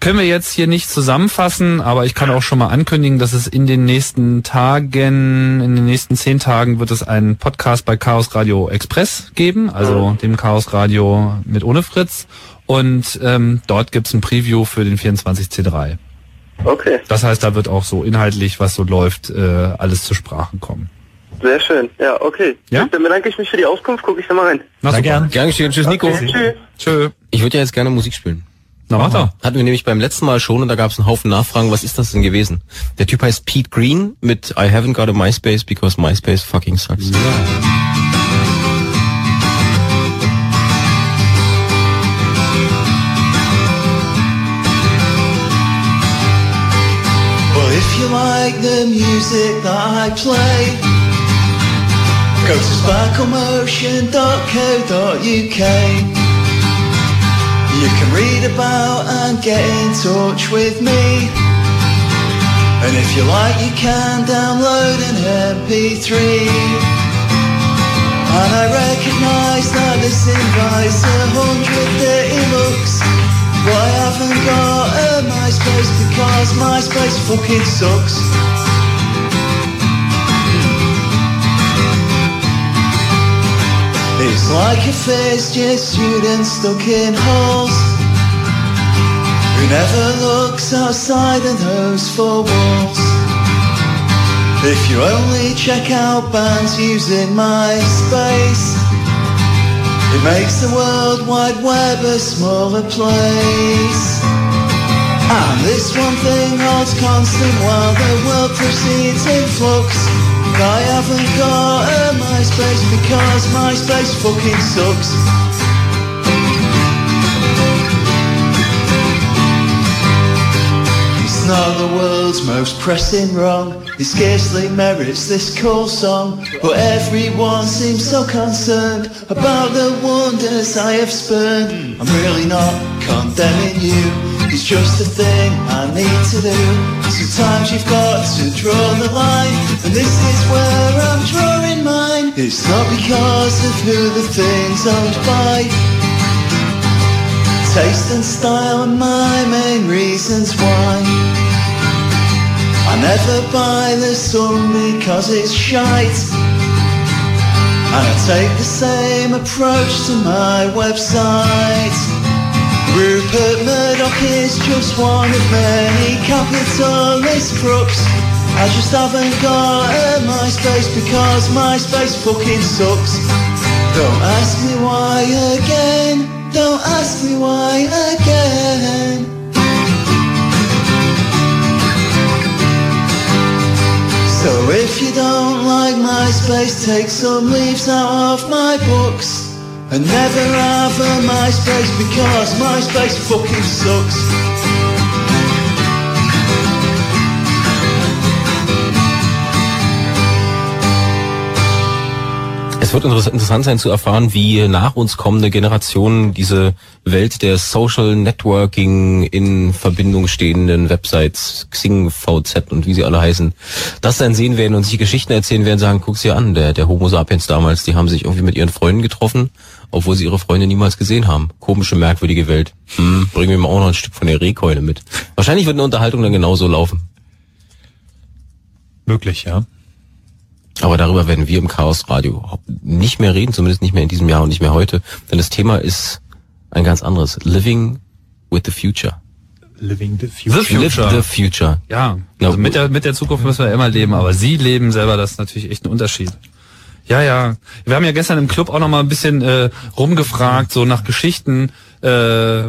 können wir jetzt hier nicht zusammenfassen, aber ich kann auch schon mal ankündigen, dass es in den nächsten Tagen, in den nächsten zehn Tagen wird es einen Podcast bei Chaos Radio Express geben, also dem Chaos Radio mit ohne Fritz. Und ähm, dort gibt's ein Preview für den 24C3. Okay, Das heißt, da wird auch so inhaltlich, was so läuft, äh, alles zur Sprache kommen. sehr schön. Ja, okay. Ja? Dann bedanke ich mich für die Auskunft, gucke ich da mal rein. Na, super. gern. Gern geschehen. Tschüss, Nico. Okay, tschüss. Tschö. Ich würde ja jetzt gerne Musik spielen. Na, doch. Hatten wir nämlich beim letzten Mal schon und da gab es einen Haufen Nachfragen, was ist das denn gewesen? Der Typ heißt Pete Green mit I haven't got a MySpace because MySpace fucking sucks. Well, if you like the music that I play, go to sparklemotion.co.uk. You can read about and get in touch with me. And if you like, you can download an MP3. And I recognise that this invites a hundred dirty looks. But I haven't got a MySpace because MySpace fucking sucks. It's like a first year student stuck in halls Who never looks outside of those four walls. If you only check out bands using MySpace It makes the World Wide Web a smaller place And this one thing holds constant while the world proceeds in flux. I haven't got a MySpace because MySpace fucking sucks. It's not the world's most pressing wrong. It scarcely merits this cool song. But everyone seems so concerned About the wonders I have spurned. I'm really not condemning you It's just a thing I need to do. Sometimes you've got to draw the line And this is where I'm drawing mine. It's not because of who the thing's owned by. Taste and style are my main reasons why. I never buy the sun because it's shite. And I take the same approach to my website Rupert Murdoch is just one of many capitalist crooks. I just haven't got a MySpace because MySpace fucking sucks. Don't ask me why again Don't ask me why again. So if you don't like MySpace, take some leaves out of my books and never have a MySpace because MySpace fucking sucks. Es wird interess- interessant sein zu erfahren, wie nach uns kommende Generationen diese Welt der Social Networking in Verbindung stehenden Websites, Xing, VZ und wie sie alle heißen, das dann sehen werden und sich Geschichten erzählen werden, sagen, guck's dir an, der, der Homo sapiens damals, die haben sich irgendwie mit ihren Freunden getroffen, obwohl sie ihre Freunde niemals gesehen haben. Komische, merkwürdige Welt. Hm, bringen wir mal auch noch ein Stück von der Rehkeule mit. Wahrscheinlich wird eine Unterhaltung dann genauso laufen. Möglich, ja. Aber darüber werden wir im Chaos Radio nicht mehr reden, zumindest nicht mehr in diesem Jahr und nicht mehr heute, denn das Thema ist ein ganz anderes. Living with the future. Living the The future. Live Future. the future. Ja, also mit der, mit der Zukunft müssen wir immer leben, aber Sie leben selber, das ist natürlich echt ein Unterschied. Ja, ja. Wir haben ja gestern im Club auch noch mal ein bisschen äh, rumgefragt, so nach Geschichten, äh,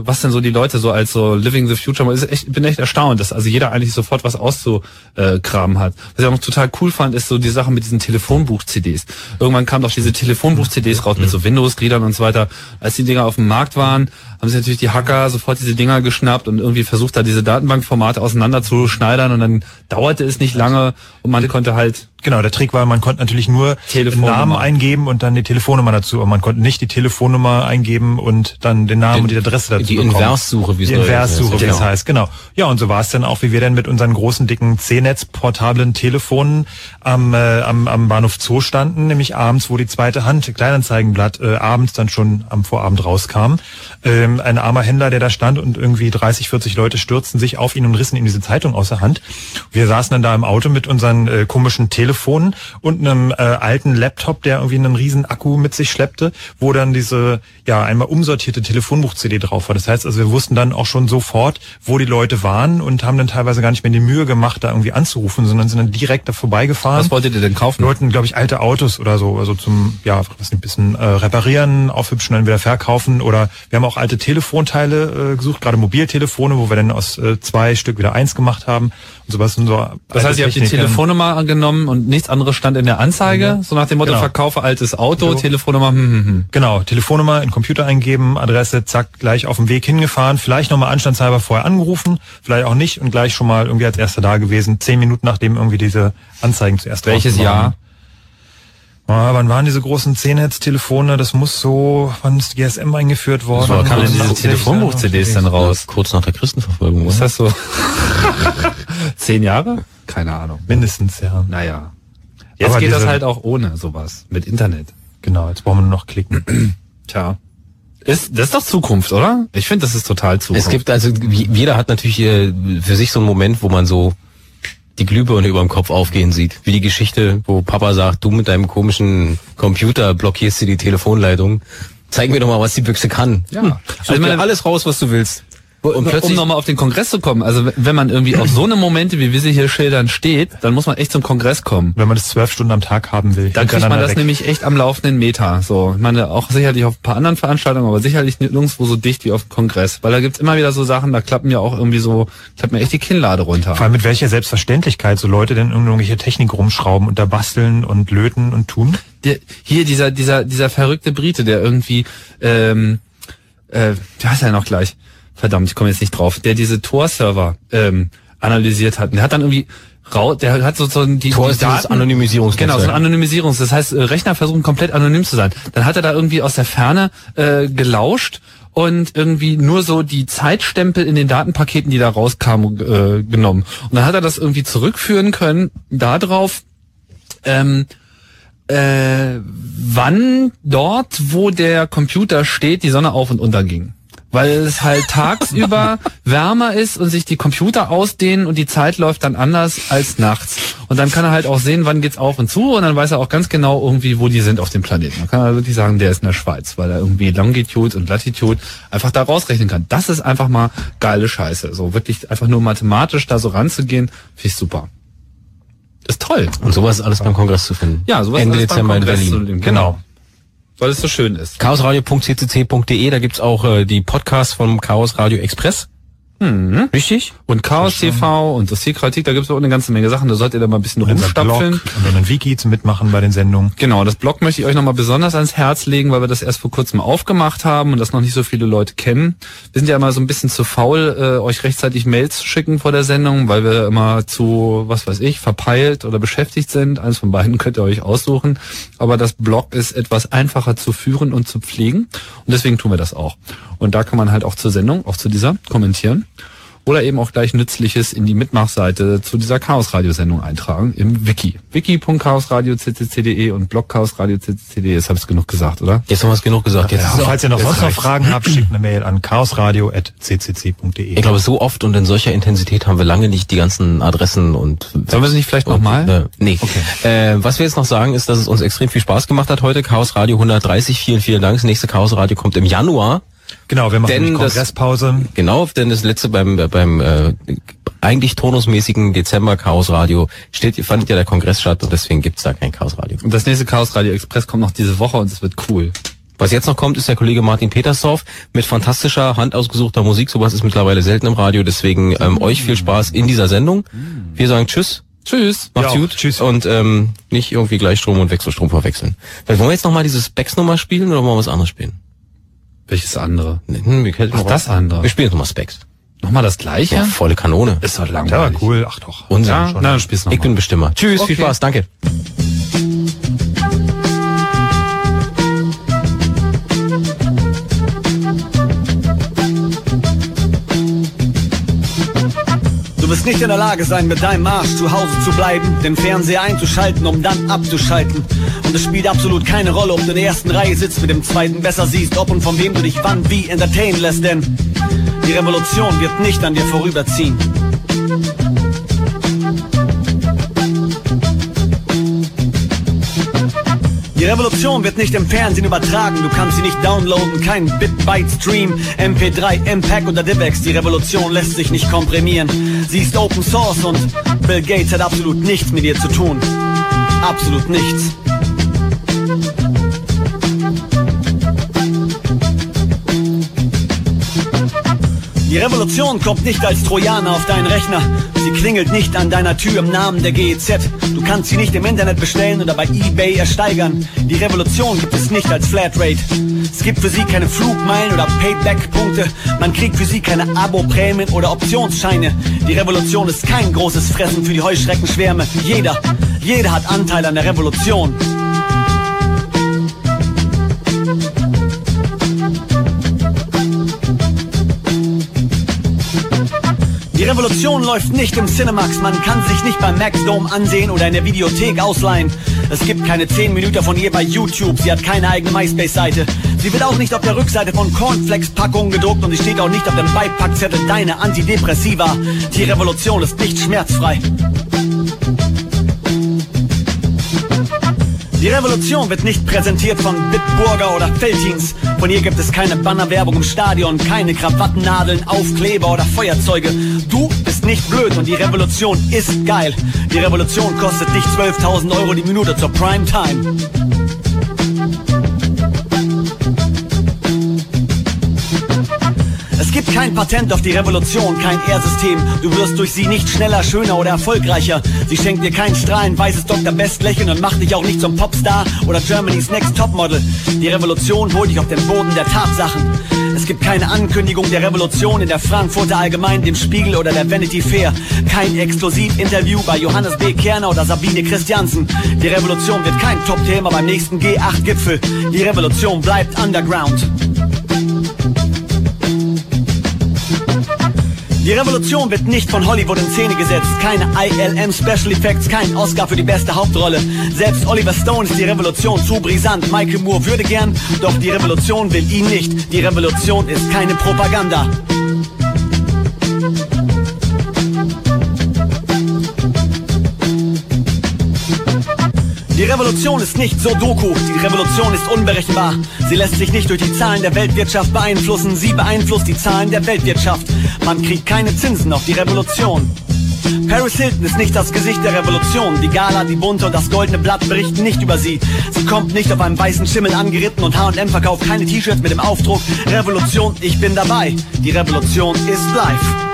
was denn so die Leute so als so Living the Future, ich echt, bin echt erstaunt, dass also jeder eigentlich sofort was auszukramen hat. Was ich auch noch total cool fand, ist so die Sache mit diesen Telefonbuch-CDs. Irgendwann kamen doch diese Telefonbuch-CDs raus mit so Windows-Gliedern und so weiter. Als die Dinger auf dem Markt waren, haben sich natürlich die Hacker sofort diese Dinger geschnappt und irgendwie versucht, da diese Datenbankformate auseinanderzuschneidern und dann dauerte es nicht lange und man konnte halt Genau, der Trick war, man konnte natürlich nur den Namen eingeben und dann die Telefonnummer dazu, aber man konnte nicht die Telefonnummer eingeben und dann den Namen Den- und die Adresse dazu die bekommen. Inverssuche, wie es Die Inverssuche, heißt, wie es genau. heißt, genau. Ja, und so war es dann auch, wie wir dann mit unseren großen, dicken C-Netz-portablen Telefonen am, äh, am, am Bahnhof Zoo standen, nämlich abends, wo die zweite Hand, Kleinanzeigenblatt, äh, abends dann schon am Vorabend rauskam. Ähm, ein armer Händler, der da stand und irgendwie 30, 40 Leute stürzten sich auf ihn und rissen ihm diese Zeitung aus der Hand. Wir saßen dann da im Auto mit unseren äh, komischen Telefonen und einem äh, alten Laptop, der irgendwie einen riesen Akku mit sich schleppte, wo dann diese ja einmal umsortierte Telefonbuch-CD drauf war. Das heißt, also wir wussten dann auch schon sofort, wo die Leute waren und haben dann teilweise gar nicht mehr die Mühe gemacht, da irgendwie anzurufen, sondern sind dann direkt da vorbeigefahren. Was wolltet ihr denn kaufen? Wir wollten, glaube ich, alte Autos oder so, also zum, ja, was ein bisschen äh, reparieren, aufhübschen, dann wieder verkaufen. Oder wir haben auch alte Telefonteile äh, gesucht, gerade Mobiltelefone, wo wir dann aus äh, zwei Stück wieder eins gemacht haben und sowas. Und so Das heißt, ihr habt die Telefonnummer angenommen und nichts anderes stand in der Anzeige, so nach dem Motto, Genau. verkaufe altes Auto. Telefonnummer, hm, hm, hm. Genau, Telefonnummer in Computer eingeben, Adresse, zack, gleich auf dem Weg hingefahren, vielleicht nochmal anstandshalber vorher angerufen, vielleicht auch nicht und gleich schon mal irgendwie als erster da gewesen, zehn Minuten nachdem irgendwie diese Anzeigen zuerst Welches. Jahr? Ah, wann waren diese großen C-Netz-Telefone? Das muss so, wann ist GSM eingeführt worden? wann kamen denn diese 89, Telefonbuch-CDs denn raus? Kurz nach der Christenverfolgung. Ist das so? Zehn Jahre? Keine Ahnung. Mindestens, ja. Naja. Jetzt Aber geht das halt auch ohne sowas. Mit Internet. Genau, jetzt brauchen wir nur noch klicken. Tja. Ist, das ist doch Zukunft, oder? Ich finde, das ist total Zukunft. Es gibt also, wie- jeder hat natürlich für sich so einen Moment, wo man so die Glühbirne über dem Kopf aufgehen sieht. Wie die Geschichte, wo Papa sagt, du mit deinem komischen Computer blockierst dir die Telefonleitung. Zeig mir doch mal, was die Büchse kann. Ja. Hm. Also Such meine- alles raus, was du willst. Und um plötzlich- nochmal auf den Kongress zu kommen, also wenn man irgendwie auf so eine Momente, wie wir sie hier schildern, steht, dann muss man echt zum Kongress kommen. Wenn man das zwölf Stunden am Tag haben will. Dann kriegt man das weg. nämlich echt am laufenden Meter. So, ich meine, auch sicherlich auf ein paar anderen Veranstaltungen, aber sicherlich nirgendwo so dicht wie auf dem Kongress. Weil da gibt's immer wieder so Sachen, da klappen ja auch irgendwie so, klappt mir echt die Kinnlade runter. Vor allem mit welcher Selbstverständlichkeit so Leute denn irgendwelche Technik rumschrauben und da basteln und löten und tun. der, hier dieser dieser dieser verrückte Brite, der irgendwie ähm, äh, wie heißt er noch gleich? Verdammt, ich komme jetzt nicht drauf. Der diese Tor-Server ähm, analysiert hat. Und der hat dann irgendwie rau, der hat so so die, Tor die ist dieses Anonymisierungsnetzwerk. Genau, so ein Anonymisierungs. Das heißt, äh, Rechner versuchen komplett anonym zu sein. Dann hat er da irgendwie aus der Ferne äh, gelauscht und irgendwie nur so die Zeitstempel in den Datenpaketen, die da rauskamen, äh, genommen. Und dann hat er das irgendwie zurückführen können darauf, ähm, äh, wann dort, wo der Computer steht, die Sonne auf und unter ging. Weil es halt tagsüber wärmer ist und sich die Computer ausdehnen und die Zeit läuft dann anders als nachts. Und dann kann er halt auch sehen, wann geht's auf und zu und dann weiß er auch ganz genau irgendwie, wo die sind auf dem Planeten. Man kann also wirklich sagen, der ist in der Schweiz, weil er irgendwie Longitude und Latitude einfach da rausrechnen kann. Das ist einfach mal geile Scheiße. So wirklich einfach nur mathematisch da so ranzugehen, finde ich super. Ist toll. Und sowas ist alles beim Kongress zu finden. Ja, sowas Ende alles beim Dezember in Kongress Berlin. zu nehmen, Genau. Weil es so schön ist. chaosradio.ccc.de, da gibt's auch äh, die Podcasts vom Chaos Radio Express. Mhm. Richtig? Und Chaos TV und Dossierkritik, da gibt's auch eine ganze Menge Sachen. Da solltet ihr da mal ein bisschen Und unser rumstapfeln. Blog und dann Wiki zum Mitmachen bei den Sendungen. Genau, das Blog möchte ich euch nochmal besonders ans Herz legen, weil wir das erst vor kurzem aufgemacht haben und das noch nicht so viele Leute kennen. Wir sind ja immer so ein bisschen zu faul, äh, euch rechtzeitig Mails zu schicken vor der Sendung, weil wir immer zu, was weiß ich, verpeilt oder beschäftigt sind. Eins von beiden könnt ihr euch aussuchen. Aber das Blog ist etwas einfacher zu führen und zu pflegen und deswegen tun wir das auch. Und da kann man halt auch zur Sendung, auch zu dieser, kommentieren. Oder eben auch gleich Nützliches in die Mitmachseite zu dieser Chaos-Radio-Sendung eintragen im Wiki. wiki.chaosradio.ccc.de und blog.chaosradio.ccc.de. Jetzt habe ich genug gesagt, oder? Jetzt haben wir es genug gesagt. Jetzt Ja, ist es falls ihr noch sonst noch. Fragen habt, schickt eine Mail an chaosradio.ccc.de. Ich glaube, so oft und in solcher Intensität haben wir lange nicht die ganzen Adressen und... Sollen wir sie nicht vielleicht nochmal? Äh, nee. Äh, was wir jetzt noch sagen, ist, dass es uns extrem viel Spaß gemacht hat heute. Chaos Radio 130, vielen, vielen Dank. Das nächste Chaos Radio kommt im Januar. Genau, wir machen Denn nämlich das- Kongresspause. Genau, denn das letzte beim beim äh, eigentlich turnusmäßigen Dezember Chaos Radio steht, fand ja der Kongress statt und deswegen gibt's da kein Chaos Radio. Und das nächste Chaos Radio Express kommt noch diese Woche und es wird cool. Was jetzt noch kommt, ist der Kollege Martin Petersdorf mit fantastischer, handausgesuchter Musik. Sowas ist mittlerweile selten im Radio. Deswegen ähm, euch viel Spaß in dieser Sendung. Wir sagen Tschüss. Tschüss. Macht's Ja, gut. Tschüss. Und ähm, nicht irgendwie Gleichstrom und Wechselstrom verwechseln. Vielleicht wollen wir jetzt noch mal dieses Specs-Nummer spielen oder wollen wir was anderes spielen? Welches andere? Hm, wir könnten Ach, noch- das andere. Wir spielen jetzt nochmal Specs. Nochmal das gleiche? Ja, volle Kanone. Ist doch langweilig. war cool, ach doch. Unsinn. Ja, na, dann spiel's noch Ich mal. bin Bestimmer. Tschüss, viel Okay. Spaß, danke. Du wirst nicht in der Lage sein, mit deinem Arsch zu Hause zu bleiben, den Fernseher einzuschalten, um dann abzuschalten. Und es spielt absolut keine Rolle, ob du in der ersten Reihe sitzt, mit dem zweiten besser siehst, ob und von wem du dich wann wie entertainen lässt, denn die Revolution wird nicht an dir vorüberziehen. Die Revolution wird nicht im Fernsehen übertragen, du kannst sie nicht downloaden, kein Bit-Byte-Stream, MP3, MPEG oder DivX. Die Revolution lässt sich nicht komprimieren. Sie ist Open Source und Bill Gates hat absolut nichts mit ihr zu tun. Absolut nichts. Die Revolution kommt nicht als Trojaner auf deinen Rechner. Sie klingelt nicht an deiner Tür im Namen der GEZ. Du kannst sie nicht im Internet bestellen oder bei eBay ersteigern. Die Revolution gibt es nicht als Flatrate. Es gibt für sie keine Flugmeilen oder Payback-Punkte. Man kriegt für sie keine Abo-Prämien oder Optionsscheine. Die Revolution ist kein großes Fressen für die Heuschreckenschwärme. Jeder, jeder hat Anteil an der Revolution. Revolution läuft nicht im Cinemax, man kann sich nicht beim Max Dome ansehen oder in der Videothek ausleihen. Es gibt keine 10 Minuten von ihr bei YouTube, sie hat keine eigene MySpace-Seite. Sie wird auch nicht auf der Rückseite von Cornflakes-Packungen gedruckt und sie steht auch nicht auf dem Beipackzettel deine Antidepressiva. Die Revolution ist nicht schmerzfrei. Die Revolution wird nicht präsentiert von Bitburger oder Feltins. Von ihr gibt es keine Bannerwerbung im Stadion, keine Krawattennadeln, Aufkleber oder Feuerzeuge. Du bist nicht blöd und die Revolution ist geil. Die Revolution kostet dich 12.000 Euro die Minute zur Primetime. Gibt kein Patent auf die Revolution, kein R-System. Du wirst durch sie nicht schneller, schöner oder erfolgreicher. Sie schenkt dir kein strahlend weißes Dr. Best Lächeln und macht dich auch nicht zum Popstar oder Germany's Next Topmodel. Die Revolution holt dich auf den Boden der Tatsachen. Es gibt keine Ankündigung der Revolution in der Frankfurter Allgemein, dem Spiegel oder der Vanity Fair. Kein Exklusivinterview bei Johannes B. Kerner oder Sabine Christiansen. Die Revolution wird kein Top-Thema beim nächsten G8-Gipfel. Die Revolution bleibt underground. Die Revolution wird nicht von Hollywood in Szene gesetzt. Keine ILM Special Effects, kein Oscar für die beste Hauptrolle. Selbst Oliver Stone ist die Revolution zu brisant. Michael Moore würde gern, doch die Revolution will ihn nicht. Die Revolution ist keine Propaganda. Die Revolution ist nicht so Doku, die Revolution ist unberechenbar. Sie lässt sich nicht durch die Zahlen der Weltwirtschaft beeinflussen, sie beeinflusst die Zahlen der Weltwirtschaft. Man kriegt keine Zinsen auf die Revolution. Paris Hilton ist nicht das Gesicht der Revolution. Die Gala, die Bunte und das Goldene Blatt berichten nicht über sie. Sie kommt nicht auf einem weißen Schimmel angeritten und H&M verkauft keine T-Shirts mit dem Aufdruck Revolution, ich bin dabei. Die Revolution ist live.